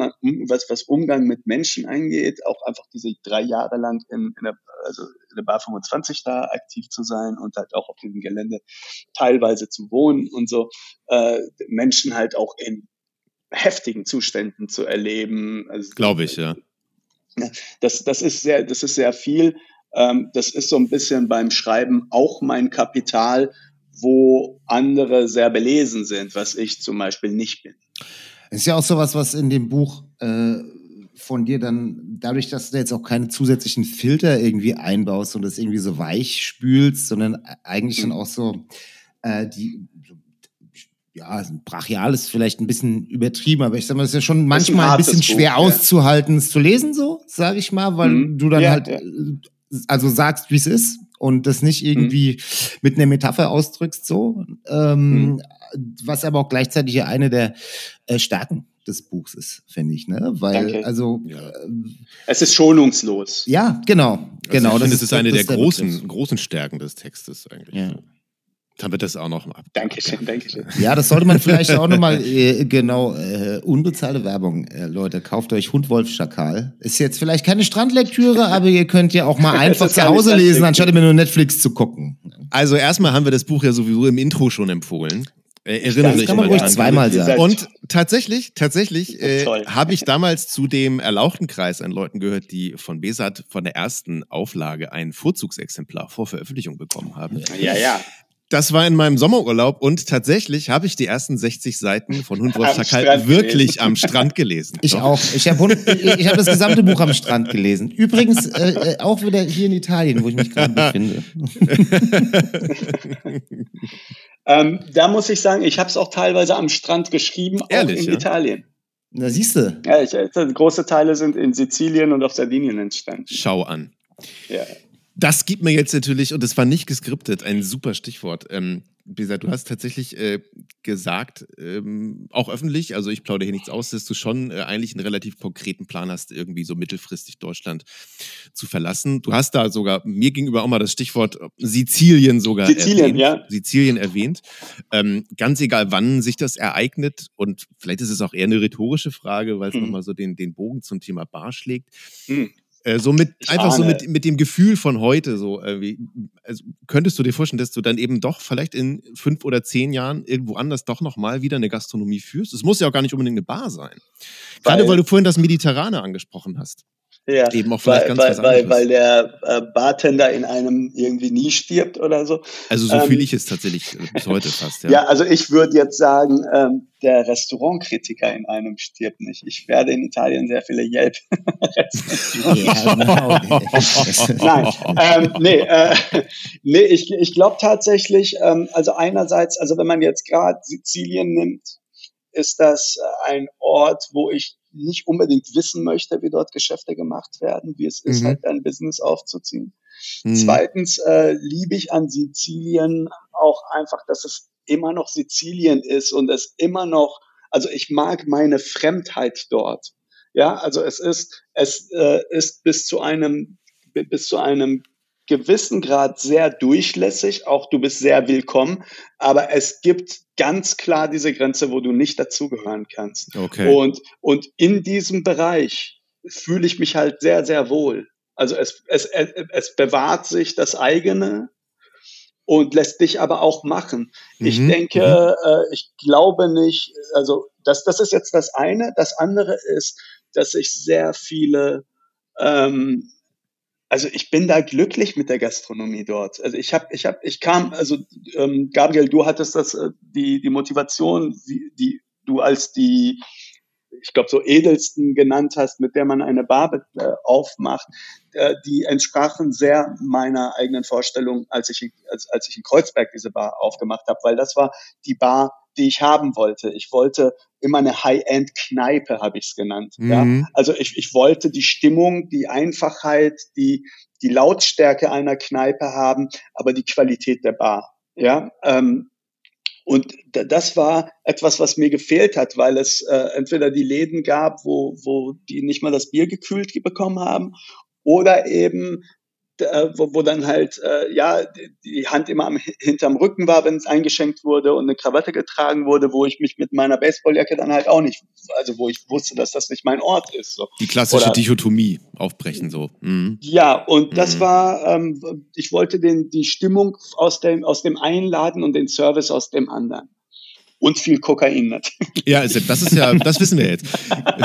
was, was Umgang mit Menschen angeht, auch einfach diese drei Jahre lang in, in, der, also in der Bar 25 da aktiv zu sein und halt auch auf diesem Gelände teilweise zu wohnen und so, äh, Menschen halt auch in heftigen Zuständen zu erleben. Also, Glaube ich, ja. das, das ist sehr, das ist sehr viel. Ähm, das ist so ein bisschen beim Schreiben auch mein Kapital, wo andere sehr belesen sind, was ich zum Beispiel nicht bin. Ist ja auch sowas, was in dem Buch äh, von dir dann, dadurch, dass du jetzt auch keine zusätzlichen Filter irgendwie einbaust und das irgendwie so weich spülst, sondern eigentlich dann Mhm. auch so äh, die, ja, brachial ist vielleicht ein bisschen übertrieben, aber ich sag mal, es ist ja schon manchmal ein hartes bisschen Buch, schwer ja. auszuhalten, es zu lesen, so, sage ich mal, weil Mhm. du dann Ja, halt, ja. äh, also sagst, wie es ist und das nicht irgendwie mit einer Metapher ausdrückst, so. Ähm, Mhm. Was aber auch gleichzeitig ja eine der äh, Stärken des Buchs ist, finde ich, ne? Weil, Danke. also, Ja. äh, Es ist schonungslos. ja, genau, Also genau. ich finde, es ist eine der das großen, großen Stärken des Textes eigentlich. Ja. Damit das auch noch ab. Dankeschön, Dankeschön. Ja, das sollte man vielleicht auch nochmal, äh, genau, äh, unbezahlte Werbung, äh, Leute, kauft euch Hund Wolf Schakal. Ist jetzt vielleicht keine Strandlektüre, aber ihr könnt ja auch mal einfach zu Hause lesen, anstatt immer nur Netflix zu gucken. Also erstmal haben wir das Buch ja sowieso im Intro schon empfohlen. Äh, erinnere Das ich kann man mal ruhig zweimal sagen. Und tatsächlich, tatsächlich äh, habe ich damals zu dem erlauchten Kreis an Leuten gehört, die von Besat von der ersten Auflage ein Vorzugsexemplar vor Veröffentlichung bekommen haben. Ja, ja. Das war in meinem Sommerurlaub und tatsächlich habe ich die ersten 60 Seiten von Hund Wolf Schakal wirklich gelesen. am Strand gelesen. Ich Doch. auch. Ich habe ich hab das gesamte Buch am Strand gelesen. Übrigens äh, äh, auch wieder hier in Italien, wo ich mich gerade befinde. Ähm, da muss ich sagen, ich habe es auch teilweise am Strand geschrieben, auch Ehrlich, in ja? Italien. Da siehst du. Ja, ich, äh, große Teile sind in Sizilien und auf Sardinien entstanden. Schau an. Ja. Das gibt mir jetzt natürlich, und das war nicht geskriptet, ein super Stichwort. Ähm, Besat, du hast tatsächlich äh, gesagt, ähm, auch öffentlich, also ich plaudere hier nichts aus, dass du schon äh, eigentlich einen relativ konkreten Plan hast, irgendwie so mittelfristig Deutschland zu verlassen. Du hast da sogar mir gegenüber auch mal das Stichwort Sizilien sogar Sizilien, erwähnt. ja. Sizilien erwähnt. Ähm, ganz egal, wann sich das ereignet, und vielleicht ist es auch eher eine rhetorische Frage, weil es Mhm. nochmal so den, den Bogen zum Thema Bar schlägt. Hm. Äh, so mit, Ich einfach so ahne. mit, mit dem Gefühl von heute, so irgendwie, also könntest du dir vorstellen, dass du dann eben doch vielleicht in fünf oder zehn Jahren irgendwo anders doch nochmal wieder eine Gastronomie führst? Es muss ja auch gar nicht unbedingt eine Bar sein. Gerade Weil- weil du vorhin das Mediterrane angesprochen hast. Ja, Eben auch vielleicht weil, ganz weil, was weil, anderes. weil der äh, Bartender in einem irgendwie nie stirbt oder so. Also so Ähm, fühle ich es tatsächlich äh, bis heute fast, ja. Ja, also ich würde jetzt sagen, ähm, der Restaurantkritiker in einem stirbt nicht. Ich werde in Italien sehr viele Yelp. Genau. Nein, ähm, nee, äh, nee, ich, ich glaube tatsächlich, ähm, also einerseits, also wenn man jetzt gerade Sizilien nimmt, ist das äh, ein Ort, wo ich nicht unbedingt wissen möchte, wie dort Geschäfte gemacht werden, wie es ist, Mhm. halt ein Business aufzuziehen. Hm. Zweitens äh, liebe ich an Sizilien auch einfach, dass es immer noch Sizilien ist und es immer noch, also ich mag meine Fremdheit dort. Ja, also es ist, es äh, ist bis zu einem, bi- bis zu einem gewissen Grad sehr durchlässig. Auch du bist sehr willkommen. Aber es gibt ganz klar diese Grenze, wo du nicht dazugehören kannst. Okay. Und, und in diesem Bereich fühle ich mich halt sehr, sehr wohl. Also es, es, es, es bewahrt sich das eigene und lässt dich aber auch machen. Ich Mhm, denke, äh, ich glaube nicht, also das, das ist jetzt das eine. Das andere ist, dass ich sehr viele, ähm, also ich bin da glücklich mit der Gastronomie dort. Also ich habe, ich habe, ich kam, also ähm, Gabriel, du hattest das, äh, die die Motivation, die, die du als die, ich glaube so edelsten genannt hast, mit der man eine Bar äh, aufmacht, äh, die entsprachen sehr meiner eigenen Vorstellung, als ich als, als ich in Kreuzberg diese Bar aufgemacht habe, weil das war die Bar, die ich haben wollte. Ich wollte immer eine High-End-Kneipe, habe ich es genannt. Ja? Mhm. Also ich, ich wollte die Stimmung, die Einfachheit, die, die Lautstärke einer Kneipe haben, aber die Qualität der Bar. Ja, ähm, und da- das war etwas, was mir gefehlt hat, weil es äh, entweder die Läden gab, wo, wo die nicht mal das Bier gekühlt bekommen haben, oder eben äh, wo, wo dann halt äh, ja die, Hand immer am, hinterm Rücken war, wenn es eingeschenkt wurde und eine Krawatte getragen wurde, wo ich mich mit meiner Baseballjacke dann halt auch nicht, also wo ich wusste, dass das nicht mein Ort ist. So. Die klassische Oder- Dichotomie aufbrechen so. Mhm. Ja, und das Mhm. war, ähm, ich wollte den, die Stimmung aus dem, aus dem einen Laden und den Service aus dem anderen. Und viel Kokain natürlich. Ja, also das ist ja, das wissen wir jetzt.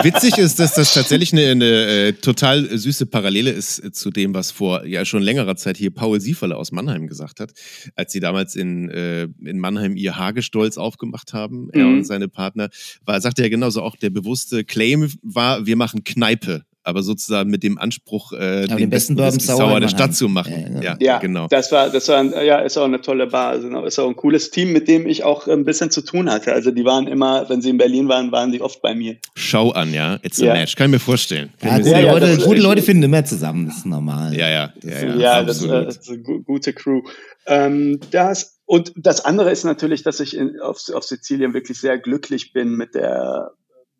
Witzig ist, dass das tatsächlich eine, eine äh, total süße Parallele ist äh, zu dem, was vor ja schon längerer Zeit hier Paul Sieferle aus Mannheim gesagt hat, als sie damals in, äh, in Mannheim ihr Hagestolz aufgemacht haben, er Mhm. und seine Partner, war, sagte er genauso auch, der bewusste Claim war, wir machen Kneipe. Aber sozusagen mit dem Anspruch, äh, den besten Bourbon Whisky Sour Sour in der. Stadt zu machen. Ja, Ja, genau. Ja, genau. Das war, das war, ein, ja, ist auch eine tolle Bar. Also, ist auch ein cooles Team, mit dem ich auch ein bisschen zu tun hatte. Also, die waren immer, wenn sie in Berlin waren, waren sie oft bei mir. Schau an, ja. It's a Ja. match. Kann ich mir vorstellen. Ja, gute, Ja, ja, Leute, gute Leute finden immer zusammen, das ist normal. Ja, ja, ja, ja, Ja, das, äh, absolut. das ist eine gu- gute Crew. Ähm, das, und das andere ist natürlich, dass ich in, auf, auf Sizilien wirklich sehr glücklich bin mit der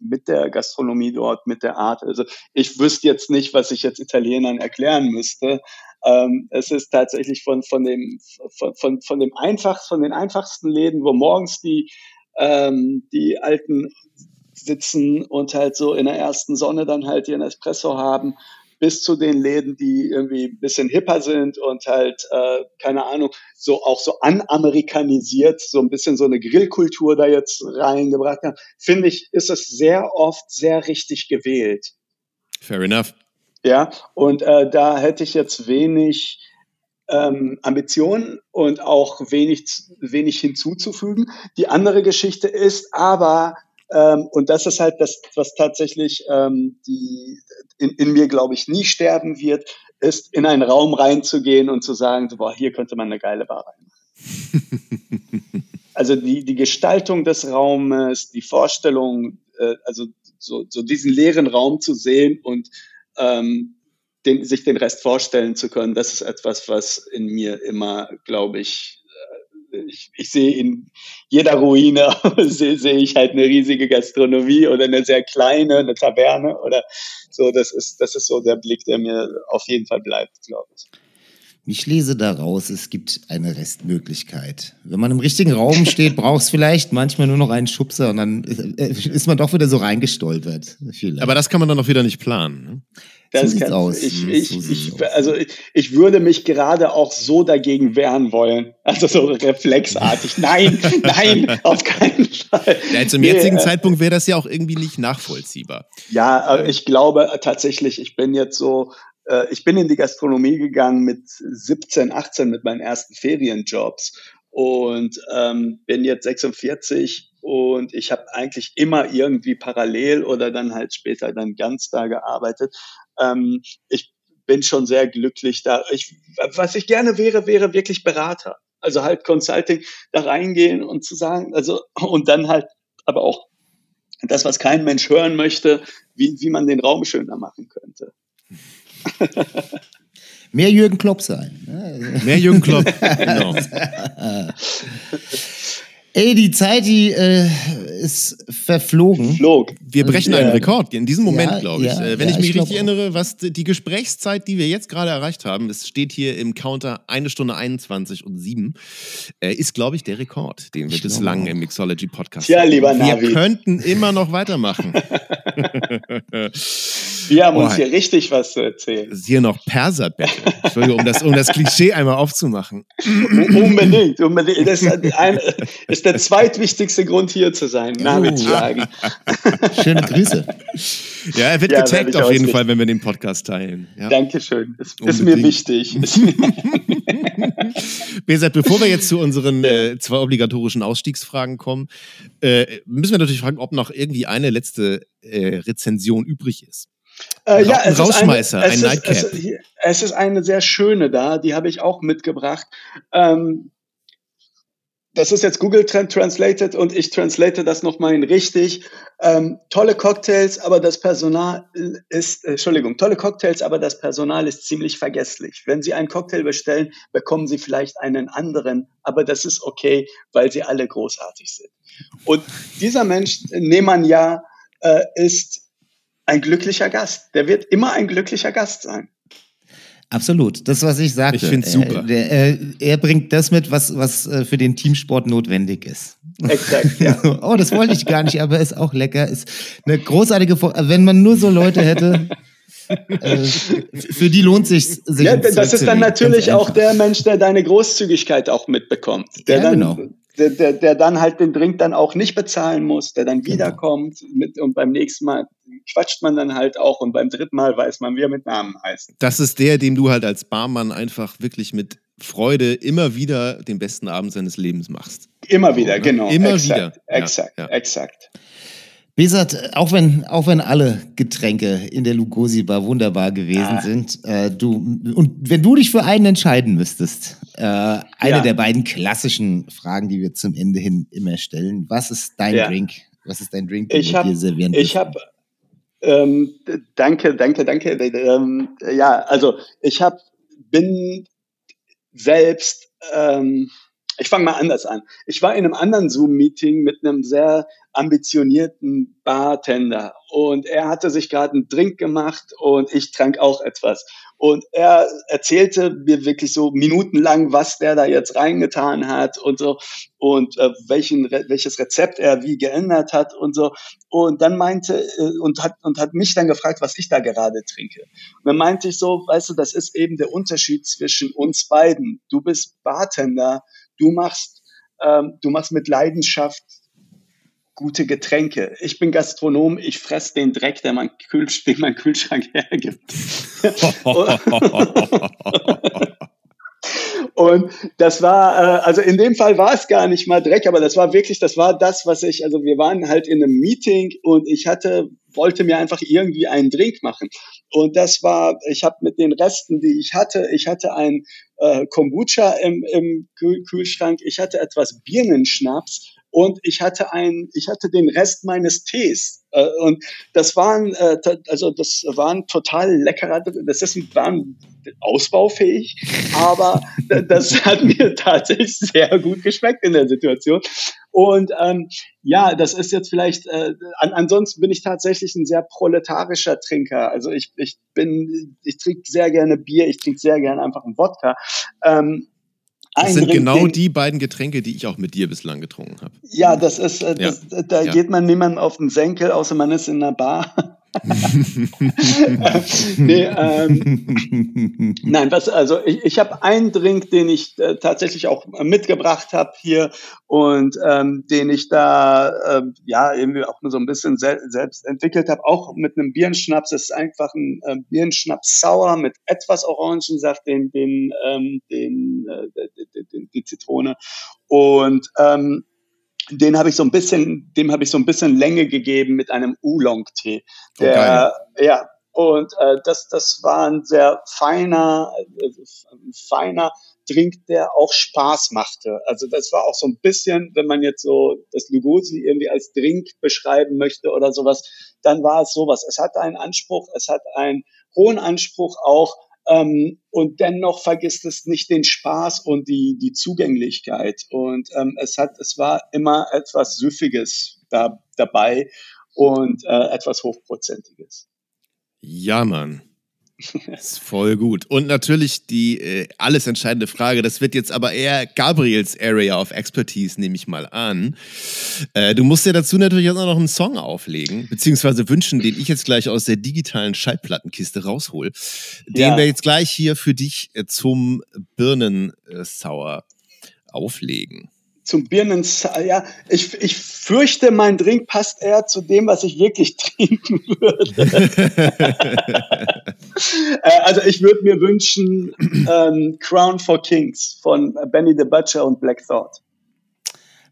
mit der Gastronomie dort, mit der Art. Also ich wüsste jetzt nicht, was ich jetzt Italienern erklären müsste. Ähm, es ist tatsächlich von, von dem, von, von, von dem einfach, von den einfachsten Läden, wo morgens die, ähm, die alten sitzen und halt so in der ersten Sonne dann halt ihren Espresso haben, bis zu den Läden, die irgendwie ein bisschen hipper sind und halt, äh, keine Ahnung, so auch so anamerikanisiert, so ein bisschen so eine Grillkultur da jetzt reingebracht haben, finde ich, ist es sehr oft sehr richtig gewählt. Fair enough. Ja, und äh, da hätte ich jetzt wenig ähm, Ambitionen und auch wenig, wenig hinzuzufügen. Die andere Geschichte ist aber, ähm, und das ist halt das, was tatsächlich ähm, die, in, in mir, glaube ich, nie sterben wird, ist in einen Raum reinzugehen und zu sagen, so, boah, hier könnte man eine geile Bar reinmachen. also die, die Gestaltung des Raumes, die Vorstellung, äh, also so, so diesen leeren Raum zu sehen und ähm, den, sich den Rest vorstellen zu können, das ist etwas, was in mir immer, glaube ich, ich, ich sehe in jeder Ruine sehe, sehe ich halt eine riesige Gastronomie oder eine sehr kleine, eine Taverne oder so. Das ist, das ist so der Blick, der mir auf jeden Fall bleibt, glaube ich. Ich lese daraus, es gibt eine Restmöglichkeit. Wenn man im richtigen Raum steht, braucht es vielleicht manchmal nur noch einen Schubser und dann äh, ist man doch wieder so reingestolpert. Vielleicht. Aber das kann man dann auch wieder nicht planen. Ne? Das sieht's kann, aus. Ich, Hm, ich, so ich, aus. also ich, ich würde mich gerade auch so dagegen wehren wollen. Also so reflexartig. Nein, nein, auf keinen Fall. Ja, zum Nee, jetzigen äh, Zeitpunkt wäre das ja auch irgendwie nicht nachvollziehbar. Ja, aber ich glaube tatsächlich, ich bin jetzt so, äh, ich bin in die Gastronomie gegangen mit 17, 18 mit meinen ersten Ferienjobs und ähm, bin jetzt 46 und ich habe eigentlich immer irgendwie parallel oder dann halt später dann ganz da gearbeitet. Ähm, ich bin schon sehr glücklich da. Ich, was ich gerne wäre, wäre wirklich Berater. Also halt Consulting, da reingehen und zu sagen, also und dann halt aber auch das, was kein Mensch hören möchte, wie, wie man den Raum schöner machen könnte. Mehr Jürgen Klopp sein. ne? Mehr Jürgen Klopp. genau. Ey, die Zeit, die äh, ist verflogen. Flog. Wir brechen Ja. einen Rekord in diesem Moment, Ja, glaube ich. ja, Äh, Wenn ja, ich mich ich richtig auch. erinnere, was die Gesprächszeit, die wir jetzt gerade erreicht haben, es steht hier im Counter eine Stunde 21 und 7, äh, ist, glaube ich, der Rekord, den wir Ich bislang im Mixology Podcast haben. lieber Wir Navi. könnten immer noch weitermachen. Wir haben uns Boah. hier richtig was zu erzählen. Ist hier noch Perser-Battle. Entschuldigung, um das, um das Klischee einmal aufzumachen. Unbedingt, unbedingt. Das ist, ein, ist der zweitwichtigste Grund hier zu sein, Oh. zu sagen. Schöne Grüße. Ja, er wird Ja, getaggt auf jeden. Fall, wenn wir den Podcast teilen. Ja. Dankeschön. Ist, ist mir wichtig. Ist mir, Besat, bevor wir jetzt zu unseren äh, zwei obligatorischen Ausstiegsfragen kommen, äh, müssen wir natürlich fragen, ob noch irgendwie eine letzte äh, Rezension übrig ist. Äh, ein es Rausschmeißer, eine, ein es ist, Nightcap. Es, ist- es ist eine sehr schöne da, die habe ich auch mitgebracht. Ähm, das ist jetzt Google Trend Translated und ich translate das nochmal in richtig. Ähm, tolle Cocktails, aber das Personal ist, äh, Entschuldigung, tolle Cocktails, aber das Personal ist ziemlich vergesslich. Wenn Sie einen Cocktail bestellen, bekommen Sie vielleicht einen anderen, aber das ist okay, weil sie alle großartig sind. Und dieser Mensch, Nehmann ja, äh, ist ein glücklicher Gast. Der wird immer ein glücklicher Gast sein. Absolut. Das, was ich sagte. Ich find's Er- super. Der, er, er bringt das mit, was, was äh, für den Teamsport notwendig ist. Exakt, ja. oh, das wollte ich gar nicht, aber ist auch lecker. Ist eine großartige, Vor wenn man nur so Leute hätte, äh, für die lohnt sich sich ja das ist dann natürlich auch der Mensch, der deine Großzügigkeit auch mitbekommt. Der, Ja, dann, genau. der, der, der dann halt den Drink dann auch nicht bezahlen muss, der dann Genau. wiederkommt mit, und beim nächsten Mal quatscht man dann halt auch und beim dritten Mal weiß man, wie er mit Namen heißt. Das ist der, dem du halt als Barmann einfach wirklich mit Freude immer wieder den besten Abend seines Lebens machst. Immer wieder, ne? genau. Immer exakt, wieder. Ja, Exakt, ja. exakt. Besat, auch wenn, auch wenn alle Getränke in der Lugosi Bar wunderbar gewesen Ah. sind, äh, du, und wenn du dich für einen entscheiden müsstest, äh, eine Ja. der beiden klassischen Fragen, die wir zum Ende hin immer stellen, was ist dein Ja. Drink? Was ist dein Drink, den Ich wir habe dir servieren ich dürfen? Ähm, danke, danke, danke. Ähm, ja, also ich hab, bin selbst, ähm, ich fange mal anders an. Ich war in einem anderen Zoom-Meeting mit einem sehr ambitionierten Bartender und er hatte sich gerade einen Drink gemacht und ich trank auch etwas. Und er erzählte mir wirklich so minutenlang, was der da jetzt reingetan hat und so und äh, welchen, welches Rezept er wie geändert hat und so. Und dann meinte äh, und hat und hat mich dann gefragt, was ich da gerade trinke. Und dann meinte ich so, weißt du, das ist eben der Unterschied zwischen uns beiden. Du bist Bartender, du machst ähm, du machst mit Leidenschaft gute Getränke. Ich bin Gastronom, ich fress den Dreck, der mein, Kühl, den mein Kühlschrank hergibt. Und das war, äh, also in dem Fall war es gar nicht mal Dreck, aber das war wirklich, das war das, was ich, also wir waren halt in einem Meeting und ich hatte, wollte mir einfach irgendwie einen Drink machen. Und das war, ich habe mit den Resten, die ich hatte, ich hatte ein äh, Kombucha im, im Kühl Kühlschrank, ich hatte etwas Birnenschnaps und ich hatte ein, ich hatte den Rest meines Tees. Äh, und das waren, äh, also das waren total leckerer, das ist ein, waren ausbaufähig, aber das hat mir tatsächlich sehr gut geschmeckt in der Situation. Und ähm, ja, das ist jetzt vielleicht, äh, an, ansonsten bin ich tatsächlich ein sehr proletarischer Trinker. Also ich, ich bin, ich trinke sehr gerne Bier, ich trinke sehr gerne einfach einen Wodka. Ähm, Das ein sind Drink, genau die beiden Getränke, die ich auch mit dir bislang getrunken habe. ja, das ist, äh, das, da ja. geht man niemandem auf den Senkel, außer man ist in einer Bar. nee, ähm, nein, was, also ich, ich habe einen Drink, den ich äh, tatsächlich auch mitgebracht habe hier und ähm, den ich da ähm, ja irgendwie auch nur so ein bisschen sel selbst entwickelt habe, auch mit einem Birnenschnaps. Das ist einfach ein äh, Birnenschnaps sauer mit etwas Orangensaft, den, den, ähm, den, äh, den, den, die Zitrone und ähm, den habe ich so ein bisschen, dem habe ich so ein bisschen Länge gegeben mit einem Oolong-Tee. Oh, Der, ja, und äh, das, das war ein sehr feiner, äh, ein feiner Drink, der auch Spaß machte. Also das war auch so ein bisschen, wenn man jetzt so das Lugosi irgendwie als Drink beschreiben möchte oder sowas, dann war es sowas. Es hat einen Anspruch, es hat einen hohen Anspruch auch, ähm, und dennoch vergisst es nicht den Spaß und die, die Zugänglichkeit. Und ähm, es hat, es war immer etwas Süffiges da, dabei und äh, etwas Hochprozentiges. Ja, Mann. Ist voll gut. Und natürlich die äh, alles entscheidende Frage, das wird jetzt aber eher Gabriels Area of Expertise, nehme ich mal an. Äh, du musst ja dazu natürlich auch noch einen Song auflegen, beziehungsweise wünschen, den ich jetzt gleich aus der digitalen Schallplattenkiste raushol, den Ja. wir jetzt gleich hier für dich äh, zum Birnensauer auflegen. Zum Birnen, ja, ich, ich fürchte, mein Drink passt eher zu dem, was ich wirklich trinken würde. Äh, also ich würde mir wünschen ähm, Crown for Kings von Benny the Butcher und Black Thought.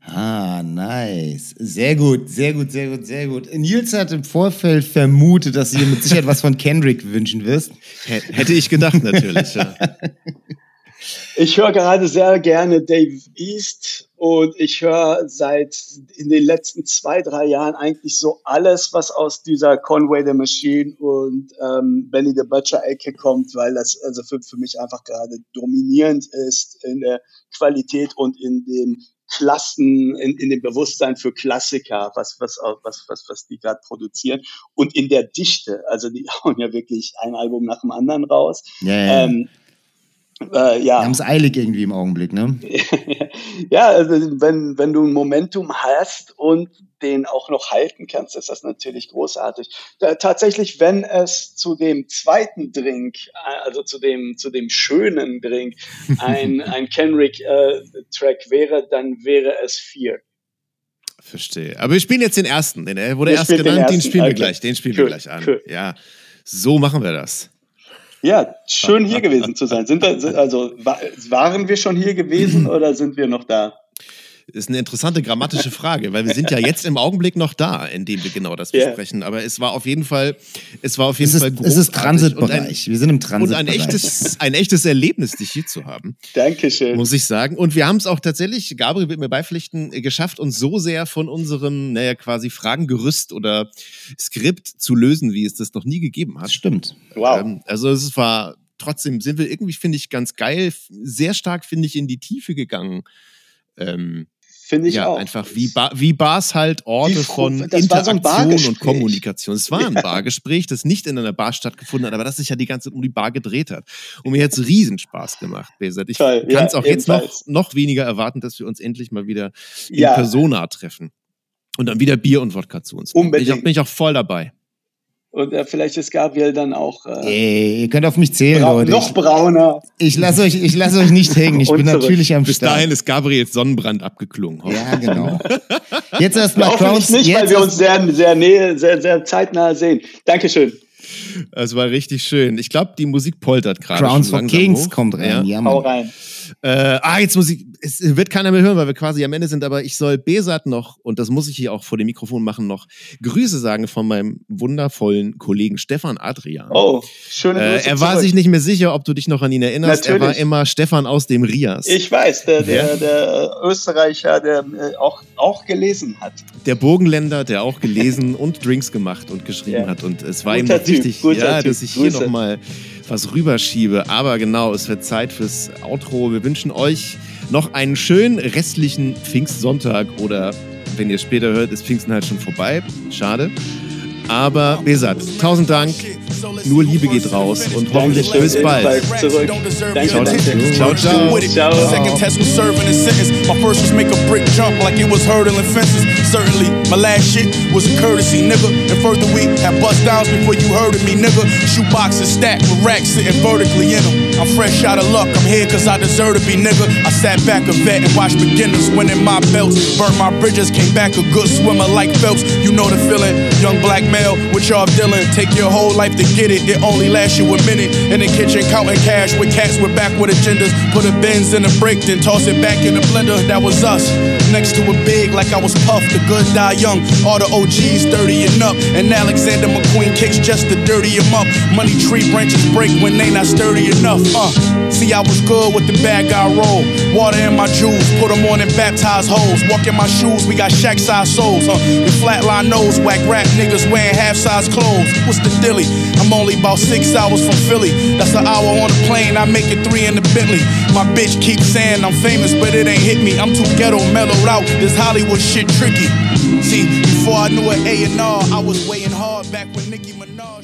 Ah, nice. Sehr gut, sehr gut, sehr gut, sehr gut. Nils hat im Vorfeld vermutet, dass du dir mit Sicherheit was von Kendrick wünschen wirst. Hätte ich gedacht, natürlich. Ja. Ich höre gerade sehr gerne Dave East und ich höre seit in den letzten zwei, drei Jahren eigentlich so alles, was aus dieser Conway the Machine und ähm, Benny the Butcher Ecke kommt, weil das also für, für mich einfach gerade dominierend ist in der Qualität und in den Klassen, in, in dem Bewusstsein für Klassiker, was, was, was, was, was die gerade produzieren und in der Dichte. Also die hauen ja wirklich ein Album nach dem anderen raus. Ja. Ähm, äh, Wir ja. haben es eilig irgendwie im Augenblick, ne? ja, also wenn, wenn du ein Momentum hast und den auch noch halten kannst, ist das natürlich großartig. Da, tatsächlich, wenn es zu dem zweiten Drink, äh, also zu dem, zu dem schönen Drink, ein, ein Kenrick-Track wäre, dann wäre es vier. Verstehe. Aber wir spielen jetzt den ersten. Den er wurde Wir erst genannt, den, spielen wir Okay. gleich. Den spielen wir Cool, gleich an. cool. Ja, so machen wir das. Ja, schön hier gewesen zu sein. Sind wir, sind- also wa- waren wir schon hier gewesen oder sind wir noch da? Ist eine interessante grammatische Frage, weil wir sind ja jetzt im Augenblick noch da, in dem wir genau das besprechen. Aber es war auf jeden Fall, es war auf jeden Es ist, Fall es ist und ein- Transitbereich. Wir sind im Und Transitbereich. ein echtes, ein echtes Erlebnis, dich hier zu haben, Dankeschön. muss ich sagen. Und wir haben es auch tatsächlich, Gabriel wird mir beipflichten, geschafft, uns so sehr von unserem, naja, quasi Fragengerüst oder Skript zu lösen, wie es das noch nie gegeben hat. Das stimmt. Wow. Ähm, also es war trotzdem sind wir irgendwie, finde ich, ganz geil, sehr stark, finde ich, in die Tiefe gegangen ähm, Finde ich ja, auch. einfach wie, ba wie Bars halt Orte von war so Interaktion und. Kommunikation. Es war ein Bargespräch, das nicht in einer Bar stattgefunden hat, aber das sich ja die ganze Zeit um die Bar gedreht hat. Und mir hat es Riesenspaß gemacht, Besat. Ich kann es ja, auch jetzt noch, ebenfalls. noch weniger erwarten, dass wir uns endlich mal wieder in Ja. Persona treffen. Und dann wieder Bier und Wodka zu uns. Unbedingt. Ich, bin ich auch voll dabei. Und äh, vielleicht ist Gabriel dann auch äh, Ey, ihr könnt auf mich zählen, Leute. noch brauner. Ich, ich lasse euch, ich lasse euch nicht hängen. Ich bin zurück. natürlich am Bis Start. dahin ist Gabriels Sonnenbrand abgeklungen. Ja, genau. Jetzt erstmal Hoffentlich Crowns. nicht, weil Jetzt wir erst- uns sehr, sehr, nähe, sehr, sehr zeitnah sehen. Dankeschön. Es war richtig schön. Ich glaube, die Musik poltert gerade. Crowns schon for Kings hoch. kommt rein. Ja. Ja, Hau rein. Äh, ah, jetzt muss ich, es wird keiner mehr hören, weil wir quasi am Ende sind, aber ich soll Besat noch, und das muss ich hier auch vor dem Mikrofon machen, noch Grüße sagen von meinem wundervollen Kollegen Stefan Adrian. Oh, schöne Äh, Grüße er war zurück. sich nicht mehr sicher, ob du dich noch an ihn erinnerst. Er war Natürlich. immer Stefan aus dem Rias. Ich weiß, der, der, der Österreicher, der äh, auch, auch gelesen hat. der Burgenländer, der auch gelesen und Drinks gemacht und geschrieben Ja. hat. Und es war Guter ihm Typ, wichtig, ja, dass ich hier Grüße. nochmal was rüberschiebe. Aber genau, es wird Zeit fürs Outro. Wir wünschen euch noch einen schönen restlichen Pfingstsonntag oder wenn ihr später hört, ist Pfingsten halt schon vorbei. Schade. Aber Besat, tausend Dank. Nur Liebe geht raus und hoffentlich bis bald. Ciao, danke. ciao, ciao. Ciao. Certainly, my last shit was a courtesy, nigga. And further, we had bust downs before you heard of me, nigga. Shoe boxes stacked with racks sitting vertically in them. I'm fresh out of luck. I'm here cause I deserve to be, nigga. I sat back a vet and watched beginners winning my belts. Burnt my bridges, came back a good swimmer like Phelps. You know the feeling. Young black male with y'all dealing. Take your whole life to get it. It only lasts you a minute. In the kitchen counting cash with cats with backward agendas. Put a Benz in a break, then toss it back in the blender. That was us. Next to a big like I was Puff, the good die young. All the OGs 30 and up. And Alexander McQueen kicks just to dirty him up. Money tree branches break when they not sturdy enough. Uh, see, I was good with the bad guy roll. Water in my jewels, put them on and baptize hoes. Walk in my shoes, we got shack size souls. Huh? We flatline nose, whack rap niggas wearing half size clothes. What's the dilly? I'm only about six hours from Philly. That's an hour on the plane, I make it three in the Bentley. My bitch keeps saying I'm famous, but it ain't hit me. I'm too ghetto, mellowed out. This Hollywood shit tricky. See, before I knew an A&R, I was weighing hard back when Nicki Minaj.